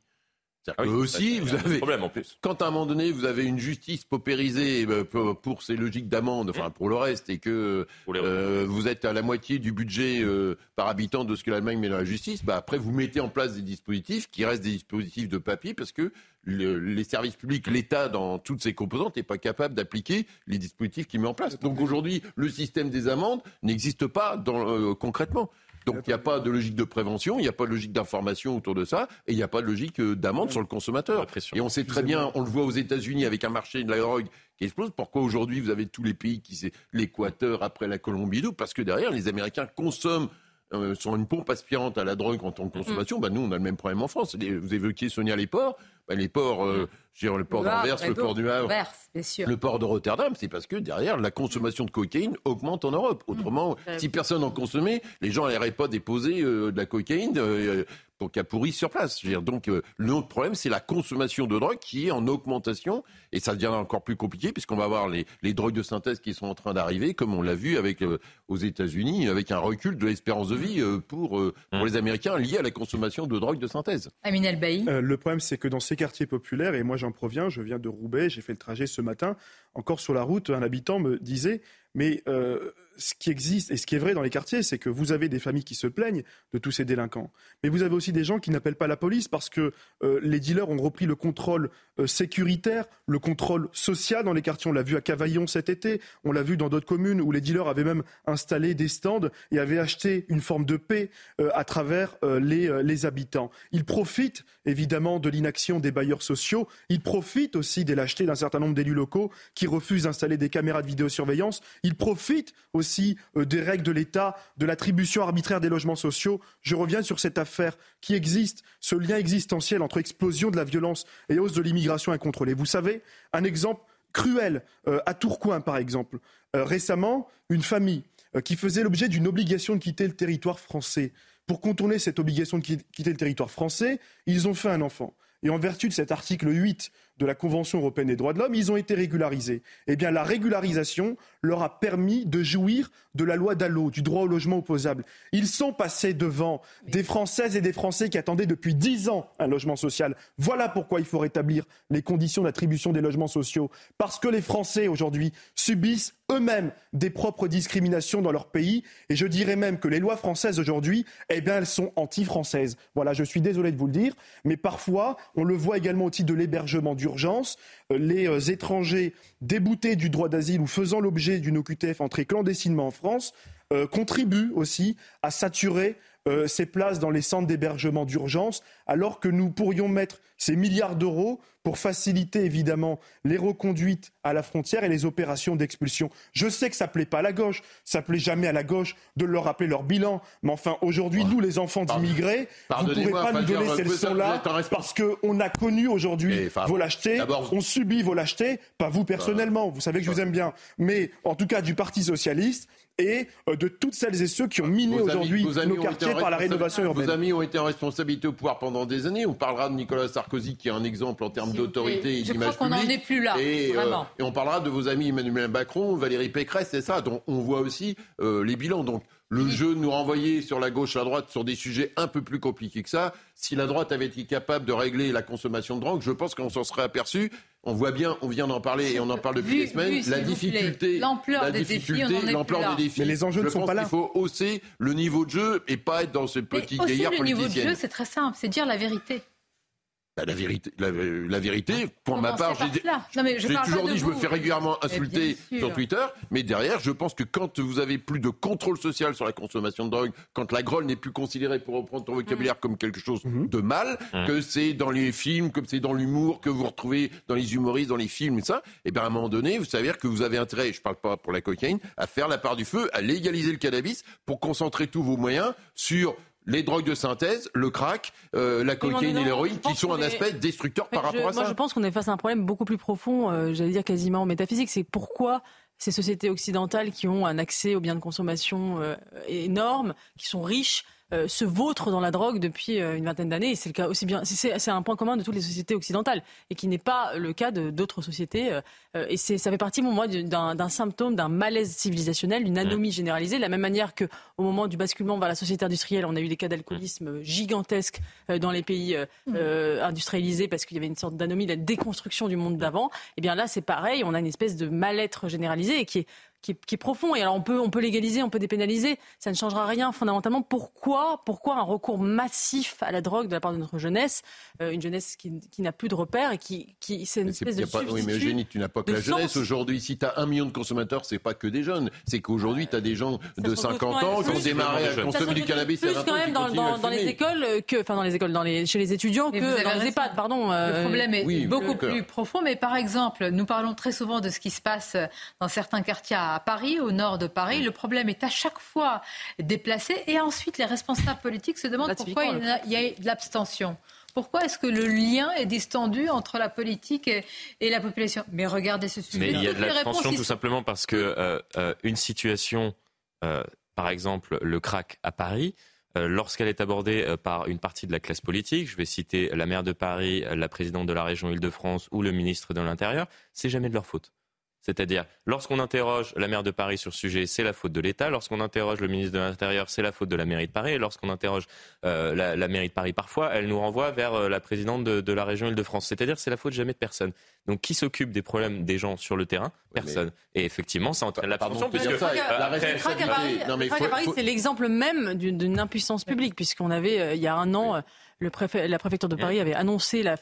[SPEAKER 10] Ah aussi, vous avez.
[SPEAKER 9] Problème en plus.
[SPEAKER 10] Quand à un moment donné, vous avez une justice paupérisée euh, pour ces logiques d'amende, enfin pour le reste, et que euh, vous êtes à la moitié du budget euh, par habitant de ce que l'Allemagne met dans la justice, bah après vous mettez en place des dispositifs qui restent des dispositifs de papier parce que les services publics, l'État dans toutes ses composantes n'est pas capable d'appliquer les dispositifs qu'il met en place. Donc aujourd'hui, le système des amendes n'existe pas dans, concrètement. Donc il n'y a pas de logique de prévention, il n'y a pas de logique d'information autour de ça, et il n'y a pas de logique euh, d'amende sur le consommateur. Et on sait très bien, on le voit aux États-Unis avec un marché de la drogue qui explose. Pourquoi aujourd'hui vous avez tous les pays qui c'est l'Équateur après la Colombie, parce que derrière les Américains consomment euh, sont une pompe aspirante à la drogue en tant que consommation, bah, nous, on a le même problème en France. Vous évoquiez, Sonia, les ports. Bah, les ports, euh, le port d'Anvers, le port du Havre, le port de Rotterdam, c'est parce que derrière, la consommation de cocaïne augmente en Europe. Autrement, si personne en consommait, les gens n'auraient pas déposé euh, de la cocaïne euh, pour qu'elle pourrisse sur place. donc, euh, l'autre problème, c'est la consommation de drogue qui est en augmentation, et ça devient encore plus compliqué puisqu'on va avoir les, drogues de synthèse qui sont en train d'arriver, comme on l'a vu avec aux États-Unis, avec un recul de l'espérance de vie pour, pour mmh. les Américains lié à la consommation de drogue de synthèse.
[SPEAKER 1] Amin El
[SPEAKER 13] le problème, c'est que dans ces quartiers populaires, et moi j'en proviens, je viens de Roubaix, j'ai fait le trajet ce matin, encore sur la route, un habitant me disait, mais euh, ce qui existe et ce qui est vrai dans les quartiers, c'est que vous avez des familles qui se plaignent de tous ces délinquants. Mais vous avez aussi des gens qui n'appellent pas la police parce que euh, les dealers ont repris le contrôle euh, sécuritaire, le contrôle social dans les quartiers. On l'a vu à Cavaillon cet été, on l'a vu dans d'autres communes où les dealers avaient même installé des stands et avaient acheté une forme de paix euh, à travers les, habitants. Ils profitent évidemment de l'inaction des bailleurs sociaux. Ils profitent aussi des lâchetés d'un certain nombre d'élus locaux qui refusent d'installer des caméras de vidéosurveillance. Ils profitent aussi euh, des règles de l'État, de l'attribution arbitraire des logements sociaux. Je reviens sur cette affaire qui existe, ce lien existentiel entre explosion de la violence et hausse de l'immigration incontrôlée. Vous savez, un exemple cruel euh, à Tourcoing, par exemple. Euh, récemment, une famille qui faisait l'objet d'une obligation de quitter le territoire français. Pour contourner cette obligation de quitter le territoire français, ils ont fait un enfant. Et en vertu de cet article 8 de la Convention européenne des droits de l'homme, ils ont été régularisés. Eh bien, la régularisation leur a permis de jouir de la loi Dallot, du droit au logement opposable. Ils sont passés devant des Françaises et des Français qui attendaient depuis dix ans un logement social. Voilà pourquoi il faut rétablir les conditions d'attribution des logements sociaux. Parce que les Français, aujourd'hui, subissent eux-mêmes des propres discriminations dans leur pays. Et je dirais même que les lois françaises aujourd'hui, eh bien, elles sont anti-françaises. Voilà, je suis désolé de vous le dire, mais parfois, on le voit également au titre de l'hébergement Euh, les euh, étrangers déboutés du droit d'asile ou faisant l'objet d'une OQTF entrée clandestinement en France euh, contribuent aussi à saturer ces places dans les centres d'hébergement d'urgence, alors que nous pourrions mettre ces milliards d'euros pour faciliter évidemment les reconduites à la frontière et les opérations d'expulsion. Je sais que ça ne plaît pas à la gauche, ça ne plaît jamais à la gauche de leur rappeler leur bilan, mais enfin aujourd'hui, nous les enfants d'immigrés, vous ne pouvez pas nous donner ces leçons-là parce qu'on a connu aujourd'hui vos lâchetés, on subit vos lâchetés, pas vous personnellement, vous savez que je vous aime bien, mais en tout cas du Parti socialiste, et euh, de toutes celles et ceux qui ont miné aujourd'hui nos quartiers par la rénovation urbaine.
[SPEAKER 10] Vos amis ont été en responsabilité au pouvoir pendant des années. On parlera de Nicolas Sarkozy qui est un exemple en termes d'autorité et d'image publique. Je
[SPEAKER 1] crois qu'on n'en est plus là.
[SPEAKER 10] Et, euh, et, on parlera de vos amis Emmanuel Macron, Valérie Pécresse, c'est ça. Donc on voit aussi euh, les bilans. Donc le jeu nous renvoyer sur la gauche, la droite, sur des sujets un peu plus compliqués que ça. Si la droite avait été capable de régler la consommation de drogue, je pense qu'on s'en serait aperçu. On voit bien, on vient d'en parler et on en parle depuis des semaines, la difficulté,
[SPEAKER 1] l'ampleur
[SPEAKER 10] des
[SPEAKER 1] défis,
[SPEAKER 10] l'ampleur des défis.
[SPEAKER 13] Mais les enjeux ne sont pas là.
[SPEAKER 10] Il faut hausser le niveau de jeu et pas être dans ce petit guerre
[SPEAKER 1] Le niveau de jeu, c'est très simple, c'est dire la vérité.
[SPEAKER 10] Bah, la vérité, la, vérité, pour ma part, j'ai toujours dit, je me fais régulièrement insulter sur Twitter, mais derrière, je pense que quand vous avez plus de contrôle social sur la consommation de drogue, quand la grolle n'est plus considérée, pour reprendre ton vocabulaire, mm. comme quelque chose mm-hmm. de mal, mm. que c'est dans les films, comme c'est dans l'humour, que vous retrouvez dans les humoristes, dans les films et ça, et eh bien à un moment donné, vous savez que vous avez intérêt, je parle pas pour la cocaïne, à faire la part du feu, à légaliser le cannabis pour concentrer tous vos moyens sur les drogues de synthèse, le crack, euh, la cocaïne et l'héroïne, qui sont un aspect destructeur par rapport à
[SPEAKER 8] ça. Moi, je pense qu'on est face à un problème beaucoup plus profond, euh, j'allais dire quasiment métaphysique. C'est pourquoi ces sociétés occidentales qui ont un accès aux biens de consommation euh, énorme, qui sont riches, euh, se vautre dans la drogue depuis euh, une vingtaine d'années. Et c'est le cas aussi bien. C'est un point commun de toutes les sociétés occidentales et qui n'est pas le cas d'autres sociétés. Euh, et ça fait partie, pour moi, d'un symptôme d'un malaise civilisationnel, d'une anomie généralisée. De la même manière que au moment du basculement vers la société industrielle, on a eu des cas d'alcoolisme gigantesques dans les pays industrialisés parce qu'il y avait une sorte d'anomie, la déconstruction du monde d'avant. Et eh bien là, c'est pareil. On a une espèce de mal-être généralisé et qui est qui est, profond. Et alors on peut, on peut légaliser, on peut dépénaliser, ça ne changera rien fondamentalement. Pourquoi, pourquoi un recours massif à la drogue de la part de notre jeunesse, euh, une jeunesse qui, qui n'a plus de repères et qui, qui c'est une espèce de
[SPEAKER 10] pas, Oui, mais Eugénie, tu n'as pas que la jeunesse aujourd'hui. Si tu as un million de consommateurs, c'est pas que des jeunes. C'est qu'aujourd'hui, tu as des gens de 50 ans qui ont démarré à consommer du cannabis.
[SPEAKER 8] Plus quand même dans, dans, dans les écoles que, enfin dans les écoles, dans les, chez les étudiants que dans les EHPAD, pardon.
[SPEAKER 1] Le problème est beaucoup plus profond. Mais par exemple, nous parlons très souvent de ce qui se passe dans certains quartiers à Paris, au nord de Paris. Le problème est à chaque fois déplacé et ensuite les responsables politiques se demandent pourquoi il y a, de l'abstention. Pourquoi est-ce que le lien est distendu entre la politique et, la population? Mais regardez ce sujet.
[SPEAKER 9] Mais il y a de l'abstention tout simplement parce que euh, euh, une situation, euh, par exemple le crack à Paris, lorsqu'elle est abordée par une partie de la classe politique, je vais citer la maire de Paris, la présidente de la région Île-de-France ou le ministre de l'Intérieur, c'est jamais de leur faute. C'est-à-dire, lorsqu'on interroge la maire de Paris sur ce sujet, c'est la faute de l'État. Lorsqu'on interroge le ministre de l'Intérieur, c'est la faute de la mairie de Paris. Et lorsqu'on interroge euh, la, mairie de Paris parfois, elle nous renvoie vers euh, la présidente de, la région Île-de-France. C'est-à-dire, c'est la faute jamais de personne. Donc, qui s'occupe des problèmes des gens sur le terrain? Personne. Et effectivement, ça entraîne l'abstention.
[SPEAKER 8] Puisque, ça, la à Paris, c'est l'exemple même d'une impuissance publique, puisqu'on avait, euh, il y a un an, le préfet, la préfecture de Paris avait annoncé la,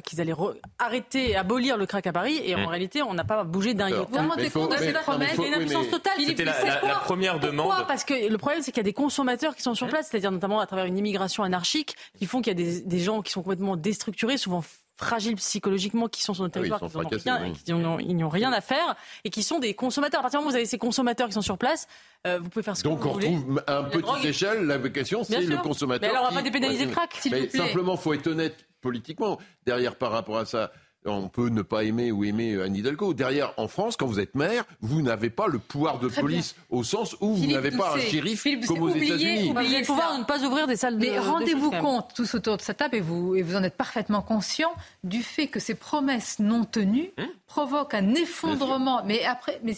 [SPEAKER 8] qu'ils allaient arrêter, abolir le crack à Paris, et en mm. réalité, on n'a pas bougé d'un iota.
[SPEAKER 1] Vous vous rendez compte de cette promesse
[SPEAKER 8] une impuissance totale.
[SPEAKER 9] C'était la, la, première demande. Pourquoi
[SPEAKER 8] Parce que le problème, c'est qu'il y a des consommateurs qui sont sur mm. place, c'est-à-dire notamment à travers une immigration anarchique, qui font qu'il y a des, des gens qui sont complètement déstructurés, souvent fragiles psychologiquement qui sont sur notre territoire, qui n'ont rien, à faire et qui sont des consommateurs. À partir du moment où vous avez ces consommateurs qui sont sur place, euh, vous pouvez faire ce
[SPEAKER 10] Donc
[SPEAKER 8] que vous
[SPEAKER 10] voulez. Donc on retrouve à une petite échelle, la question c'est le consommateur.
[SPEAKER 8] Mais alors on va pas dépénaliser le crack, s'il vous plaît.
[SPEAKER 10] Simplement, faut être honnête politiquement. Derrière, par rapport à ça, on peut ne pas aimer ou aimer Anne Hidalgo. Derrière, en France, quand vous êtes maire, vous n'avez pas le pouvoir de police au sens où vous n'avez pas un shérif comme aux États-Unis.
[SPEAKER 8] Vous avez le pouvoir de ne pas ouvrir des salles de
[SPEAKER 1] Mais rendez-vous compte, tous autour de cette table, et vous, et vous en êtes parfaitement conscients, du fait que ces promesses non tenues hum provoquent un effondrement. Mais après, mais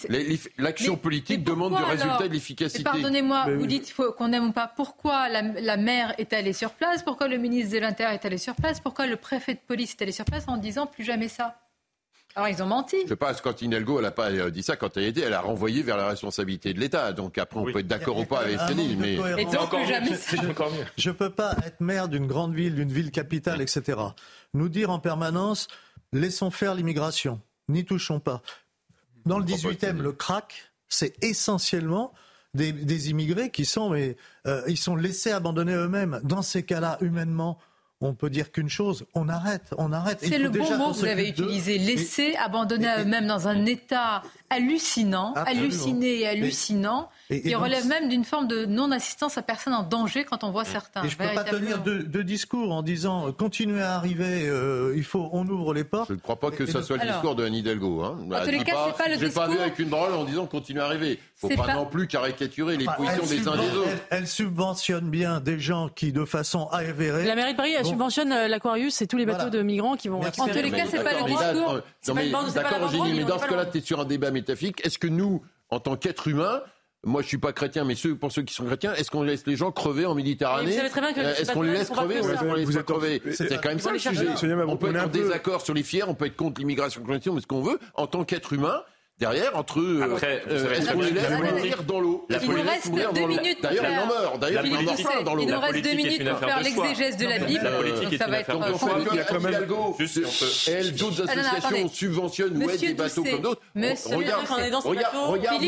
[SPEAKER 10] l'action politique demande du résultat et de l'efficacité.
[SPEAKER 1] Pardonnez-moi, vous dites qu'on n'aime ou pas. Pourquoi la, la maire est allée sur place? Pourquoi le ministre de l'Intérieur est allé sur place? Pourquoi le préfet de police est allé sur place en disant plus jamais ça? Alors ils ont menti.
[SPEAKER 10] Je sais pas, quand Inelgo, elle n'a pas euh, dit ça quand elle était, elle a renvoyé vers la responsabilité de l'État. Donc après, on peut être d'accord ou pas avec Céline, mais
[SPEAKER 1] c'est encore,
[SPEAKER 14] mieux. Je ne peux pas être maire d'une grande ville, d'une ville capitale, etc. Nous dire en permanence, laissons faire l'immigration, n'y touchons pas. Dans le 18e, le crack, c'est essentiellement des, immigrés qui sont, mais, euh, ils sont laissés abandonner eux-mêmes. Dans ces cas-là, humainement, on peut dire qu'une chose, on arrête, on arrête.
[SPEAKER 1] C'est le bon mot que vous avez utilisé, laisser abandonner à eux-mêmes dans un état hallucinant, halluciné et hallucinant, qui relève même d'une forme de non-assistance à personne en danger quand on voit certains.
[SPEAKER 14] Et je ne peux pas tenir de, discours en disant euh, continuez à arriver, euh, il faut, on ouvre les portes.
[SPEAKER 10] Je ne crois pas que ce soit le discours de Anne Hidalgo. Hein.
[SPEAKER 1] En tous les cas, c'est pas le discours.
[SPEAKER 10] pas vu avec une drôle en disant continuez à arriver. Il ne faut pas, non plus caricaturer les positions des uns des autres.
[SPEAKER 14] Elle, subventionne bien des gens qui, de façon avérée.
[SPEAKER 8] La mairie de Paris, elle subventionne euh, l'Aquarius et tous les bateaux de migrants qui vont. En
[SPEAKER 1] tous les cas, c'est pas le discours.
[SPEAKER 10] D'accord, mais dans ce cas-là, tu es sur un débat métaphysique. Est-ce que nous, en tant qu'êtres humains, moi, je suis pas chrétien, mais ceux, pour ceux qui sont chrétiens, est-ce qu'on laisse les gens crever en Méditerranée Est-ce qu'on les laisse crever ou est-ce qu'on les laisse crever C'est quand même ça le sujet. On peut être en désaccord sur les fiers, on peut être contre l'immigration clandestine, mais ce qu'on veut, en tant qu'être humain, derrière, entre eux, euh, est-ce qu'on les laisse mourir dans l'eau
[SPEAKER 1] Il nous reste deux minutes pour
[SPEAKER 10] D'ailleurs, ils en meurent. D'ailleurs, ils en dans l'eau.
[SPEAKER 1] Il nous reste deux minutes pour faire l'exégèse de la Bible. La politique
[SPEAKER 10] ça va être compliqué. Elle, d'autres associations subventionnent ou aident des bateaux comme d'autres.
[SPEAKER 1] Regarde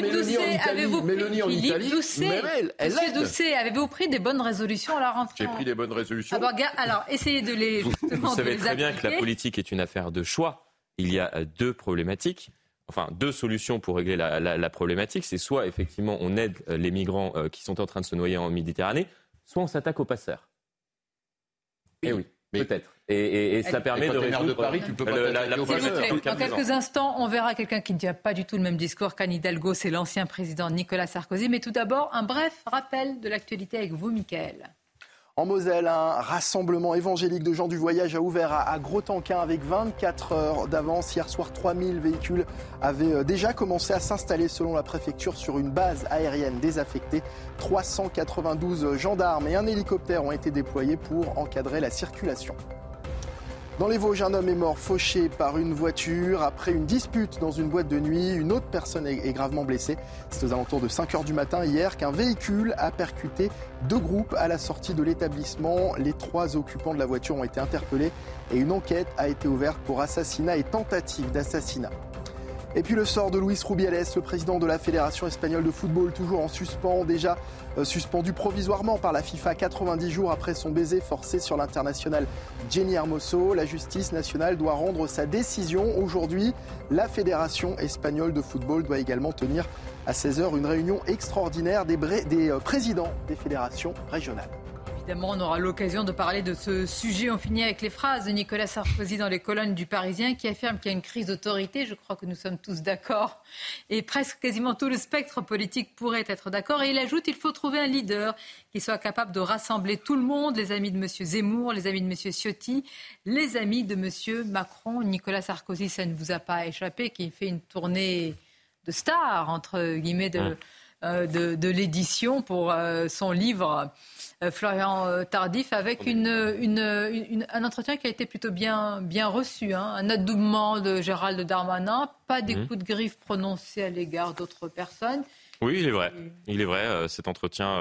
[SPEAKER 10] Mélanie en Italie.
[SPEAKER 1] Monsieur Doucet, avez-vous pris des bonnes résolutions à la rentrée
[SPEAKER 10] J'ai pris des bonnes résolutions.
[SPEAKER 1] Alors, essayez de les.
[SPEAKER 9] Vous savez très bien que la politique est une affaire de choix. Il y a deux problématiques enfin deux solutions pour régler la, problématique. C'est soit effectivement on aide euh, les migrants euh, qui sont en train de se noyer en Méditerranée, soit on s'attaque aux passeurs. Eh oui, peut-être. Et, ça permet de résoudre de Paris, tu peux pas
[SPEAKER 1] la, la, Dans quelques instants, on verra quelqu'un qui ne tient pas du tout le même discours qu'Anne Hidalgo, c'est l'ancien président Nicolas Sarkozy. Mais tout d'abord, un bref rappel de l'actualité avec vous, Mickaël.
[SPEAKER 2] En Moselle, un rassemblement évangélique de gens du voyage a ouvert à Gros-Tanquin avec 24 heures d'avance. Hier soir, 3000 véhicules avaient euh, déjà commencé à s'installer selon la préfecture sur une base aérienne désaffectée. 392 gendarmes et un hélicoptère ont été déployés pour encadrer la circulation. Dans les Vosges, un homme est mort fauché par une voiture après une dispute dans une boîte de nuit. Une autre personne est gravement blessée. C'est aux alentours de 5 heures du matin hier qu'un véhicule a percuté deux groupes à la sortie de l'établissement. Les trois occupants de la voiture ont été interpellés et une enquête a été ouverte pour assassinat et tentative d'assassinat. Et puis le sort de Luis Rubiales, le président de la Fédération espagnole de football, toujours en suspens, déjà euh, suspendu provisoirement par la FIFA 90 jours après son baiser forcé sur l'international Jenny Hermoso. La justice nationale doit rendre sa décision aujourd'hui. La Fédération espagnole de football doit également tenir à 16h une réunion extraordinaire des, euh, présidents des fédérations régionales.
[SPEAKER 1] Évidemment, on aura l'occasion de parler de ce sujet. On finit avec les phrases de Nicolas Sarkozy dans les colonnes du Parisien qui affirme qu'il y a une crise d'autorité. Je crois que nous sommes tous d'accord. Et presque quasiment tout le spectre politique pourrait être d'accord. Et il ajoute qu'il faut trouver un leader qui soit capable de rassembler tout le monde, les amis de M. Zemmour, les amis de M. Ciotti, les amis de M. Macron. Nicolas Sarkozy, ça ne vous a pas échappé, qui fait une tournée de star, entre guillemets, de, de, l'édition pour euh, son livre. Euh, Florian euh, Tardif, avec une, un entretien qui a été plutôt bien, bien reçu. Hein. Un adoubement de Gérald Darmanin, pas des mhm. coups de griffe prononcés à l'égard d'autres personnes.
[SPEAKER 9] Oui, il est vrai. Il est vrai, euh, cet entretien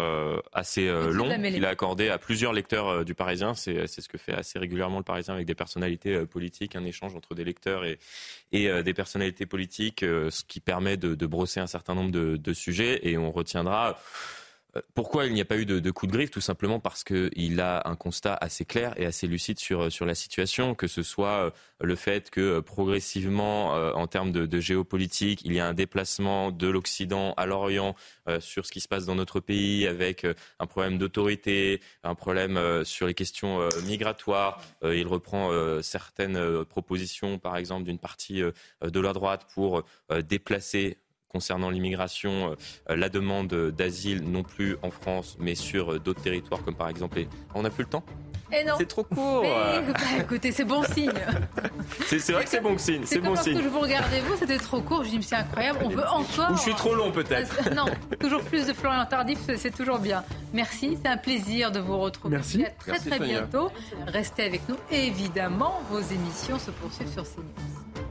[SPEAKER 9] assez long qu'il a accordé à plusieurs lecteurs du Parisien. C'est ce que fait assez régulièrement le Parisien avec des personnalités politiques, un échange entre des lecteurs et, et des personnalités politiques, ce qui permet de, brosser un certain nombre de, de sujets. Et on retiendra euh, pourquoi il n'y a pas eu de, coup de griffe? Tout simplement parce qu'il a un constat assez clair et assez lucide sur, sur la situation, que ce soit euh, le fait que euh, progressivement, en termes de, géopolitique, il y a un déplacement de l'Occident à l'Orient sur ce qui se passe dans notre pays, avec un problème d'autorité, un problème sur les questions migratoires. il reprend certaines propositions, par exemple, d'une partie de la droite pour déplacer concernant l'immigration, euh, la demande d'asile non plus en France, mais sur euh, d'autres territoires comme par exemple On n'a plus le temps?
[SPEAKER 1] Eh
[SPEAKER 9] C'est trop court.
[SPEAKER 1] bah, écoutez, c'est bon signe.
[SPEAKER 9] c'est vrai que c'est bon signe. C'est bon
[SPEAKER 1] parce
[SPEAKER 9] signe.
[SPEAKER 1] que je vous regardais vous, c'était trop court. Je dis c'est incroyable. On veut encore.
[SPEAKER 9] Ou je suis trop long peut-être.
[SPEAKER 1] Non, toujours plus de Florian Tardif, c'est toujours bien. Merci, c'est un plaisir de vous retrouver.
[SPEAKER 13] Merci.
[SPEAKER 1] À très très bientôt. Restez avec nous. évidemment, vos émissions se poursuivent sur CNews.